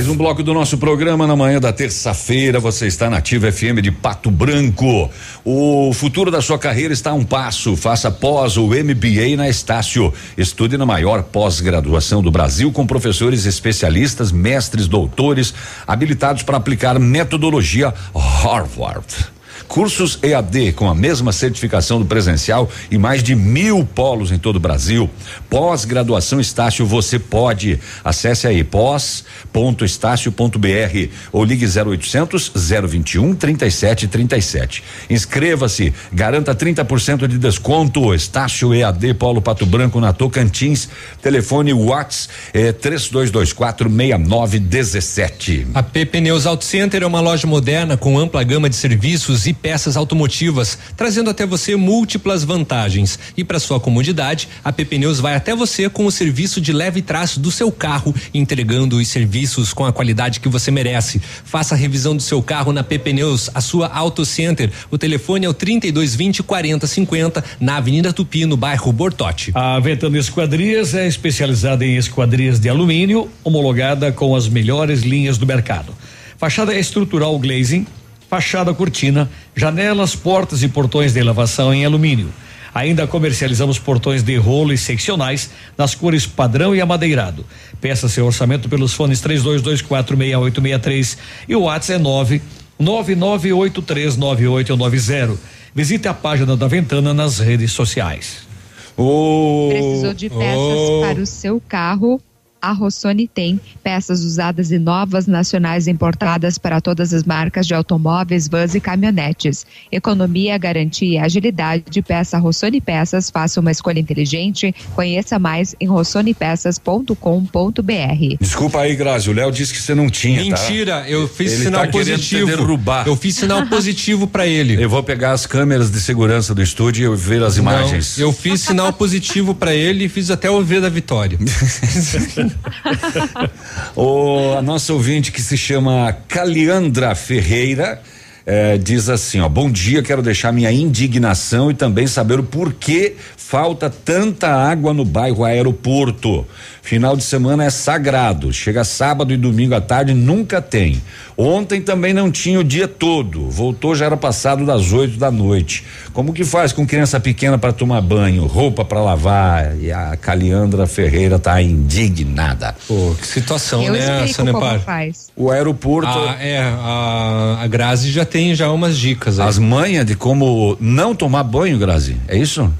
Mais um bloco do nosso programa na manhã da terça-feira. Você está na Ativa FM de Pato Branco. O futuro da sua carreira está a um passo. Faça pós ou MBA na Estácio. Estude na maior pós-graduação do Brasil com professores especialistas, mestres, doutores, habilitados para aplicar metodologia Harvard. Cursos EAD com a mesma certificação do presencial e mais de mil polos em todo o Brasil. Pós-graduação Estácio, você pode. Acesse aí pós.estácio.br ou ligue 0800 021 3737. Inscreva-se, garanta 30% de desconto. Estácio EAD Polo Pato Branco na Tocantins. Telefone Whats é 3224 6917. A PP Neus Auto Center é uma loja moderna com ampla gama de serviços e peças automotivas, trazendo até você múltiplas vantagens. E para sua comodidade, a PP Neus vai até você com o serviço de leve traço do seu carro, entregando os serviços com a qualidade que você merece. Faça a revisão do seu carro na PP Neus, a sua Auto Center. O telefone é o 3220 4050 na Avenida Tupi, no bairro Bortote. A Ventana Esquadrias é especializada em esquadrias de alumínio, homologada com as melhores linhas do mercado. Fachada estrutural glazing, fachada cortina, janelas, portas e portões de elevação em alumínio. Ainda comercializamos portões de rolo e seccionais nas cores padrão e amadeirado. Peça seu orçamento pelos fones 32246863 e o WhatsApp é 9 99839890. Visite a página da Ventana nas redes sociais. Oh, Precisou de peças oh. para o seu carro? A Rossoni tem peças usadas e novas nacionais importadas para todas as marcas de automóveis, vans e caminhonetes. Economia, garantia e agilidade. Peça Rossoni Peças. Faça uma escolha inteligente. Conheça mais em rossonipeças.com.br. Desculpa aí, Grazi, o Léo disse que você não tinha. Mentira, tá? eu fiz Ele sinal tá positivo. derrubar. Eu fiz sinal positivo para ele. Eu vou pegar as câmeras de segurança do estúdio e ver as imagens. Não, eu fiz sinal positivo para ele e fiz até o V da vitória. o, a nossa ouvinte que se chama Caliandra Ferreira eh, diz assim, ó, bom dia, quero deixar minha indignação e também saber o porquê falta tanta água no bairro Aeroporto. Final de semana é sagrado, chega sábado e domingo à tarde nunca tem. Ontem também não tinha o dia todo, voltou já era passado das oito da noite. Como que faz com criança pequena para tomar banho, roupa para lavar? E a Caliandra Ferreira tá indignada. Pô, que situação, Eu né, Sanepar? como faz. O aeroporto. Ah, é, a, a Grazi já tem já umas dicas aí. As manhas de como não tomar banho, Grazi, é isso?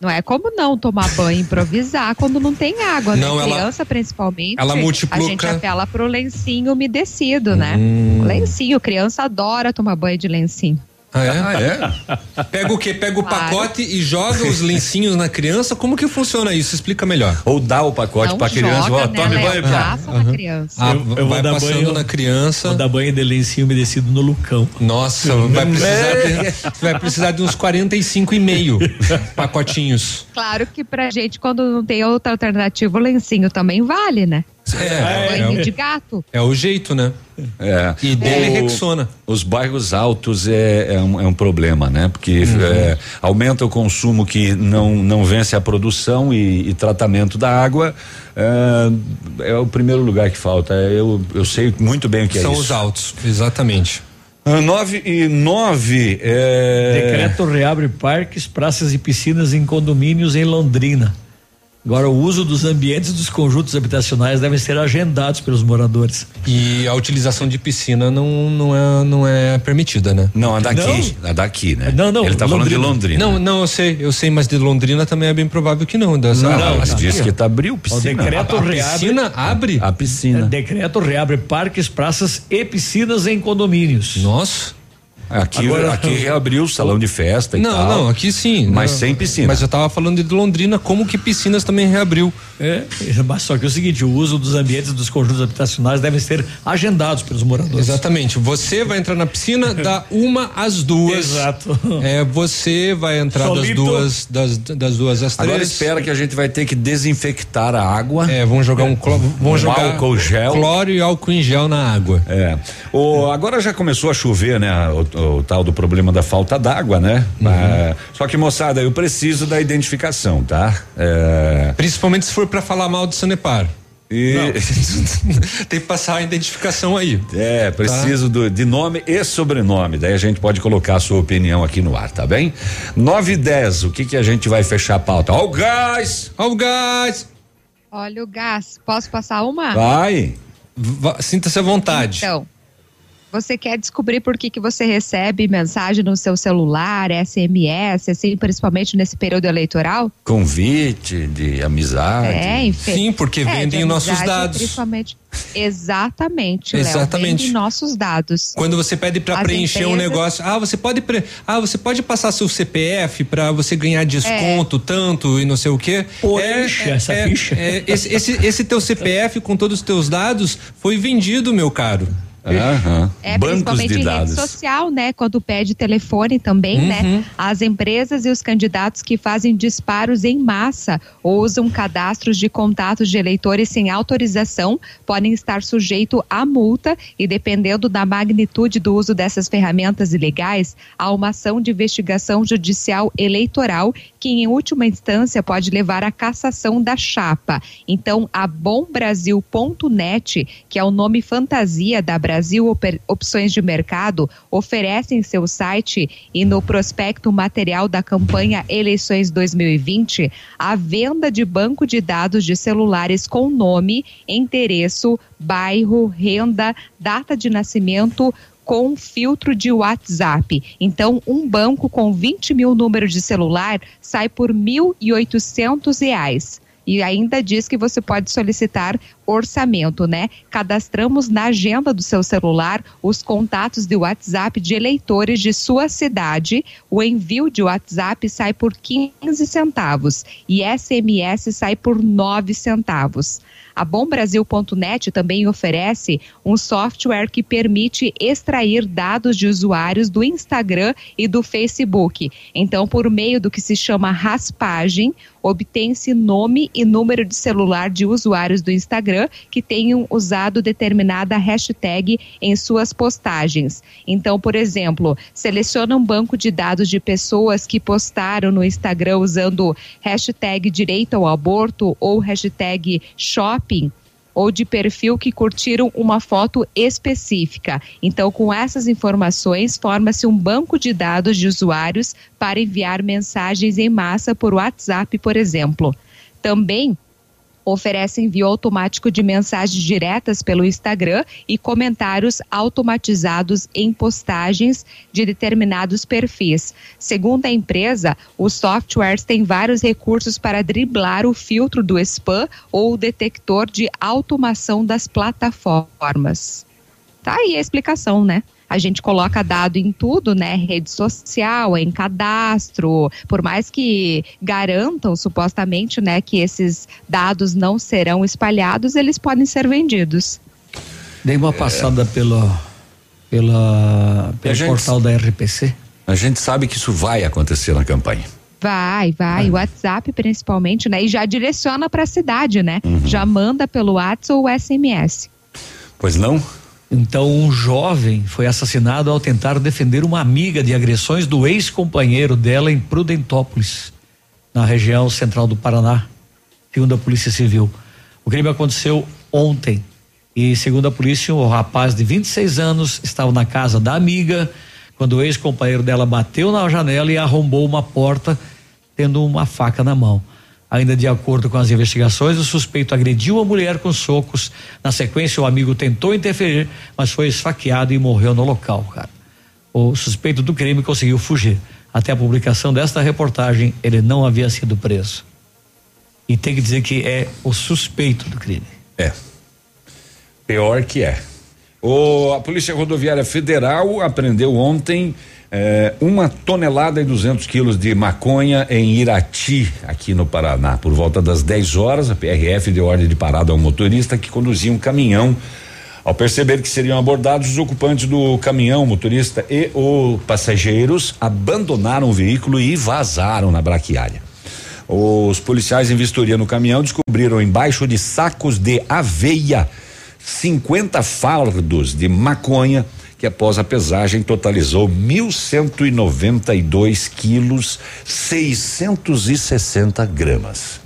Não é como não tomar banho e improvisar quando não tem água, Não, né? ela- Criança, principalmente. ela multiplica- A gente apela pro lencinho umedecido, né? Hum. Lencinho, criança adora tomar banho de lencinho. Ah, é? Pega o quê? Pega o Claro. pacote e joga os lencinhos na criança? Como que funciona isso? Explica melhor. Ou dá o pacote Não pra criança, ó, né, tome banho. Passa na criança. Ah, eu, eu vai vou dar passando banho na criança. Vou dar banho de lencinho umedecido no Lucão. Nossa, vai precisar, de, vai precisar de uns 45 e meio pacotinhos. Claro que pra gente, quando não tem outra alternativa, o lencinho também vale, né? É, banho é, de gato. é o jeito, né? É. E dele O- Rexona. Os bairros altos é, é, um, é um problema, né? Porque Uhum. é, aumenta o consumo que não, não vence a produção e, e tratamento da água. É, é o primeiro lugar que falta. Eu, eu sei muito bem o que São é isso. os altos, exatamente. Ah, Nove e nove. É... Decreto reabre parques, praças e piscinas em condomínios em Londrina. Agora, o uso dos ambientes dos conjuntos habitacionais devem ser agendados pelos moradores. E a utilização de piscina não, não, é, não é permitida, né? Não, a daqui. A daqui, né? Não, não. Ele tá falando de Londrina. Não, não, eu sei, eu sei, mas de Londrina também é bem provável que não. Das, Não, mas aqui, diz que tá abriu piscina. O decreto A- a reabre. piscina abre? A piscina. É, decreto reabre parques, praças e piscinas em condomínios. Nossa. Aqui, Agora- aqui reabriu o salão de festa e Não, tal. não, aqui sim. Mas Não, sem piscina. Mas eu tava falando de Londrina, como que piscinas também reabriu. É, mas só que é o seguinte, o uso dos ambientes dos conjuntos habitacionais devem ser agendados pelos moradores. Exatamente. Você vai entrar na piscina da uma às duas. Exato. É, você vai entrar das duas, das, das duas às três. Agora espera que a gente vai ter que desinfectar a água. É, vão jogar um, cló- vão Um jogar álcool gel. cloro e álcool em gel na água. É. O, agora já começou a chover, né? O, o tal do problema da falta d'água, né? Uhum. É, só que, moçada, eu preciso da identificação, tá? É, Principalmente se for pra falar mal de Sanepar. E- Tem que passar a identificação aí. É, preciso do, de nome e sobrenome. Daí a gente pode colocar a sua opinião aqui no ar, tá bem? 9 e 10, o que que a gente vai fechar a pauta? Ó, o gás! Ó, o gás! Olha o gás. Posso passar uma? Vai! Sinta-se à vontade. Então, você quer descobrir por que, que você recebe mensagem no seu celular, SMS, assim, principalmente nesse período eleitoral? Convite de amizade. É, enfim. Sim, porque É, vendem de nossos amizade, dados. Principalmente. Exatamente, Léo. Exatamente. Vendem nossos dados. Quando você pede para preencher um empresas- negócio, ah, você pode pre... ah, você pode passar seu CPF para você ganhar desconto tanto e não sei o quê. Poxa, essa ficha. é, esse, esse, esse teu CPF com todos os teus dados foi vendido, meu caro. Aham. É, Bancos principalmente em dados. rede social, né? Quando pede telefone também, Uhum. né? As empresas e os candidatos que fazem disparos em massa ou usam cadastros de contatos de eleitores sem autorização podem estar sujeito a multa e, dependendo da magnitude do uso dessas ferramentas ilegais, há uma ação de investigação judicial eleitoral que, em última instância, pode levar à cassação da chapa. Então, a bombrasil.net, que é o nome fantasia da Brasil Oper- Opções de Mercado, oferece em seu site e no prospecto material da campanha Eleições 2020 a venda de banco de dados de celulares com nome, endereço, bairro, renda, data de nascimento, com filtro de WhatsApp. Então, um banco com 20 mil números de celular sai por 1.800 reais. E ainda diz que você pode solicitar orçamento, né? Cadastramos na agenda do seu celular os contatos de WhatsApp de eleitores de sua cidade. O envio de WhatsApp sai por 15 centavos e SMS sai por 9 centavos. A bombrasil.net também oferece um software que permite extrair dados de usuários do Instagram e do Facebook. Então, por meio do que se chama raspagem, obtém-se nome e número de celular de usuários do Instagram que tenham usado determinada hashtag em suas postagens. Então, por exemplo, seleciona um banco de dados de pessoas que postaram no Instagram usando hashtag direito ao aborto ou hashtag shopping ou de perfil que curtiram uma foto específica. Então, com essas informações, forma-se um banco de dados de usuários para enviar mensagens em massa por WhatsApp, por exemplo. Também oferece envio automático de mensagens diretas pelo Instagram e comentários automatizados em postagens de determinados perfis. Segundo a empresa, os softwares têm vários recursos para driblar o filtro do spam ou o detector de automação das plataformas. Tá aí a explicação, né? A gente coloca dado em tudo, né? Rede social, em cadastro. Por mais que garantam, supostamente, né, que esses dados não serão espalhados, eles podem ser vendidos. Dei uma passada pelo, pela, A pelo gente- portal da RPC. A gente sabe que isso vai acontecer na campanha. Vai, vai. O WhatsApp, principalmente, né? E já direciona para a cidade, né? Uhum. Já manda pelo WhatsApp ou SMS. Pois não? Então, um jovem foi assassinado ao tentar defender uma amiga de agressões do ex-companheiro dela em Prudentópolis, na região central do Paraná, segundo a Polícia Civil. O crime aconteceu ontem, E segundo a polícia, o rapaz de 26 anos estava na casa da amiga quando o ex-companheiro dela bateu na janela e arrombou uma porta, tendo uma faca na mão. Ainda de acordo com as investigações, o suspeito agrediu a mulher com socos. Na sequência, o amigo tentou interferir, mas foi esfaqueado e morreu no local, cara. O suspeito do crime conseguiu fugir. Até a publicação desta reportagem, ele não havia sido preso. E tem que dizer que é o suspeito do crime. É. Pior que é. O, a Polícia Rodoviária Federal apreendeu ontem eh, uma tonelada e 200 quilos de maconha em Irati, aqui no Paraná. Por volta das 10 horas, a PRF deu ordem de parada ao motorista que conduzia um caminhão. Ao perceber que seriam abordados, os ocupantes do caminhão, o motorista e os passageiros abandonaram o veículo e vazaram na braquiária. Os policiais em vistoria no caminhão descobriram embaixo de sacos de aveia 50 fardos de maconha que após a pesagem totalizou 1.192 quilos 660 gramas,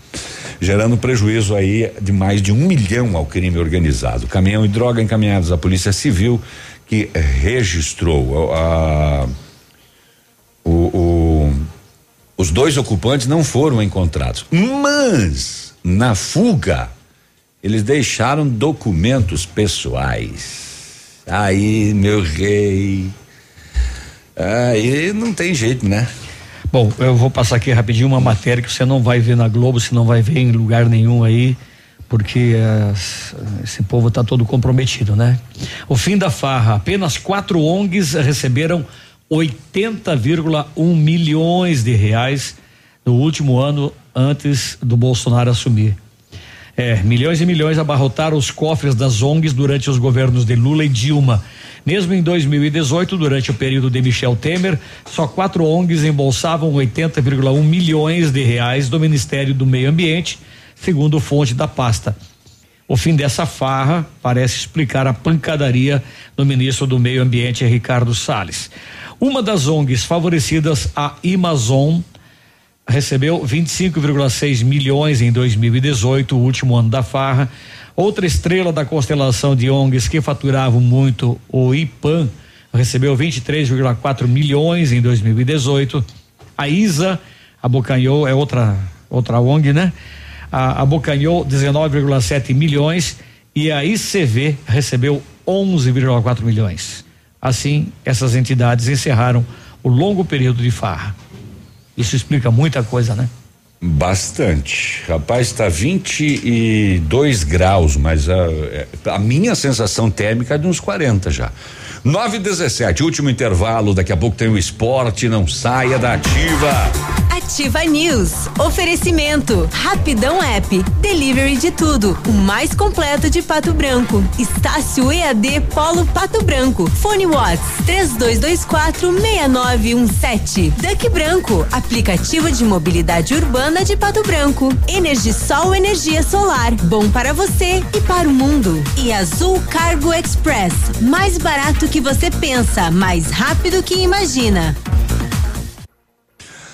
gerando prejuízo aí de mais de um milhão ao crime organizado. Caminhão e droga encaminhados à Polícia Civil que registrou a, o, o, os dois ocupantes não foram encontrados, mas na fuga eles deixaram documentos pessoais. Aí, meu rei. Aí não tem jeito, né? Bom, eu vou passar aqui rapidinho uma matéria que você não vai ver na Globo, você não vai ver em lugar nenhum aí, porque uh, esse povo está todo comprometido, né? O fim da farra, apenas quatro ONGs receberam 80,1 milhões de reais no último ano antes do Bolsonaro assumir. É, milhões e milhões abarrotaram os cofres das ONGs durante os governos de Lula e Dilma. Mesmo em 2018, durante o período de Michel Temer, só quatro ONGs embolsavam 80,1 milhões de reais do Ministério do Meio Ambiente, segundo fonte da pasta. O fim dessa farra parece explicar a pancadaria do ministro do Meio Ambiente, Ricardo Salles. Uma das ONGs favorecidas, a Amazon, recebeu 25,6 milhões em 2018, o último ano da farra. Outra estrela da constelação de ONGs que faturavam muito, o IPAN, recebeu 23,4 milhões em 2018. A ISA abocanhou, é outra outra ONG, né? A, abocanhou 19,7 milhões e a ICV recebeu 11,4 milhões. Assim, essas entidades encerraram o longo período de farra. Isso explica muita coisa, né? Bastante. Rapaz, está 22 graus, mas a, a minha sensação térmica é de uns 40 já. 9 e 17, último intervalo. Daqui a pouco tem o esporte. Não saia da ativa. Ativa News. Oferecimento. Rapidão App. Delivery de tudo. O mais completo de Pato Branco. Estácio EAD Polo Pato Branco. Fone Watts. 3224 6917. Duck Branco. Aplicativo de mobilidade urbana de Pato Branco. Energisol energia solar. Bom para você e para o mundo. E Azul Cargo Express. Mais barato que você pensa, mais rápido que imagina.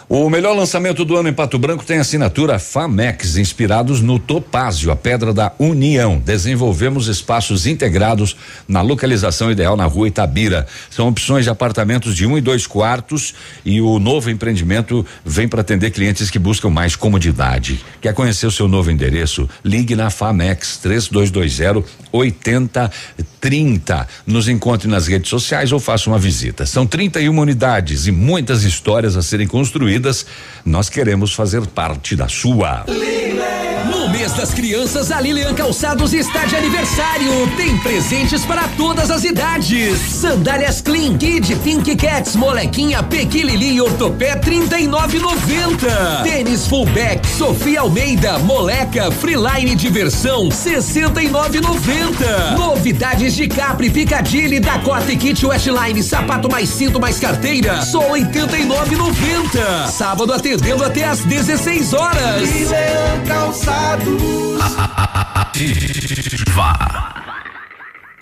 O melhor lançamento do ano em Pato Branco tem assinatura Famex, inspirados no Topázio, a pedra da união. Desenvolvemos espaços integrados na localização ideal na rua Itabira. São opções de apartamentos de um e dois quartos e o novo empreendimento vem para atender clientes que buscam mais comodidade. Quer conhecer o seu novo endereço? Ligue na Famex 3220 8030. Nos encontre nas redes sociais ou faça uma visita. São 31 unidades e muitas histórias a serem construídas nós queremos fazer parte da sua. No mês das crianças, a Lilian Calçados está de aniversário. Tem presentes para todas as idades. Sandálias Clean, Kid, Pink Cats, Molequinha, Pequilili e Ortopé 39,90. Tênis Fullback, Sofia Almeida, Moleca, Freeline Diversão 69,90. Novidades de Capri, Picadilly, Dakota e Kit Westline, sapato mais cinto mais carteira, só 89,90. Sábado atendendo até às 16 horas. Lilian Calçados. Ativa.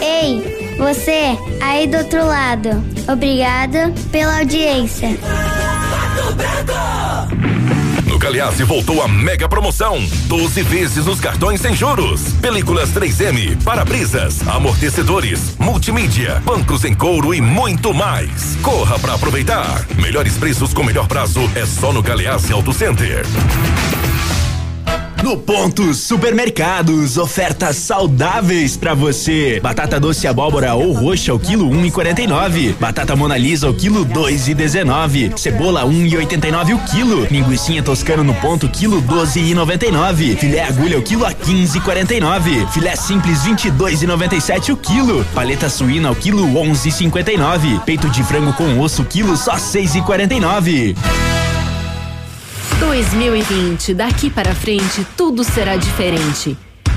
Ei, você aí do outro lado. Obrigado pela audiência. No Galeazzi voltou a mega promoção: 12 vezes nos cartões sem juros. Películas 3M, para-brisas, amortecedores, multimídia, bancos em couro e muito mais. Corra para aproveitar. Melhores preços com melhor prazo é só no Galeazzi Auto Center. No ponto Supermercados, ofertas saudáveis para você. Batata doce abóbora ou roxa o quilo um e quarenta e nove. Batata Monalisa o quilo dois e dezenove. Cebola um e oitenta e nove o quilo. Linguiça toscana no ponto quilo doze e noventa e nove. Filé agulha o quilo a quinze e quarenta e nove. Filé simples vinte e noventa e sete o quilo. Paleta suína o quilo onze e cinquenta e nove. Peito de frango com osso quilo só seis e quarenta e nove. 2020, daqui para frente, tudo será diferente.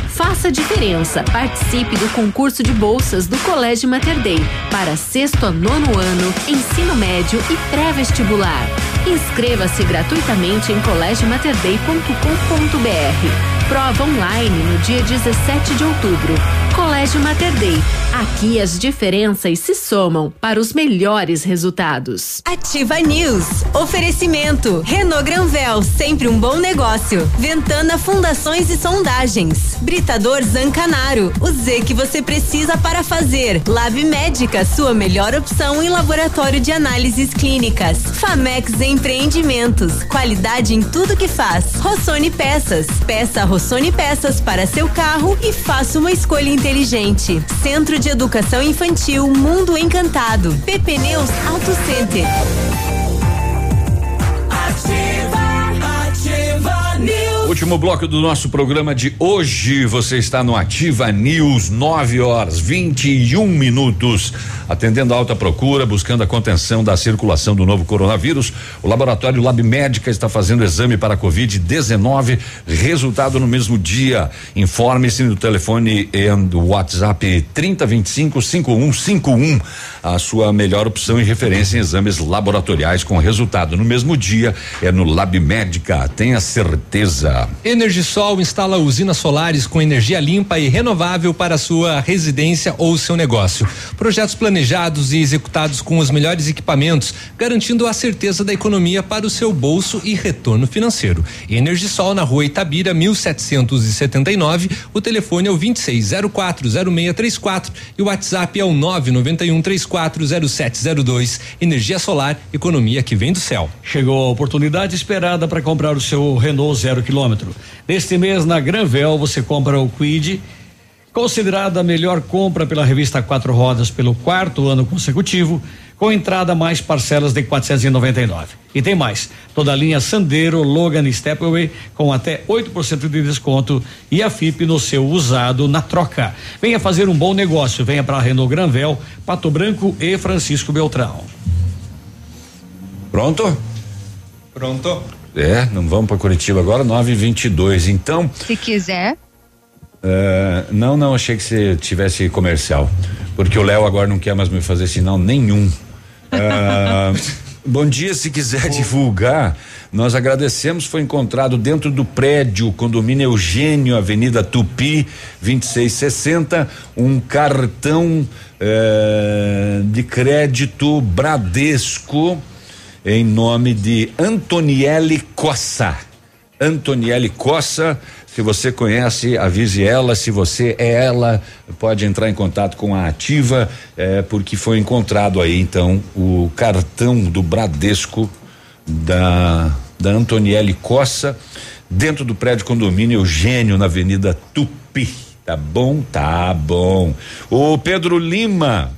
Faça diferença. Participe do concurso de bolsas do Colégio Mater Dei para sexto a nono ano, ensino médio e pré-vestibular. Inscreva-se gratuitamente em colégiomaterdei.com.br. Prova online no dia 17 de outubro. Colégio Mater Dei. Aqui as diferenças se somam para os melhores resultados. Ativa News. Oferecimento. Renault Granvel, sempre um bom negócio. Ventana Fundações e Sondagens. Britador Zancanaro. O Z que você precisa para fazer. Lab Médica, sua melhor opção em laboratório de análises clínicas. Famex Empreendimentos. Qualidade em tudo que faz. Rossoni Peças. Peça Rossoni Peças para seu carro e faça uma escolha inteligente. Centro de Educação Infantil Mundo Encantado. PP Neus Auto Center. Ativa. Último bloco do nosso programa de hoje. Você está no Ativa News, 9 horas 21 minutos. Atendendo a alta procura, buscando a contenção da circulação do novo coronavírus, o laboratório Lab Médica está fazendo exame para Covid-19. Resultado no mesmo dia. Informe-se no telefone e no WhatsApp 3025 5151. A sua melhor opção e referência em exames laboratoriais com resultado no mesmo dia é no Lab Médica. Tenha certeza. Energisol instala usinas solares com energia limpa e renovável para sua residência ou seu negócio. Projetos planejados e executados com os melhores equipamentos, garantindo a certeza da economia para o seu bolso e retorno financeiro. Energisol na rua Itabira, 1779. O telefone é o 26040634 e o WhatsApp é o 991340702. Energia solar, economia que vem do céu. Chegou a oportunidade esperada para comprar o seu Renault zero quilômetro. Neste mês, na Granvel, você compra o Quid, considerada a melhor compra pela revista Quatro Rodas pelo quarto ano consecutivo, com entrada mais parcelas de 499. E tem mais, toda a linha Sandero, Logan e Stepway com até 8% de desconto e a FIP no seu usado na troca. Venha fazer um bom negócio, venha para Renault Granvel, Pato Branco e Francisco Beltrão. Pronto? Pronto. É, não vamos para Curitiba agora, 9 e 22 Então. Se quiser. Uh, não, não, achei que você tivesse comercial. Porque o Léo agora não quer mais me fazer sinal nenhum. Uh, bom dia, se quiser divulgar, nós agradecemos. Foi encontrado dentro do prédio Condomínio Eugênio, Avenida Tupi, 2660, um cartão uh, de crédito Bradesco em nome de Antoniele Cossa. Antoniele Cossa, se você conhece, avise ela. Se você é ela, pode entrar em contato com a Ativa, é, porque foi encontrado aí então o cartão do Bradesco da da Antoniele Cossa dentro do prédio condomínio Eugênio na Avenida Tupi. Tá bom? Tá bom. O Pedro Lima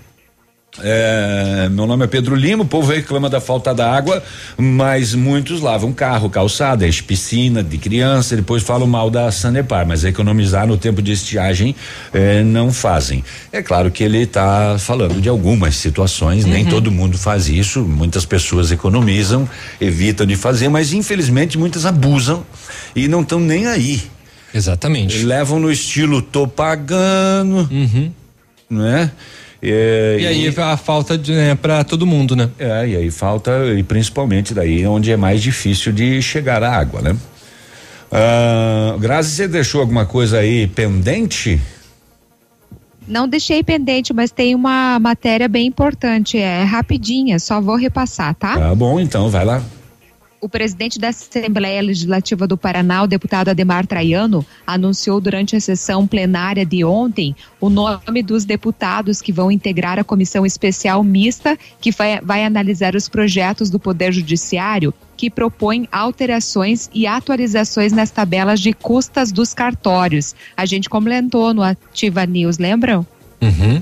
É, meu nome é Pedro Lima, o povo reclama da falta da água, mas muitos lavam carro, calçada, piscina de criança, depois falam mal da Sanepar, mas economizar no tempo de estiagem eh, não fazem. É claro que ele está falando de algumas situações, nem Uhum. todo mundo faz isso, muitas pessoas economizam, evitam de fazer, mas infelizmente muitas abusam e não estão nem aí. Exatamente. Levam no estilo tô pagando, né? É, E aí a falta de né, para todo mundo, né? É, e aí falta, e principalmente daí onde é mais difícil de chegar a água, né? Ah, Grazi, você deixou alguma coisa aí pendente? Não deixei pendente, mas tem uma matéria bem importante, é rapidinha, só vou repassar, tá? Tá bom, então, vai lá. O presidente da Assembleia Legislativa do Paraná, o deputado Ademar Traiano, anunciou durante a sessão plenária de ontem o nome dos deputados que vão integrar a comissão especial mista que vai, vai analisar os projetos do Poder Judiciário que propõem alterações e atualizações nas tabelas de custas dos cartórios. A gente comentou no Ativa News, lembram? Uhum.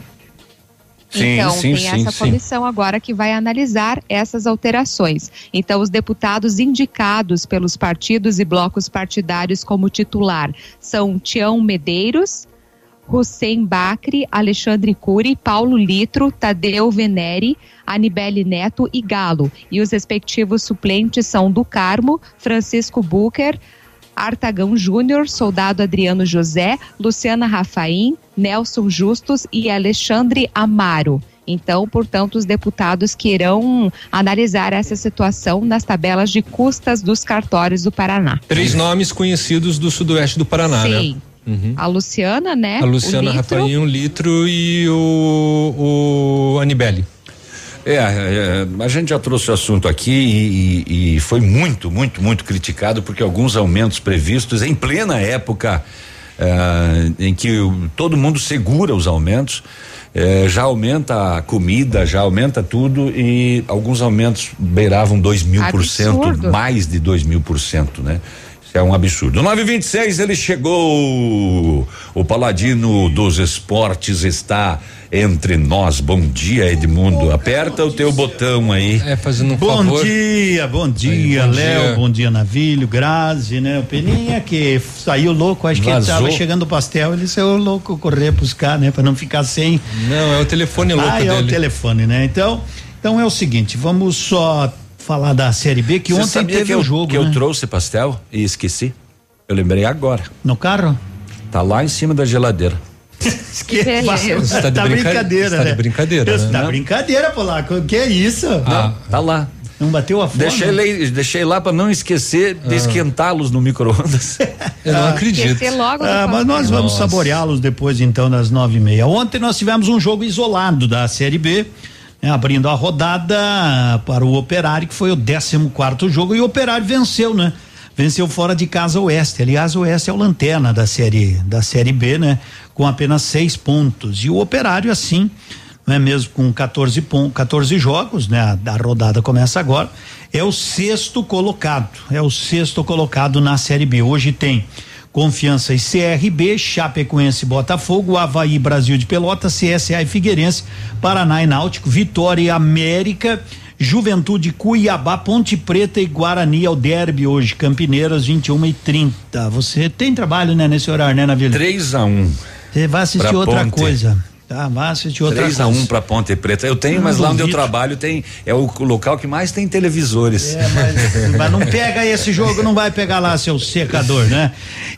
Sim, então, sim, tem sim, essa comissão agora que vai analisar essas alterações. Então, os deputados indicados pelos partidos e blocos partidários como titular são Tião Medeiros, Hussein Bacri, Alexandre Cury, Paulo Litro, Tadeu Venere, Anibele Neto e Galo. E os respectivos suplentes são do Carmo, Francisco Bucher, Artagão Júnior, Soldado Adriano José, Luciana Rafaim, Nelson Justus e Alexandre Amaro. Então, portanto, os deputados que irão analisar essa situação nas tabelas de custas dos cartórios do Paraná. Três nomes conhecidos do sudoeste do Paraná, Sim. né? Uhum. A Luciana, né? A Luciana Rafael, o Litro e o, o Anibele. É, é, a gente já trouxe o assunto aqui e, e- e foi muito, muito, muito criticado porque alguns aumentos previstos em plena época eh, em que o- todo mundo segura os aumentos, eh, já aumenta a comida, já aumenta tudo e alguns aumentos beiravam dois mil por cento, Absurdo. mais de dois mil por cento, né? Isso é um absurdo. 926 ele chegou. O Paladino dos Esportes está entre nós. Bom dia, Edmundo. Aperta o teu botão aí. É, fazendo um Bom favor. dia, bom dia, Léo, dia. bom dia, Navilho, Grazi, né? O Peninha que saiu louco, acho que ele Vazou. tava chegando o pastel, ele saiu louco correr buscar, né? Pra não ficar sem. Não, é o telefone louco ah, é o dele. telefone, né? Então, então é o seguinte, vamos só falar da Série B, que Você ontem teve que o jogo, que né? eu trouxe pastel e esqueci? Eu lembrei agora. No carro? Tá lá em cima da geladeira. Que beleza. Você tá de tá brinca- brincadeira, você tá de né? brincadeira, Isso, né? Tá Não. brincadeira, Polaco. Que é isso? Ah, Tá lá. Não bateu a fome? Deixei, deixei lá pra não esquecer Ah. de esquentá-los no micro-ondas. Eu não acredito. Esquecer logo Ah, mas nós vamos saboreá-los depois, então, das nove e meia. Ontem nós tivemos um jogo isolado da Série B, né, abrindo a rodada para o Operário, que foi o 14 quarto jogo, e o Operário venceu, né? Venceu fora de casa o Oeste. Aliás, o Oeste é o lanterna da série da série B, né? Com apenas seis pontos. E o Operário, assim, não é mesmo com 14 pontos, 14 jogos, né? A, rodada começa agora. É o sexto colocado. É o sexto colocado na Série B. Hoje tem Confiança e CRB, Chapecoense Botafogo, Havaí Brasil de Pelotas, CSA e Figueirense, Paraná e Náutico, Vitória e América, Juventude Cuiabá, Ponte Preta e Guarani ao derby hoje, Campineiras 21 e 30. Você tem trabalho, né, nesse horário, né, na Vila? 3 a 1 Você vai assistir pra outra Ponte. coisa. Tá, assistir outra 3 a coisa. 1 pra Ponte Preta. Eu tenho, mas lá onde eu trabalho tem é o local que mais tem televisores. É, mas, mas não pega esse jogo, não vai pegar lá seu secador, né?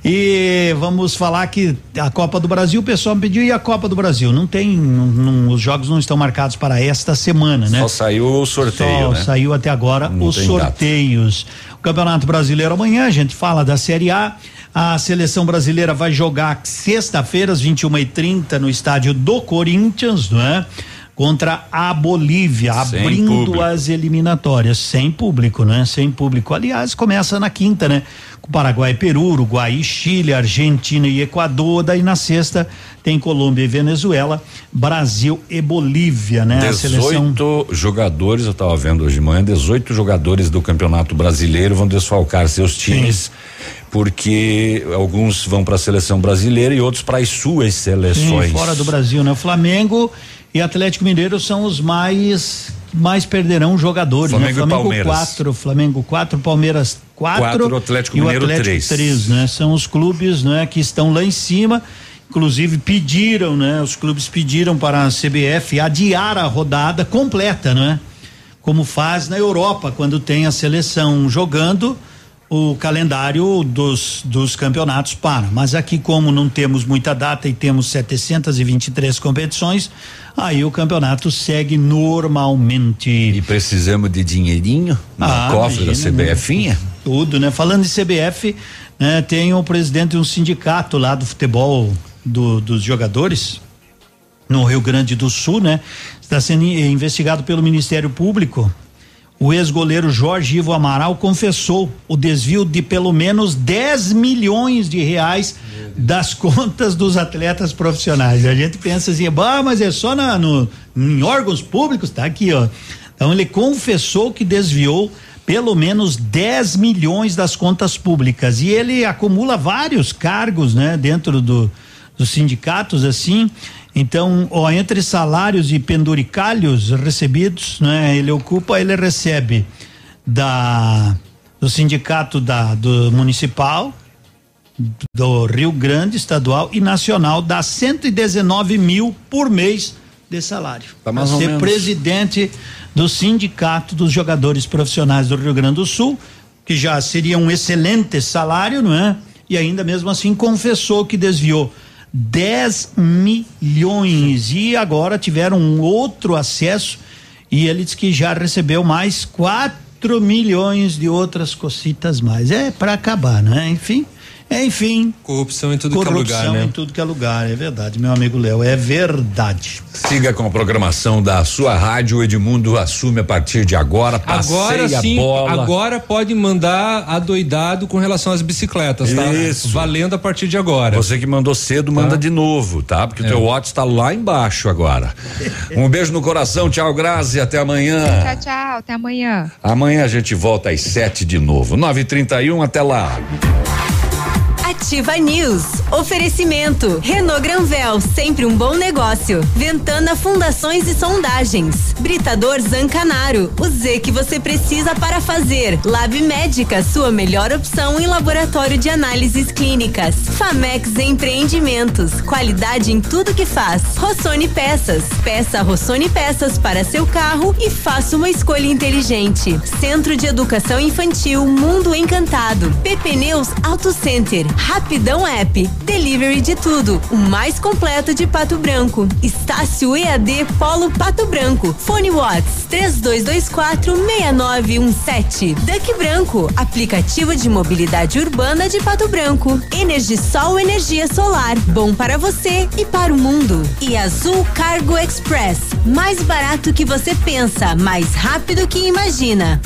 E vamos falar que a Copa do Brasil, o pessoal me pediu e a Copa do Brasil? Não tem, não- não- os jogos não estão marcados para esta semana, né? Só saiu o sorteio, Só né? saiu até agora Não os tem data. sorteios. O Campeonato Brasileiro amanhã, a gente fala da Série A. A seleção brasileira vai jogar sexta-feira, às 21h30, no estádio do Corinthians, não é? Contra a Bolívia, Sem abrindo público. as eliminatórias. Sem público, né? Sem público. Aliás, começa na quinta, né? Com Paraguai e Peru, Uruguai Chile, Argentina e Equador. Daí na sexta tem Colômbia e Venezuela, Brasil e Bolívia, né? A seleção 18 jogadores, eu estava vendo hoje de manhã, 18 jogadores do Campeonato Brasileiro vão desfalcar seus times, porque alguns vão para a seleção brasileira e outros para as suas seleções. Sim, fora do Brasil, né? O Flamengo e Atlético Mineiro são os mais mais perderão jogadores. Flamengo né? e Flamengo Palmeiras. 4, Flamengo 4, Palmeiras 4 Quatro, Atlético e o Mineiro Atlético três. 3, né? São os clubes, né, que estão lá em cima. Inclusive pediram, né? Os clubes pediram para a CBF adiar a rodada completa, né? Como faz na Europa quando tem a seleção jogando o calendário dos, dos campeonatos para. Mas aqui, como não temos muita data e temos 723 competições, aí o campeonato segue normalmente. E precisamos de dinheirinho no Ah, cofre da imagina, CBFinha? Tudo, né? Falando de CBF, né, tem o presidente de um sindicato lá do futebol do- dos jogadores no Rio Grande do Sul, né? Está sendo in- investigado pelo Ministério Público. O ex-goleiro Jorge Ivo Amaral confessou o desvio de pelo menos 10 milhões de reais das contas dos atletas profissionais. A gente pensa assim, bah, mas é só na, no, em órgãos públicos, tá aqui, ó. Então ele confessou que desviou pelo menos 10 milhões das contas públicas e ele acumula vários cargos, né, dentro do, dos sindicatos assim. Então, ó, entre salários e penduricalhos recebidos, né, ele ocupa, ele recebe da do sindicato da do municipal do Rio Grande estadual e nacional dá 119 mil por mês de salário. Tá mais ser presidente do sindicato dos jogadores profissionais do Rio Grande do Sul, que já seria um excelente salário, não é? E ainda mesmo assim confessou que desviou 10 milhões e agora tiveram um outro acesso e ele disse que já recebeu mais 4 milhões de outras cocitas mais. É para acabar, né? Enfim, enfim. Corrupção em tudo que é lugar, Corrupção né? em tudo que é lugar, é verdade, meu amigo Léo, é verdade. Siga com a programação da sua rádio. O Edmundo assume a partir de agora. Agora sim, a bola. agora pode mandar adoidado com relação às bicicletas, tá? Isso. Valendo a partir de agora. Você que mandou cedo, manda de novo, tá? Porque o teu WhatsApp está lá embaixo agora. Um beijo no coração, tchau, Grazi, até amanhã. Tchau, tchau. Até amanhã. Amanhã a gente volta às sete de novo. Nove e trinta e um, até lá. Ativa News. Oferecimento. Renault Granvel, sempre um bom negócio. Ventana Fundações e Sondagens. Britador Zancanaro. O Z que você precisa para fazer. Lab Médica, sua melhor opção em laboratório de análises clínicas. Famex Empreendimentos. Qualidade em tudo que faz. Rossoni Peças. Peça Rossoni Peças para seu carro e faça uma escolha inteligente. Centro de Educação Infantil Mundo Encantado. PP Neus Auto Center. Rapidão App. Delivery de tudo. O mais completo de Pato Branco. Estácio EAD Polo Pato Branco. Fone Watts 3224 6917. Duck Branco. Aplicativo de mobilidade urbana de Pato Branco. Energisol Energia Solar. Bom para você e para o mundo. E Azul Cargo Express. Mais barato que você pensa, mais rápido que imagina.